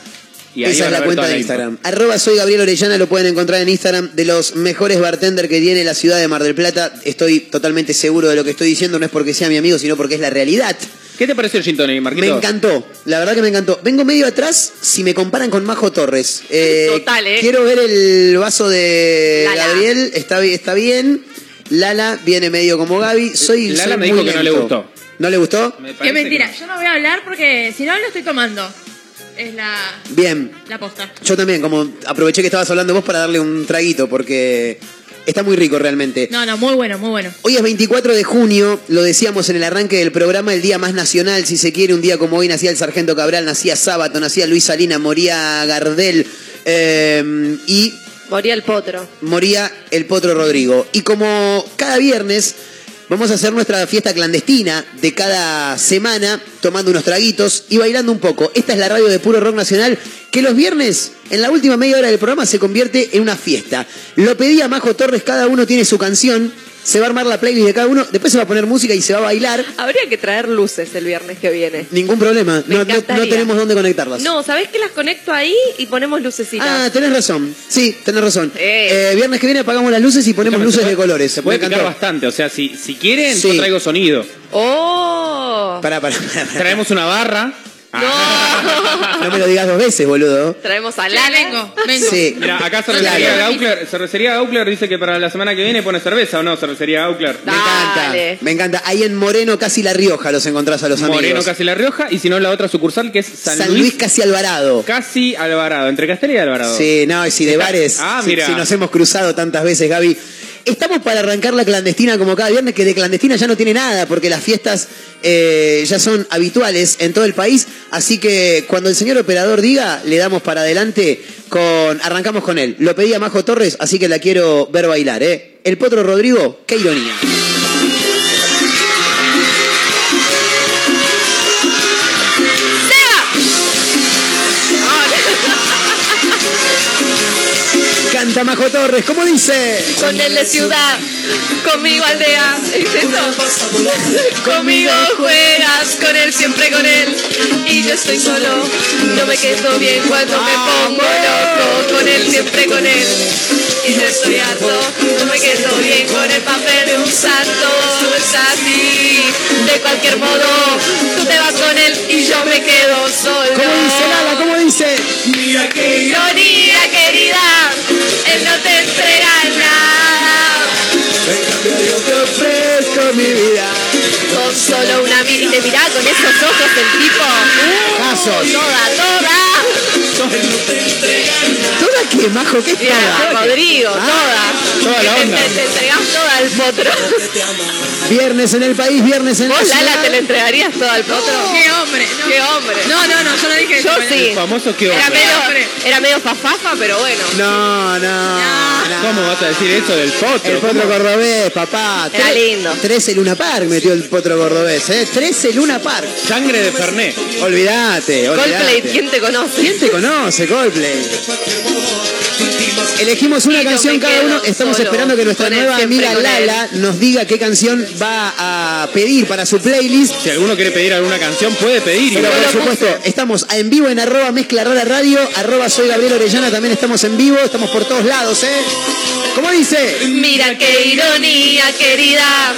Y ahí Esa es la cuenta de la info. Instagram. Arroba soy Gabriel Orellana, lo pueden encontrar en Instagram de los mejores bartender que tiene la ciudad de Mar del Plata. Estoy totalmente seguro de lo que estoy diciendo, no es porque sea mi amigo, sino porque es la realidad. ¿Qué te pareció el Gin Tonic, Marquito? Me encantó, la verdad que me encantó. Vengo medio atrás si me comparan con Majo Torres. Eh, Total, ¿eh? Quiero ver el vaso de Lala. Gabriel, está, está bien. Lala viene medio como Gaby. Soy, Lala soy me muy dijo que no le gustó. ¿No le gustó? Qué mentira, yo no voy a hablar porque si no lo estoy tomando. Es la, Bien, la posta. yo también, como aproveché que estabas hablando vos para darle un traguito, porque está muy rico realmente. No, no, muy bueno, muy bueno. Hoy es 24 de junio, lo decíamos en el arranque del programa, el día más nacional, si se quiere, un día como hoy nacía el Sargento Cabral, nacía Sábato, nacía Luis Salina, moría Gardel eh, y Moría el potro. moría el Potro Rodrigo. Y como cada viernes vamos a hacer nuestra fiesta clandestina de cada semana, tomando unos traguitos y bailando un poco. Esta es la radio de Puro Rock Nacional, que los viernes, en la última media hora del programa, se convierte en una fiesta. Lo pedía Majo Torres, cada uno tiene su canción, se va a armar la playlist de cada uno, después se va a poner música y se va a bailar. Habría que traer luces el viernes que viene. Ningún problema, Me no, no- no tenemos dónde conectarlas. No, ¿sabés que las conecto ahí y ponemos lucecitas? Ah, tenés razón. Sí, tenés razón. Eh, viernes que viene apagamos las luces y ponemos Escúchame, luces de colores. Se puede picar encantó. bastante, o sea, si, si quieren, Sí. yo traigo sonido. ¡Oh! Pará, pará. Traemos una barra. No me lo digas dos veces, boludo. Traemos a Lala. vengo, vengo. Sí. Mira, acá Claro. cervecería Gaukler, cervecería Gaukler dice que para la semana que viene pone cerveza o no, cervecería Gaukler. Me encanta. Me encanta. Ahí en Moreno, casi La Rioja, los encontrás a los amigos. Moreno casi La Rioja y si no la otra sucursal que es San, San Luis, casi Alvarado. casi Alvarado, entre Castelli y Alvarado. Sí, no, y si de bares, Ah, si, mira. si nos hemos cruzado tantas veces, Gaby. Estamos para arrancar la clandestina como cada viernes, que de clandestina ya no tiene nada, porque las fiestas eh, ya son habituales en todo el país. Así que cuando el señor operador diga, le damos para adelante con. Arrancamos con él. Lo pedía Majo Torres, así que la quiero ver bailar, ¿eh? El potro Rodrigo, qué ironía. Canta Majo Torres, ¿cómo dice? Con él de ciudad, conmigo aldea. ¿Es eso? Conmigo juegas, con él siempre con él. Y yo estoy solo, no me quedo bien cuando me pongo loco. Con él siempre con él. Y yo estoy harto, no me quedo bien con el papel de un santo. Es así, de cualquier modo, tú te vas con él y yo me quedo solo. ¿Cómo dice Lala? ¿Cómo dice? Mira qué ironía, solo una mirada. Y te mirá con esos ojos el tipo. Uh, Casos. Toda, toda. ¿Toda qué, Majo? ¿Qué es toda? Rodrigo, Ah, toda. toda la Te- onda. Te, te entregás toda al potro. Viernes en el país, viernes en la ¿Vos, Lala, ciudad. te le entregarías toda al potro? ¡Qué hombre! No. ¡Qué hombre! No, no, no, yo no dije Yo sí. El famoso que Era hombre. medio, era medio fafafa, pero bueno. No, no, no. ¿Cómo vas a decir eso del potro? El potro ¿Cómo? cordobés, papá. Era Tre- lindo. 13 Luna Park metió el potro cordobés, ¿eh? 13 Luna Park. Sangre de Fernet. Olvídate, olvídate. Coldplay, ¿quién te conoce? ¿Quién te conoce, Coldplay? Elegimos una canción cada uno. Estamos esperando que nuestra nueva amiga. Lala nos diga qué canción va a pedir para su playlist. Si alguno quiere pedir alguna canción, puede pedir. Pero por supuesto, estamos en vivo en arroba mezcla rara radio, arroba soy Gabriel Orellana, también estamos en vivo, estamos por todos lados, ¿eh? ¿Cómo dice? Mira qué ironía, querida,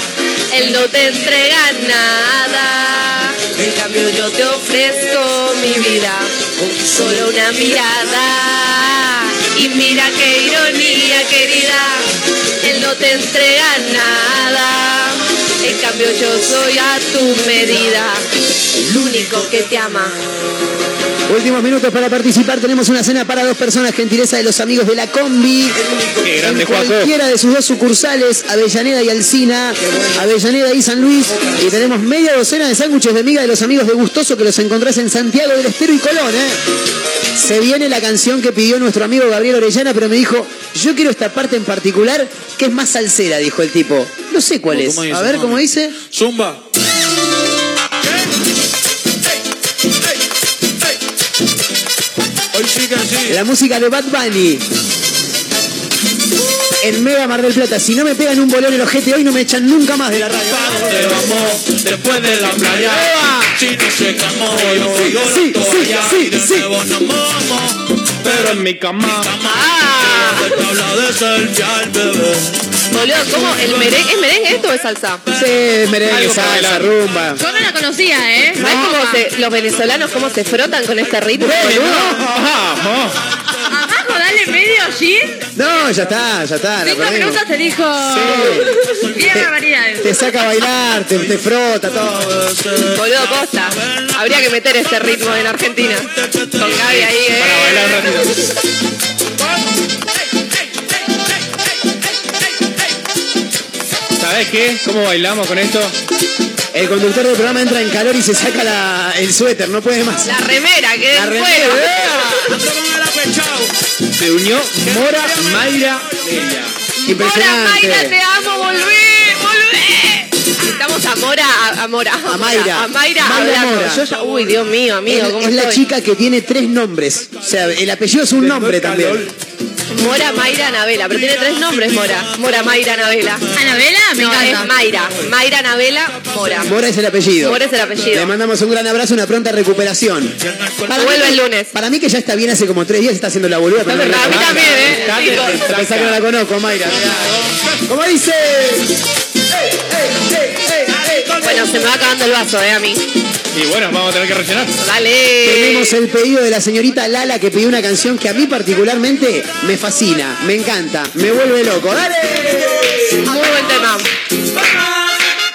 él no te entrega nada. En cambio yo te ofrezco mi vida, solo una mirada. Y mira qué ironía, querida, él no te entrega nada. Cambio yo soy a tu medida, el único que te ama. Últimos minutos para participar, tenemos una cena para dos personas, gentileza de los amigos de la combi. Qué grande, en cualquiera de sus dos sucursales, Avellaneda y Alcina, Avellaneda y San Luis. Y tenemos media docena de sándwiches de miga de los amigos de Gustoso que los encontrás en Santiago del Estero y Colón, ¿eh? Se viene la canción que pidió nuestro amigo Gabriel Orellana, pero me dijo, yo quiero esta parte en particular que es más salsera, dijo el tipo. No sé cuál es. ¿Cómo dice, A ver cómo dice. Zumba. Hoy sí que sí. La música de Bad Bunny. En Mega Mar del Plata. Si no me pegan un bolón el ojete hoy, no me echan nunca más de la radio. Te vamos después de la playa. Si no se calmó, yo Sí, sí, sí, y de sí. vamos. Pero en mi cama. De tabla de selfie al bebé. Boludo, ¿cómo? ¿El merengue? ¿Es merengue esto o es salsa? Sí, merengue, Algo para salsa, bailar. rumba. Yo no la conocía, ¿eh? ¿Sabes cómo se- los venezolanos cómo se frotan con este ritmo, boludo? Abajo, dale medio gin. No, ya está, ya está. la Cinco perdimos. minutos te dijo. Barbaridades. Te saca a bailar, te, te frota todo. Boludo, posta. Habría que meter este ritmo en Argentina. Con Gaby ahí, eh. Para bailar un ¿Sabes qué? ¿Cómo bailamos con esto? El conductor del programa entra en calor y se saca la- el suéter, no puede más. La remera, que La remera, fuego. Se unió Mora Mayra Bella. Mora, Mayra, te Impresionante. amo, volvé, volvé. Necesitamos a Mora, a, a Mora. A Mayra. A Mayra, Mayra. Mora. Yo ya, uy, Dios mío, amigo, Es, ¿cómo es la estoy? chica que tiene tres nombres. O sea, el apellido es un nombre también. Mora Mayra Anabela, pero tiene tres nombres, Mora. Mora Mayra Anabela. ¿Anabela? Me no, encanta. es Mayra. Mayra Anabela, Mora. Mora es el apellido. Mora es el apellido. Le mandamos un gran abrazo, una pronta recuperación. Para Vuelve mí- el lunes. Para mí que ya está bien hace como tres días, está haciendo la boluda. pero no la A mí también, ¿eh? A pesar que no la conozco, Mayra. ¿Cómo dice? Bueno, se me va acabando el vaso, ¿eh? A mí. Y bueno, vamos a tener que rellenar. Dale. Tenemos el pedido de la señorita Lala que pidió una canción que a mí particularmente me fascina, me encanta, me vuelve loco. ¡Dale! Muy buen tema.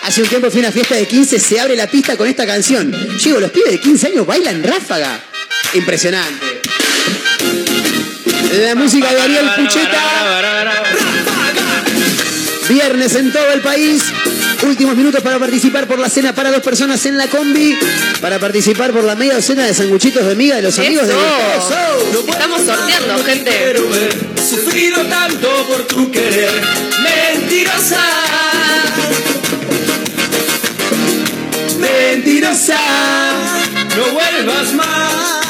Hace un tiempo fui a una fiesta de 15, se abre la pista con esta canción. Llego, los pibes de 15 años bailan ráfaga. Impresionante. La música de Ariel Pucheta. Viernes en todo el país. Últimos minutos para participar por la cena para dos personas en la combi. Para participar por la media docena de sanguchitos de miga de los amigos de Eso. Estamos sorteando, gente. Sufrido tanto por tu querer, mentirosa. Mentirosa, no vuelvas más.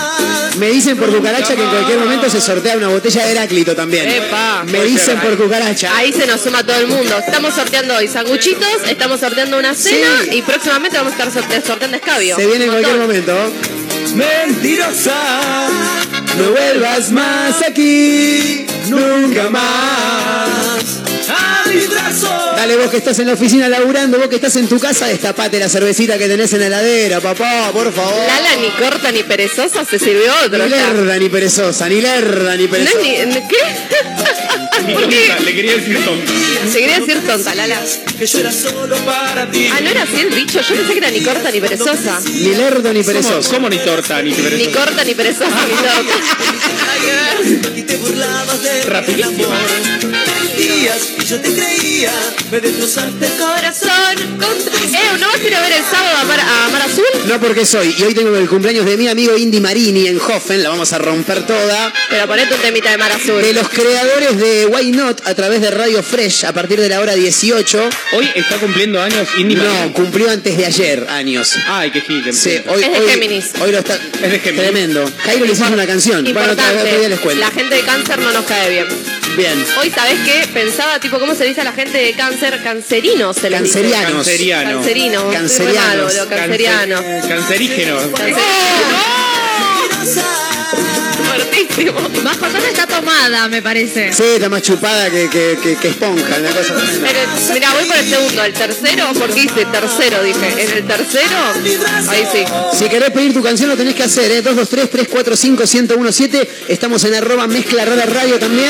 Me dicen por cucaracha que en cualquier momento se sortea una botella de Heráclito también. Epa. Me dicen por cucaracha. Ahí se nos suma todo el mundo. Estamos sorteando hoy sanguchitos, estamos sorteando una cena y próximamente vamos a estar sorte- sorteando escabio. Se viene en cualquier momento. Mentirosa, No vuelvas más aquí. Nunca más. Dale vos que estás en la oficina laburando, vos que estás en tu casa, destapate la cervecita que tenés en la heladera, papá, por favor. Lala ni corta ni perezosa se sirvió otro. Ni ya. lerda ni perezosa, ni lerda ni No perezosa. ni- ni- ¿Qué? ¿Por qué? Le quería decir tonto. Se quería decir tonta, Lala. Que yo era solo para ti. Ah, no era así el dicho. Yo pensé que era ni corta ni perezosa. Ni lerdo ni ¿Cómo, perezoso. cómo ni torta ni Ni perezosa? corta ni perezosa ni torta. Nada que ver. Y te burlabas de Rapidísimo. Mentías y yo te creía. Me destrozaste el Corazón. Eh, ¿no vas a ir a ver el sábado a Mar, a Mar Azul? No porque soy, y hoy tengo el cumpleaños de mi amigo Indy Marini en Hoffen, la vamos a romper toda. Pero ponete un temita de Mar Azul. De los creadores de Why Not a través de Radio Fresh a partir de la hora 18. Hoy está cumpliendo años Indy No, Marini. cumplió antes de ayer años. Ay, qué gil. Sí, hoy, Es de hoy- Géminis. Hoy lo está. Es de Géminis. Tremendo. Jairo le hizo una canción. Bueno, otra Importante. cuento. La gente de cáncer no nos cae bien. Bien. Hoy, ¿sabés qué? Pensaba, tipo, ¿cómo se dice a la gente de cáncer? Cancerinos se les dice. Cancerianos. Canceriano. Cancerinos. Cancerianos. Cancerianos. Cancer- Cancerígeno. Fuertísimo. Bajo tono está tomada, me parece. Sí, está más chupada que, que, que- que esponja, una cosa Mira, voy por el segundo. El tercero, porque hice tercero, dije. En el tercero, ahí sí. Si querés pedir tu canción lo tenés que hacer, ¿eh? 223-345-1017. Estamos en arroba mezcla rara radio también.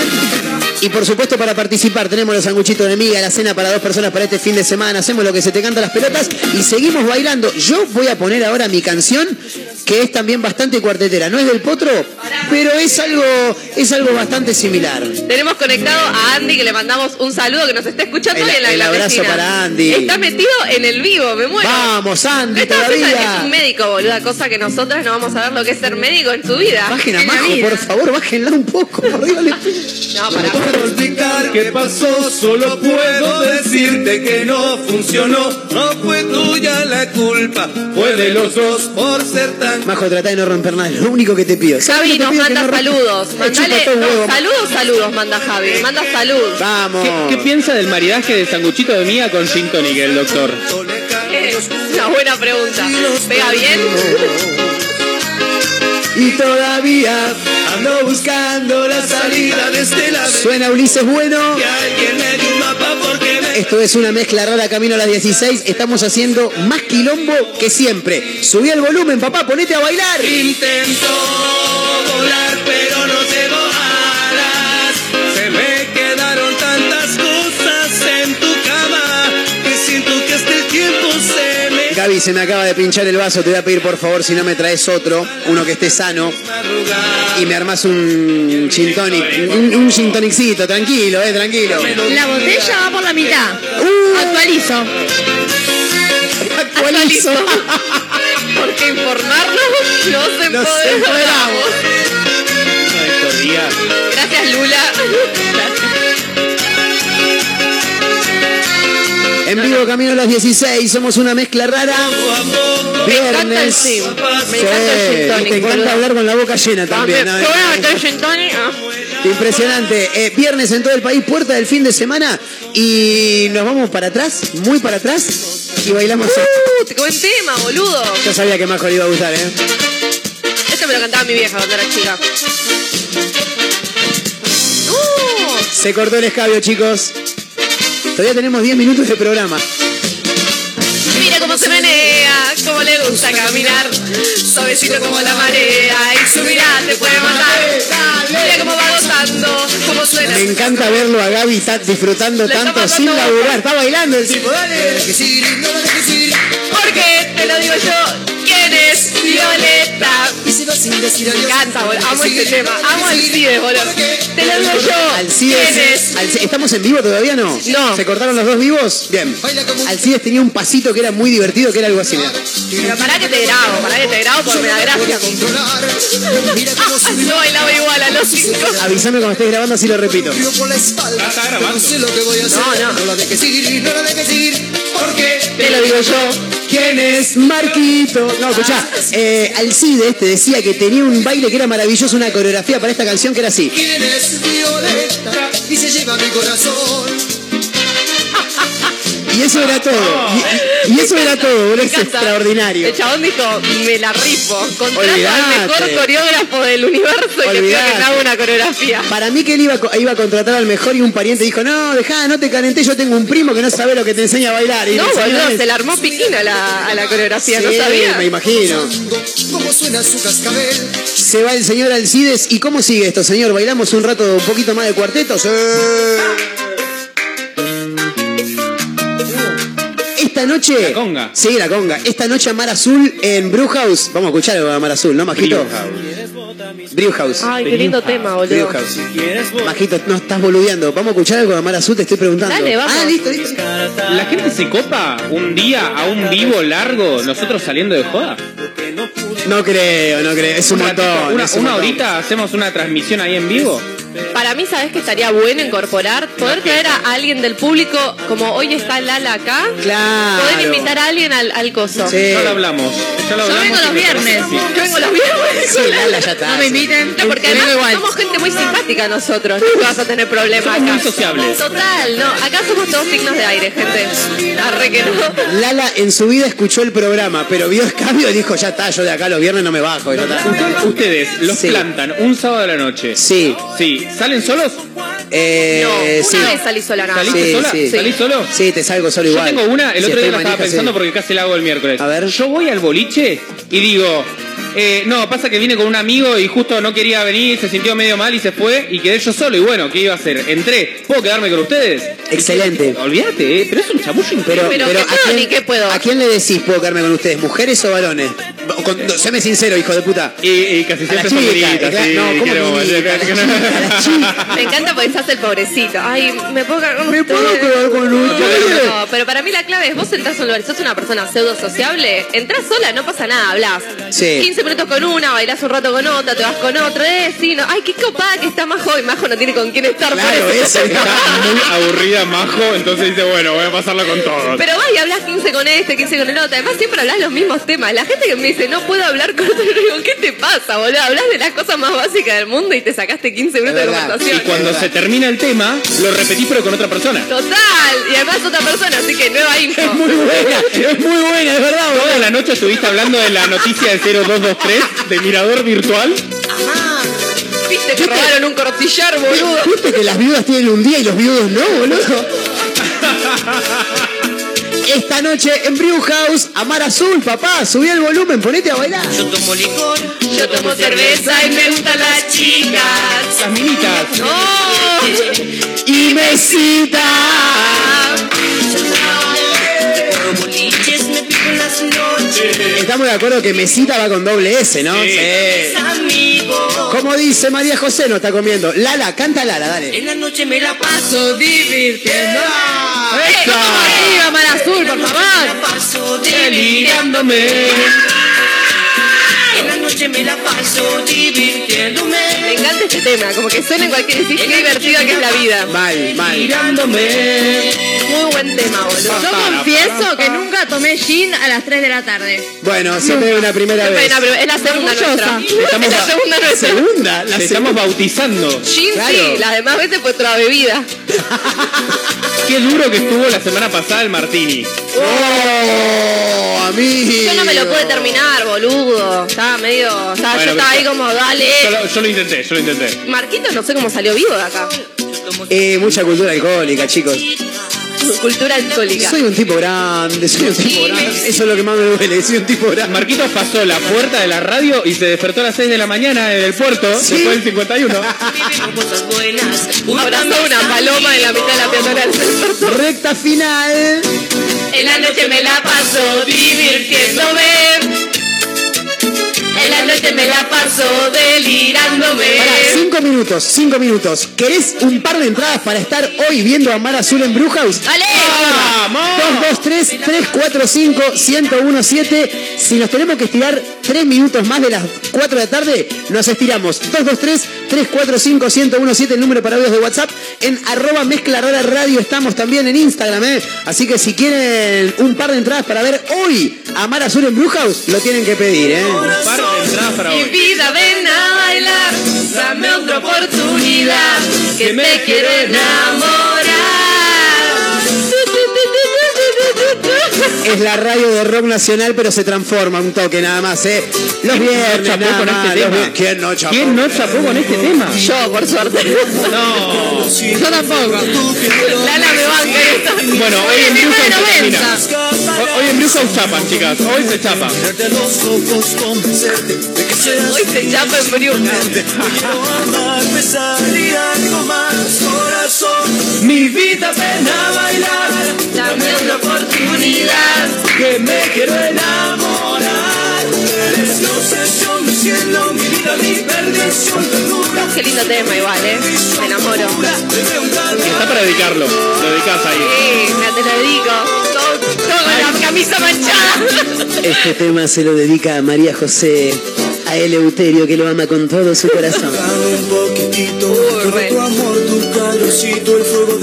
Y por supuesto para participar tenemos los sanguchitos de miga, la cena para dos personas para este fin de semana. Hacemos lo que se te canta las pelotas y seguimos bailando. Yo voy a poner ahora mi canción que es también bastante cuartetera. No es del potro, pero es algo, es algo bastante similar. Tenemos conectado a Andy, que le mandamos un saludo, que nos está escuchando El- en la el abrazo para Andy. Está metido en el vivo, me muero. Vamos, Andy, Esta es todavía. un médico, boluda, cosa que nosotras no vamos a ver lo que es ser médico en tu vida. Bajen a En la Majo, vida. por favor, bájenla un poco. Le. No, para. puedo explicar qué pasó, solo puedo decirte que no funcionó. No fue tuya la culpa, fue de los dos por ser tan. Majo, trata de no romper nada. Es lo único que te pido. ¿Sabes Javi lo que te nos manda no saludos. Me Mandale, no, saludos, saludos, manda Javi. Manda salud. Vamos. ¿Qué, qué piensa del maridaje de sanguchito de miga con gin tonic el doctor? Es una buena pregunta. ¿Pega bien? Y todavía Ando buscando la salida de este suena Ulises Bueno. Esto es una mezcla rara camino a las 16. Estamos haciendo más quilombo que siempre. Subí el volumen, papá, ponete a bailar. Intento volar, se me Gaby, se me acaba de pinchar el vaso. Te voy a pedir por favor si no me traes otro, uno que esté sano. Y me armas un gin tonic, un, un gin tonicito, tranquilo, eh, tranquilo. La botella va por la mitad. Uh. Actualizo. Actualizo. Porque informarnos nos Nos empoderamos. empoderamos. Estos días. Gracias, Lula. En vivo, camino a las 16. Somos una mezcla rara. Me encanta el Viernes. Me encanta el te encanta hablar con la boca llena también. ¿no? Te voy a meter gin tonic. ah. Impresionante. Eh, viernes en todo el país, puerta del fin de semana. Y nos vamos para atrás, muy para atrás. Y bailamos. Uh, te buen tema, boludo. Yo sabía que Majo le iba a gustar, ¿eh? Esto me lo cantaba mi vieja cuando era chica. Uh, Se cortó el escabio, chicos. Todavía tenemos 10 minutos de programa. mira cómo se menea, cómo le gusta caminar. Suavecito como la marea y su mirada te puede matar. Mira cómo va gozando, cómo suena. Me encanta verlo a Gaby ta- disfrutando tanto sin laburar. Está bailando el tipo, dale. Porque te lo digo yo, ¿quién es Violeta? Me encanta, boludo. Amo este tema. Amo al Cides, boludo. Te lo digo yo, Alcides, ¿quién es? Alci- ¿Estamos en vivo todavía no? No. ¿Se cortaron los dos vivos? Bien. Alcides tenía un pasito que era muy divertido, que era algo así. mirá. Pero pará que te grabo, pará que te grabo porque me da gracia. No bailaba igual a los cinco. Avísame cuando estés grabando, así lo repito. Ah, está grabando. No, no. No la dejes ir, no la dejes ir, porque Te lo digo yo. ¿Quién es Marquito? No, escuchá, eh, Alcides te decía que tenía un baile que era maravilloso, una coreografía para esta canción que era así. Y eso era todo. Y, y eso era todo, boludo, es extraordinario. El chabón dijo, me la rifo. Contrato al mejor coreógrafo del universo y que Olvidate. me haga una coreografía. Para mí que él iba, iba a contratar al mejor y un pariente dijo, no, dejá, no te calenté, yo tengo un primo que no sabe lo que te enseña a bailar. Y No, boludo, se la armó piquina a la, a la coreografía, ¿no Sí, sabía? me imagino. Cómo suena su cascabel. Se va el señor Alcides. ¿Y cómo sigue esto, señor? ¿Bailamos un rato un poquito más de cuarteto? Sí. Esta noche. La conga. Sí, la conga. Esta noche Mar Azul en Brewhouse. Vamos a escuchar algo de Mar Azul, ¿no, Majito? Brewhouse. Ay, qué lindo tema, boludo. Brewhouse. Majito, no estás boludeando. Vamos a escuchar algo de Mar Azul, te estoy preguntando. Dale, vamos. Ah, listo, listo. ¿La gente se copa un día a un vivo largo, nosotros saliendo de joda? No creo, no creo. Es un montón. Una, es un una montón. horita hacemos una transmisión ahí en vivo. Para mí, ¿sabes que estaría bueno incorporar? Poder traer a alguien del público, como hoy está Lala acá. Claro. Poder invitar a alguien al, al coso. Sí. Ya lo hablamos. Ya lo Yo hablamos vengo y los viernes. Yo vengo los viernes. Sí, Lala ya está. No me inviten. No, porque vengo además igual. somos gente muy simpática nosotros, no vas a tener problemas Somos acá. muy sociables. Total, no, acá somos todos signos de aire, gente. Arre que no. Lala en su vida escuchó el programa, pero vio el cambio y dijo, ya está, yo de acá los viernes no me bajo. está. Ustedes los Sí. plantan un sábado de la noche. Sí. Sí. ¿Salen solos? Eh, No, una sí. vez salí sola nada. más. ¿Saliste Sí, sola? sí. ¿Salís solo? Sí, te salgo solo Yo igual. tengo una, el Si otro día estoy la estaba manija, pensando porque casi la hago el miércoles. A ver. Yo voy al boliche y digo, eh, no, pasa que vine con un amigo y justo no quería venir, se sintió medio mal y se fue y quedé yo solo. Y bueno, ¿qué iba a hacer? Entré, ¿puedo quedarme con ustedes? Excelente. Olvídate, eh, pero es un chamullo Pero. Pero, pero ¿qué ¿a, puedo quién, ni qué puedo? ¿a quién le decís puedo quedarme con ustedes? ¿Mujeres o varones? Con- no, séme sincero, hijo de puta. Y, y casi A siempre son chica, bonitas, sí, no, ¿cómo quiero- que bonita? A. Me encanta porque se hace el pobrecito. Ay, me puedo quedar con ¿Me ustedes? puedo quedar con ustedes? No, pero para mí la clave es vos entrás a un lugar, sos una persona pseudo sociable, entrás sola, no pasa nada, hablas. Sí. 15 minutos con una, bailás un rato con otra, te vas con otra, eh, sí, no. Ay, qué copada que está Majo y Majo no tiene con quién estar. por Claro, eso. Está muy aburrida Majo, entonces dice, bueno, voy a pasarla con todos. Pero vas y hablas 15 con este, 15 con el otro. Además, siempre hablas los mismos temas. La gente que me dice, no puedo hablar con otro, yo digo, ¿qué te pasa, boludo? Hablas de las cosas más básicas del mundo y te sacaste 15 minutos de verdad. Y conversación. cuando se termina el tema, lo repetís pero con otra persona. Total. Y además otra persona, así que nueva info. Es muy buena, es muy buena, es verdad. boludo. Toda la noche estuviste hablando de la noticia de 0223, de Mirador Virtual. Viste que robaron un cortillar, boludo. ¿Viste que las viudas tienen un día y los viudos no, boludo? Esta noche en Brew House, Amar Azul, papá, subí el volumen, ponete a bailar. Yo tomo licor, Yo tomo cerveza y me gustan las chicas. Las minitas. ¡Oh! Y mesita. Boliches, me Estamos de acuerdo que mesita va con doble S, ¿no? Sí. Amigos. Como dice María José, no está comiendo. Lala, canta Lala, dale. En la noche me la paso divirtiendo. ¡Vamos arriba, Mar Azul, por Me favor! la paso delirándome. En la noche me la paso divirtiéndome. Me encanta este tema, como que suena en cualquier sitio. Qué divertida que es la vida. Mal, mal. Mirándome. Muy buen tema, boludo. Yo confieso que nunca tomé gin a las 3 de la tarde. Bueno, se ve una primera vez. pero es la segunda nuestra. Estamos Es la segunda nuestra. Segunda, la Te estamos bautizando. Gin Claro. sí, las demás veces fue otra bebida. Qué duro que estuvo la semana pasada el Martini. Oh, amigo. Yo no me lo pude terminar, boludo. Estaba medio. Estaba, Bueno, yo estaba pero ahí como, dale. Yo lo, yo lo intenté, yo lo intenté. Marquito no sé cómo salió vivo de acá. Eh, mucha cultura alcohólica, chicos. Cultura alcohólica. Soy un tipo grande, soy un tipo grande. Eso es lo que más me duele, soy un tipo grande. Marquitos pasó la puerta de la radio y se despertó a las 6 de la mañana en el puerto, Sí. después del 51. Cosas buenas. Abrazó una paloma en la mitad de la peatonal. Recta final. En la noche me la paso divirtiéndome. En la noche me la paso delirándome. Pará, cinco minutos, cinco minutos. ¿Querés un par de entradas para estar hoy viendo a Mar Azul en Brew House? ¡Dale! 223-345-1017. Si nos tenemos que estirar tres minutos más de las 4 de la tarde, nos estiramos. 223-345-1017, el número para audios de WhatsApp. En arroba mezcla rara radio estamos también en Instagram, ¿eh? Así que si quieren un par de entradas para ver hoy a Mar Azul en Brew House, lo tienen que pedir, ¿eh? Un par de para hoy. vida, ven a bailar, dame otra oportunidad, que te quiero enamorar. Es la radio de rock nacional, pero se transforma un toque nada más, ¿eh? Los viernes, chapó nada con más, este los tema? ¿Quién no chapó? ¿Quién no chapó con este tema? Yo, por suerte. No. Yo tampoco. Lala me banca en esta. Bueno, hoy en House se termina. 90. Ho- Hoy en Blue House chapan, chicas. Hoy se chapa. Hoy se chapa en Briuca. Mi vida ven a bailar, Dame otra oportunidad. Que me quiero enamorar. Qué lindo tema igual, ¿eh? Me enamoro. Está para dedicarlo. Lo dedicas ahí. Sí, me te lo dedico. Todo, con la camisa manchada. Este tema se lo dedica a María José, a Eleuterio, que lo ama con todo su corazón.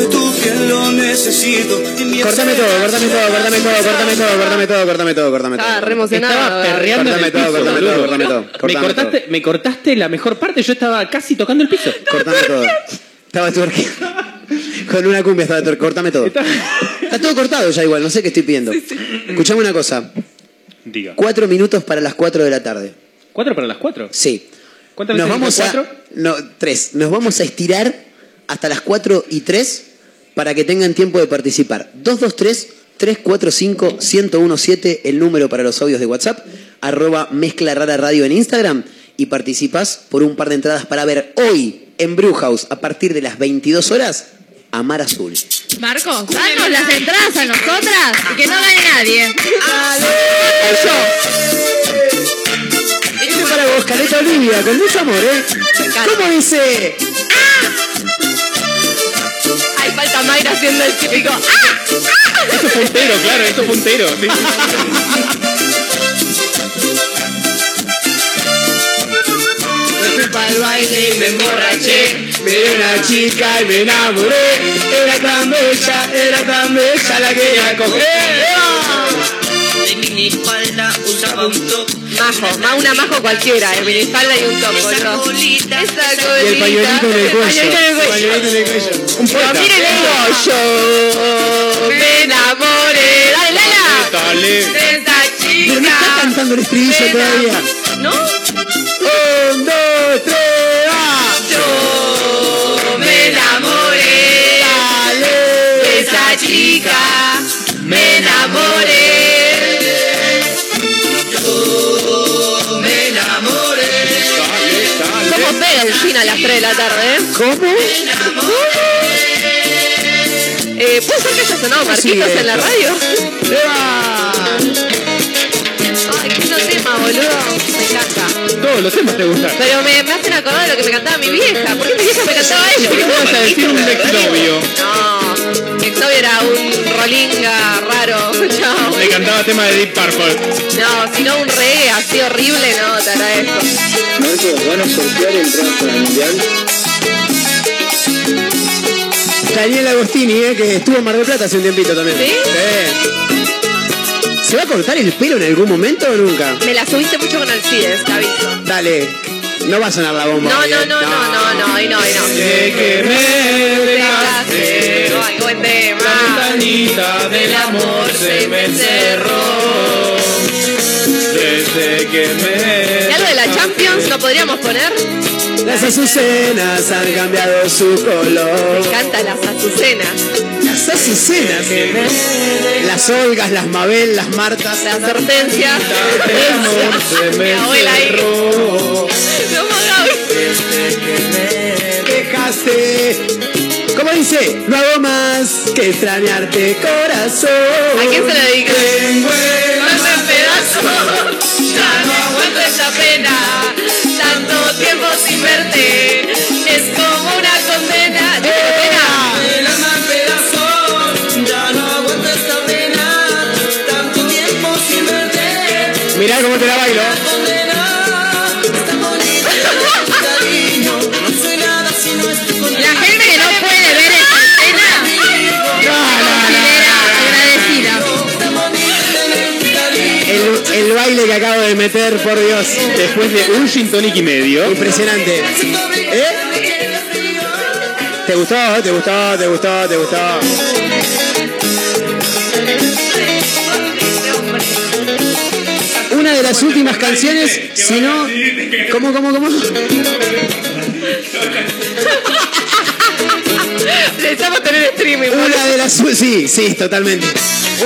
Uy, re. Cortame todo, cortame todo, cortame todo, cortame todo, cortame todo, cortame todo, cortame Estaba todo. re emocionada. Estaba perreando Cortame todo, cortame todo, cortame todo, Me cortaste, me cortaste la mejor parte. Yo estaba casi tocando el piso. Cortame todo. Estaba twerkeando. Con una cumbia estaba twerkeando. Cortame todo. Está todo cortado ya igual, no sé qué estoy pidiendo. Escuchame una cosa. Diga. Cuatro minutos para las cuatro de la tarde. ¿Cuatro para las cuatro? Sí. ¿Cuántas Nos veces vamos dijiste a. cuatro? No, tres. Nos vamos a estirar hasta las 4 y 3 para que tengan tiempo de participar. 223-345-1017, el número para los audios de WhatsApp, arroba mezcla rara radio en Instagram y participás por un par de entradas para ver hoy en Brew House a partir de las 22 horas a Mar Azul. Marcos, danos las entradas a nosotras y que no gane nadie. Este es para vos, Caleta Olivia, con mucho amor, ¿eh? ¿Cómo dice? Haciendo el típico. ¡Ah! Eso fue un tero, claro, eso fue un tero. sí. Me fui pa'l baile y me emborraché. Me dio una chica y me enamoré. Era tan bella, era tan bella la que ella coger. De minifalda usaba un top. Majo, ma una majo cualquiera, el minifalda y un top, Esa boludo. colita. Esa Y el pañuelito en el cuello. pañuelito en cuello. Un Pero poeta. mire, le digo, yo me enamoré. Dale, Lala. Dale. De esa Pero no está cantando el estribillo todavía. ¿No? Un, dos, las 3 de la tarde? ¿Cómo? Eh, ¿Puede ser que haya sonado Marquitos en la radio? Ay, qué lindo tema, boludo. Me encanta. Todos los temas te gustan. Pero me, me hacen acordar de lo que me cantaba mi vieja. ¿Por qué mi vieja me cantaba eso? ¿Por qué me vas a decir un exnovio? No, mi exnovio era un rolinga Chao. Le cantaba tema de Deep Purple. No, si no un reggae así horrible, no, te agradezco. Marcos, ¿van a sortear entradas para el mundial? Daniel Agostini, eh, que estuvo en Mar del Plata hace un tiempito también. ¿Sí? ¿Se va a cortar el pelo en algún momento o nunca? Me la subiste mucho con Alcides, te aviso. Dale, no va a sonar la bomba. No, no, eh. no, no, no, no, hoy no, hoy no. De que me dejaste. Ventanita del amor se me cerró. Desde que me... ¿Y algo de la Champions no podríamos poner? Las azucenas han cambiado su Me color. encantan las azucenas. Las azucenas. Las Olgas, las Mabel, las Martas. Las hortensias. Mi me abuela ahí. me hagas- Dejaste. No hago más que extrañarte, corazón. ¿A quién se lo dedicas? Tengo el Más en pedazos. Ya no aguanto esta pena. Tanto tiempo sin verte. Es como una condena. ¿Tienes pena? El alma en pedazos, ya no aguanto esta pena. Tanto tiempo sin verte. Mirá cómo te la bailo. Baile que acabo de meter, por Dios. Después de un gin tonic y medio. Impresionante. ¿Eh? ¿Te gustó? ¿Te gustó? ¿Te gustó? ¿Te gustó? Una de las últimas canciones, si no... ¿Cómo, cómo, cómo? Necesitamos tener streaming. Una de las... Sí, sí, totalmente.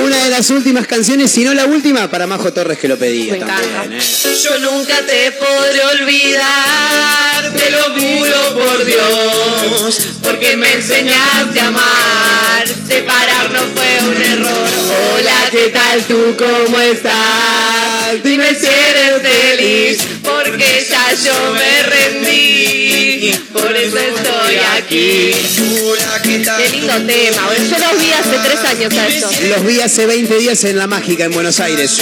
Una de las últimas canciones, si no la última, para Majo Torres que lo pedía Me encanta. también. ¿eh? Yo nunca te podré olvidar, te lo juro por Dios, porque me enseñaste a amar. Separarnos fue un error. Hola, ¿qué tal tú? ¿Cómo estás? Dime si eres feliz, porque ya yo me rendí. Por eso estoy aquí. ¿qué lindo tema. Yo los vi hace tres años a eso. Los vi hace 20 días en La Mágica, en Buenos Aires.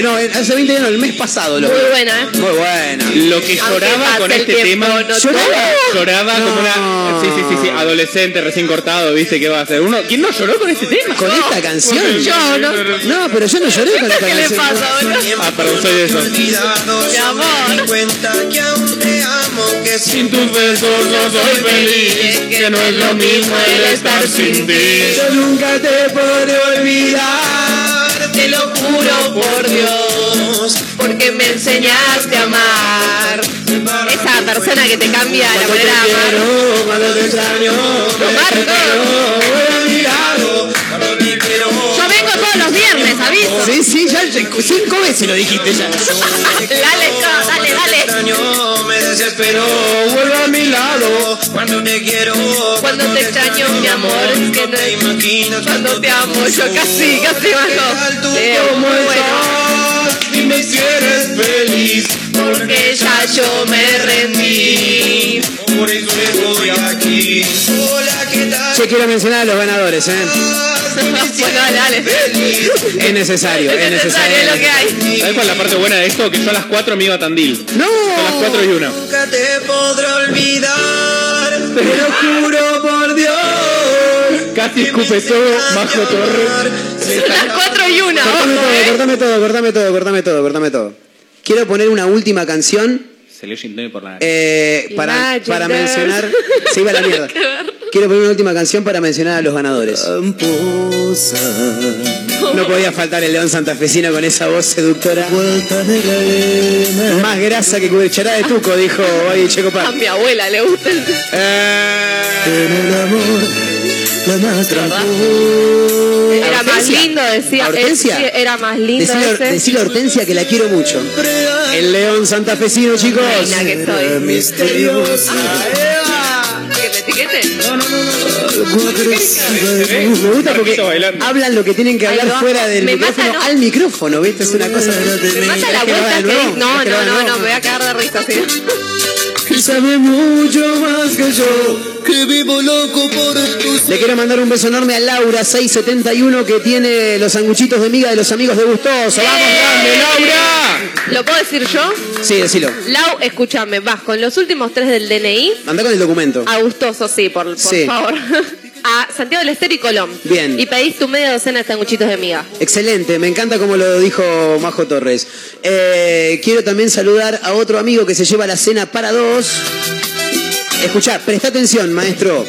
No, no, hace 20 días, no, el mes pasado. Lo Muy vi. buena, ¿eh? Muy buena. Lo que lloraba con el este tiempo, tema. no lloraba, lloraba como una. Sí, sí, sí, sí, adolescente, recién cortado, ¿viste qué va a hacer? Uno, ¿Quién no lloró con este tema? ¿Con esta canción? Yo, ¿no? No, pero yo no lloré con esta ¿Qué le canción. pasa, boludo? Ah, perdón, soy de eso. Mi amor. me di cuenta que aún te amo, que Sin tus besos no soy feliz, que no es lo mismo el estar sin ti. Yo nunca te podré olvidar. Te lo juro por Dios, porque me enseñaste a amar. Esa persona que te cambia la manera de amar. cuando te extraño. Vengo todos los viernes, aviso. Sí, sí, ya cinco veces lo dijiste ya. Dale, no, dale, dale. extraño, me desespero. Vuelve a mi lado. Cuando te quiero, Cuando te extraño, mi amor, es que no te imaginas Cuando te amo, yo casi, casi bajo. Leo, ¿Cómo muy bueno. Si eres feliz. Porque ya yo me rendí. Por eso estoy aquí. Hola, ¿qué tal? Che, quiero mencionar a los ganadores, ¿eh? bueno, dale, dale. Es necesario, es Es necesario, es lo que hay. ¿Sabes cuál es la parte buena de esto? Que yo a las 4 me iba a Tandil. ¡No! Son las 4 y 1. Nunca te podré olvidar. Te lo juro. Casi escupe todo, Majo Torres. Son las 4 y 1. Cortame todo, eh. cortame todo, cortame todo, cortame todo, cortame todo. Quiero poner una última canción Se le tonic por la eh, para, mencionar. Se iba a la mierda. Quiero poner una última canción para mencionar a los ganadores. No podía faltar el león santafesino con esa voz seductora. Más grasa que cucharada de tuco, dijo hoy Checo A Paz. mi abuela le gusta el... Eh, Era más lindo, decía. ¿A Hortensia? era más lindo decile a Hortensia que la quiero mucho. El león santafesino, chicos. Reina que soy. Misteriosa. ¿Que me etiquete? No, no, no. Me gusta porque hablan lo que tienen que hablar fuera del micrófono al micrófono, ¿viste? Es una cosa. Me la vuelta No, no, no, no, me voy a cagar de risa. Que sabe mucho más que yo, que vivo loco por tus... Le quiero mandar un beso enorme a Laura 671 que tiene los sanguchitos de miga de los amigos de Gustoso. ¡Vamos, grande, Laura! ¿Lo puedo decir yo? Sí, decilo. Lau, escúchame, vas con los últimos tres del DNI. Anda con el documento. A Gustoso, sí, por, por Sí. favor. A Santiago del Estero y Colón. Bien. Y pedís tu media docena de sanguchitos de miga. Excelente, me encanta como lo dijo Majo Torres. Eh, quiero también saludar a otro amigo que se lleva la cena para dos. Escuchá, presta atención, maestro.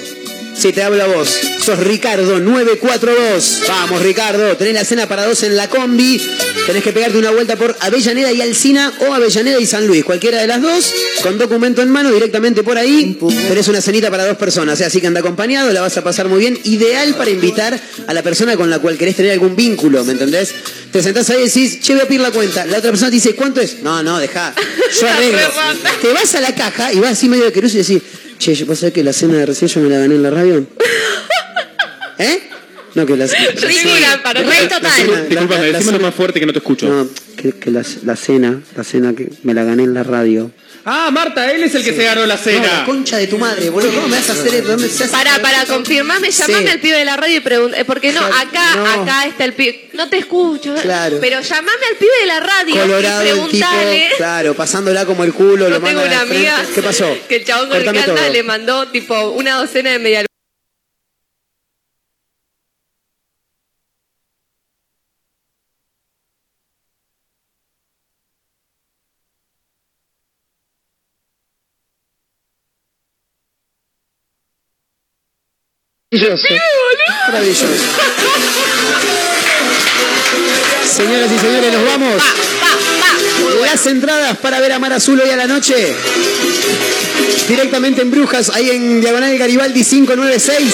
Si te hablo a vos, sos Ricardo 942. Vamos, Ricardo, tenés la cena para dos en la combi. Tenés que pegarte una vuelta por Avellaneda y Alcina o Avellaneda y San Luis, cualquiera de las dos, con documento en mano directamente por ahí. Tenés una cenita para dos personas, ¿eh? así que anda acompañado, la vas a pasar muy bien. Ideal para invitar a la persona con la cual querés tener algún vínculo, ¿me entendés? Te sentás ahí y decís, che, voy a pedir la cuenta. La otra persona te dice, ¿cuánto es? No, no, deja. Yo arreglo. te vas a la caja y vas así medio de queruso y decís, che, yo puedo saber que la cena de recién yo me la gané en la radio. ¿Eh? No, que la Ridícula, para La- re la total. Disculpame, decímelo más fuerte que no te escucho. No, que, que la, la cena, la cena que me la gané en la radio. Ah, Marta, él es el que se ganó la No, la cena. concha de tu madre, boludo. ¿Cómo me vas a hacer esto? ¿Dónde se hace? Para, para confirmarme, llamame Sí. al pibe de la radio y pregunta, porque no, acá, No. acá está el pibe. No te escucho. Claro. Pero llamame al pibe de la radio Colorado y el tipo, preguntale. claro, pasándola como el culo, lo Yo tengo una amiga ¿Qué pasó? que el chabón con el que Cortame anda todo. le mandó tipo una docena de media Maravilloso. Maravilloso. Señoras y señores, nos vamos. Las entradas para ver a Mar Azul hoy a la noche. Directamente en Brujas, ahí en Diagonal Garibaldi 596.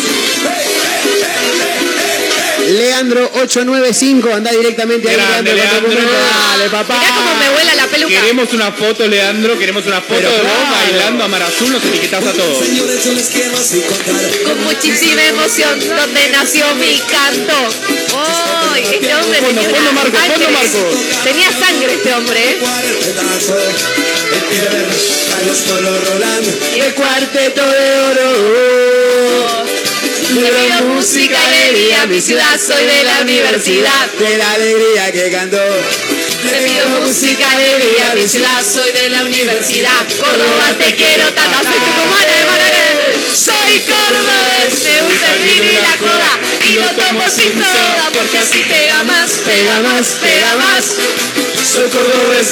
Leandro 895, anda directamente ahí. Grande, Leandro, Leandro. Dale, papá. Mirá cómo me vuela la peluca. Queremos una foto, Leandro, queremos una foto Pero de vos claro. bailando a Mar Azul, nos etiquetás a todos. Con muchísima emoción, donde nació mi canto. ¡Ay! este hombre Fondo, tenía una Marco, sangre. fondo, Marco. Tenía sangre este hombre, ¿eh? El cuarteto de oro. Pido música, alegría, mi ciudad, soy de la universidad. De la alegría que cantó. Le pido música, alegría, mi ciudad, soy de la universidad. Córdoba, te quiero tanto, soy de Manuel. Soy cordobés, me gusta el vino y la coda. Y lo tomo sin soda, porque así pega más, pega más, pega más. Soy cordobés.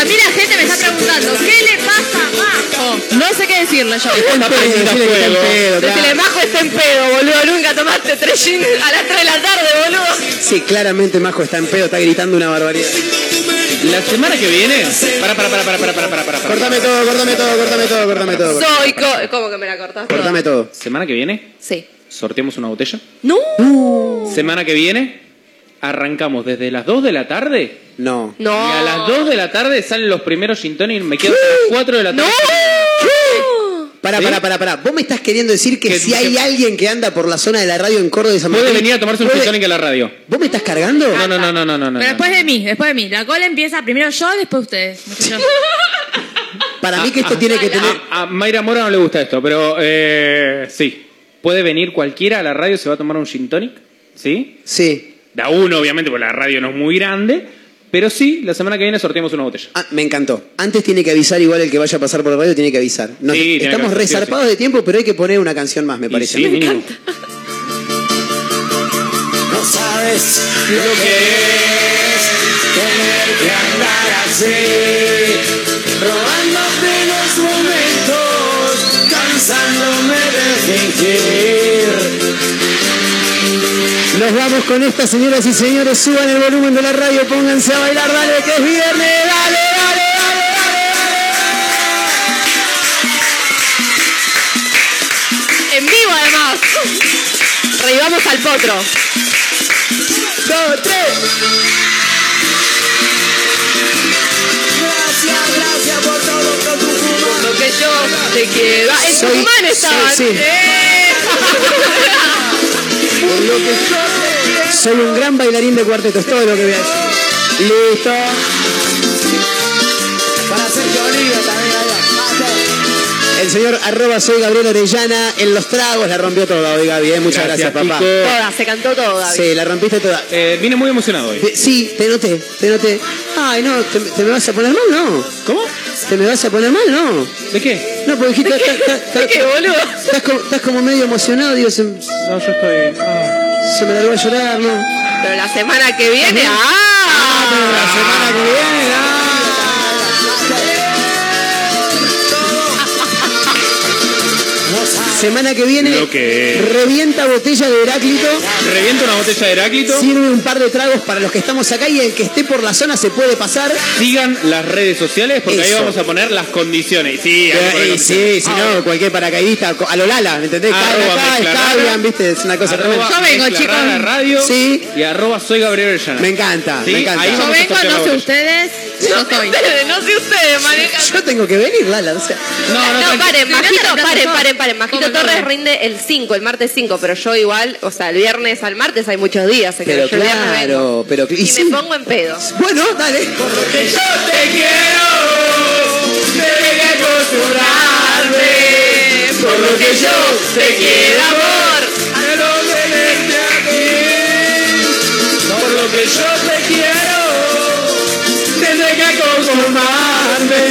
A mí la gente me está preguntando, ¿qué le pasa a? No sé qué decirle yo. Está en pedo, decile que está en pedo, Decirle. Majo está en pedo, boludo. Nunca tomaste tres gin a las 3 de la tarde, boludo. Sí, claramente Majo está en pedo, está gritando una barbaridad. La semana que viene. Para, para, para, para, para, para, para, para. Cortame todo, cortame todo, cortame todo, cortame todo. Soy co ¿Cómo que me la cortaste? Cortame todo. Semana que viene, Sí. sorteamos una botella. No. Semana que viene, arrancamos desde las 2 de la tarde. No. No. Y a las 2 de la tarde salen los primeros gin tonic y me quedo hasta las 4 de la tarde. Para, ¿Sí? para, para, para. Vos me estás queriendo decir que, Que- si hay que- alguien que anda por la zona de la radio en Córdoba y San Puede Martín, venir a tomarse un puede- a la radio. ¿Vos me estás cargando? No, no, no, no, no, no. Pero no. después de mí, después de mí. La cola empieza primero yo, después ustedes. Para mí que esto tiene que tener... A, a Mayra Mora no le gusta esto, pero eh, sí. Puede venir cualquiera a la radio, se va a tomar un gin tonic. ¿Sí? Sí. Da uno, obviamente, porque la radio no es muy grande. Pero sí, la semana que viene sorteamos una botella. Ah, me encantó. Antes tiene que avisar igual el que vaya a pasar por la radio, tiene que avisar. Nos- Sí, estamos sí resarpados de tiempo, pero hay que poner una canción más, me Y parece. sí, Me mínimo. encanta. No sabes lo que es tener que andar así, robándote los momentos, cansándome de fingir. Nos vamos con esta, señoras y señores. Suban el volumen de la radio, pónganse a bailar, dale, que es viernes, dale, dale, dale, dale, En vivo además. Revivamos al potro. Dos, tres. Gracias, gracias por todo Tucumán. Lo que yo te quiero. En Tucumán estaban. sí, sí. Eh. Soy un gran bailarín de cuarteto, es todo lo que voy a decir. Listo. Para Sergio Bolivia también allá. El señor arroba soy Gabriel Orellana en los tragos la rompió toda hoy Gaby, eh. muchas gracias, Gracias, papá. Toda, se cantó todo, Gaby. Sí, la rompiste toda. Eh, vine muy emocionado hoy. Eh, Sí, te noté, te noté. Ay, no, ¿te, te me vas a poner mal? No. ¿Cómo? ¿Te me vas a poner mal? No. ¿De qué? No, porque dijiste... ¿De qué? ta- ta- ta- ¿De qué, boludo? Estás como, estás como medio emocionado, digo, se, No, yo estoy. ah. Se me largó a llorar, ¿no? Pero la semana que viene. Ajá. ¡Ah! pero la semana que viene, ah. Semana que viene, Lo que- revienta botella de Heráclito, Reviento una botella de Heráclito. sirve un par de tragos para los que estamos acá y el que esté por la zona se puede pasar. Sigan las redes sociales porque ahí Eso. vamos a poner las condiciones. Sí, poner Eh, condiciones. sí, si no, cualquier paracaidista, a lo Lala, ¿me entendés? Caen Arroba acá, mezcla escabian, rara. viste, es una cosa Arroba tremenda. Yo vengo, Mezcla chicos. Rara radio Sí. y arroba soy Gabriel Orellana. Me encanta, Sí, me encanta. ahí Yo vamos a vengo, sortear la no sé botella. ustedes, yo estoy. Ustedes, no sé ustedes, manejan. Yo tengo que venir, Lala, o sea. No, no, No, paren, no Majito, paren, paren, paren. Majito Come, Torres come. rinde el 5, el martes 5, pero yo igual, o sea, el viernes al martes hay muchos días. Pero yo claro, pero... Y, y sí. me pongo en pedo. Bueno, dale. Que yo te quiero, que acostumbrarme. Por lo que yo te quiero, amor. A no tenerte aquí. Por lo que yo te quiero, conformarme.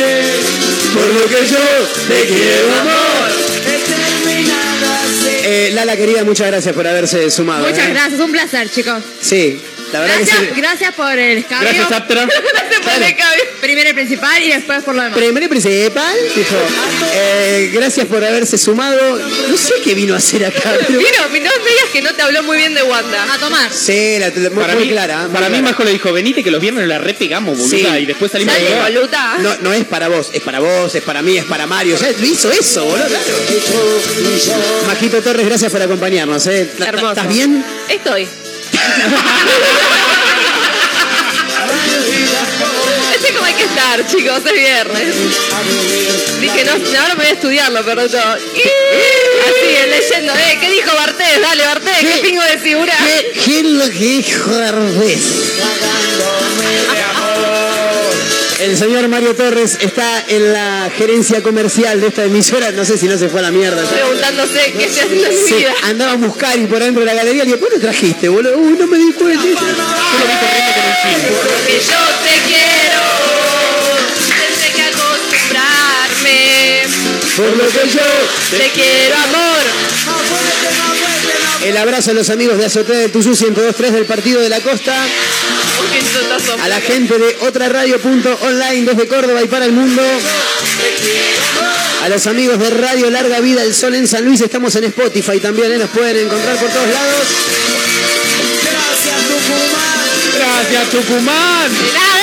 Por lo que yo te quiero, amor. Eh, Lala, querida, muchas gracias por haberse sumado. Muchas ¿eh? gracias, un placer, chicos. Sí, la verdad Gracias, que sí. gracias por el escabio. Gracias, Aptra. Se pone cabeza. Primero el principal y después por lo demás. Primero y principal, dijo. eh, gracias por haberse sumado. No sé qué vino a hacer acá. pero- Mira, no me digas que no te habló muy bien de Wanda. A tomar. Sí, la, la- muy, Para muy mí, clara. muy para mí clara. Majo le dijo, venite que los viernes la repegamos, boluda, Sí. y después salimos jugar. boluda. No, no es para vos, es para vos, es para mí, es para Mario. Ya hizo eso, boludo. claro. Majito Torres, gracias por acompañarnos. ¿eh? ¿T- t- Hermoso. ¿Estás bien? Estoy. Este como hay que estar, chicos, es viernes. Dije, no, ahora voy a estudiarlo, pero todo. Así, leyendo, eh, ¿qué dijo Bartés? Dale, Bartés, ¿qué pingo de figura? ¿Qué, qué es lo que dijo Herbes? El señor Mario Torres está en la gerencia comercial de esta emisora. No sé si no se fue a la mierda. Preguntándose qué estoy haciendo en mi vida. andaba a buscar y por dentro de la galería le dije, ¿por qué lo trajiste, boludo? Uy, no me di cuenta. Porque yo te quiero, tendré que acostumbrarme. Por lo que yo Te quiero, amor. El abrazo a los amigos de Azotea de Tuzú 102.3 del Partido de la Costa. A la gente de otra radio.online desde Córdoba y para el mundo. A los amigos de Radio Larga Vida El Sol en San Luis. Estamos en Spotify también, ¿eh? nos pueden encontrar por todos lados. Gracias, Tucumán. De nada.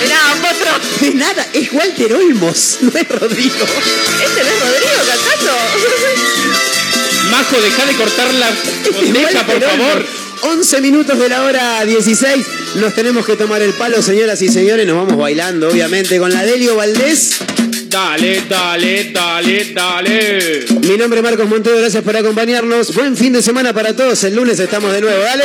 De nada, potro. De nada, es Walter Olmos, no es Rodrigo. Este no es Rodrigo cantando. Majo, deja de cortar la botella, por favor. Olmos. 11 minutos de la hora 16. Nos tenemos que tomar el palo, señoras y señores. Nos vamos bailando, obviamente, con la Delio Valdés. Dale, dale, dale, dale. Mi nombre es Marcos Montero, gracias por acompañarnos. Buen fin de semana para todos. El lunes estamos de nuevo. ¡Dale!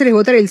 Hacer es votar el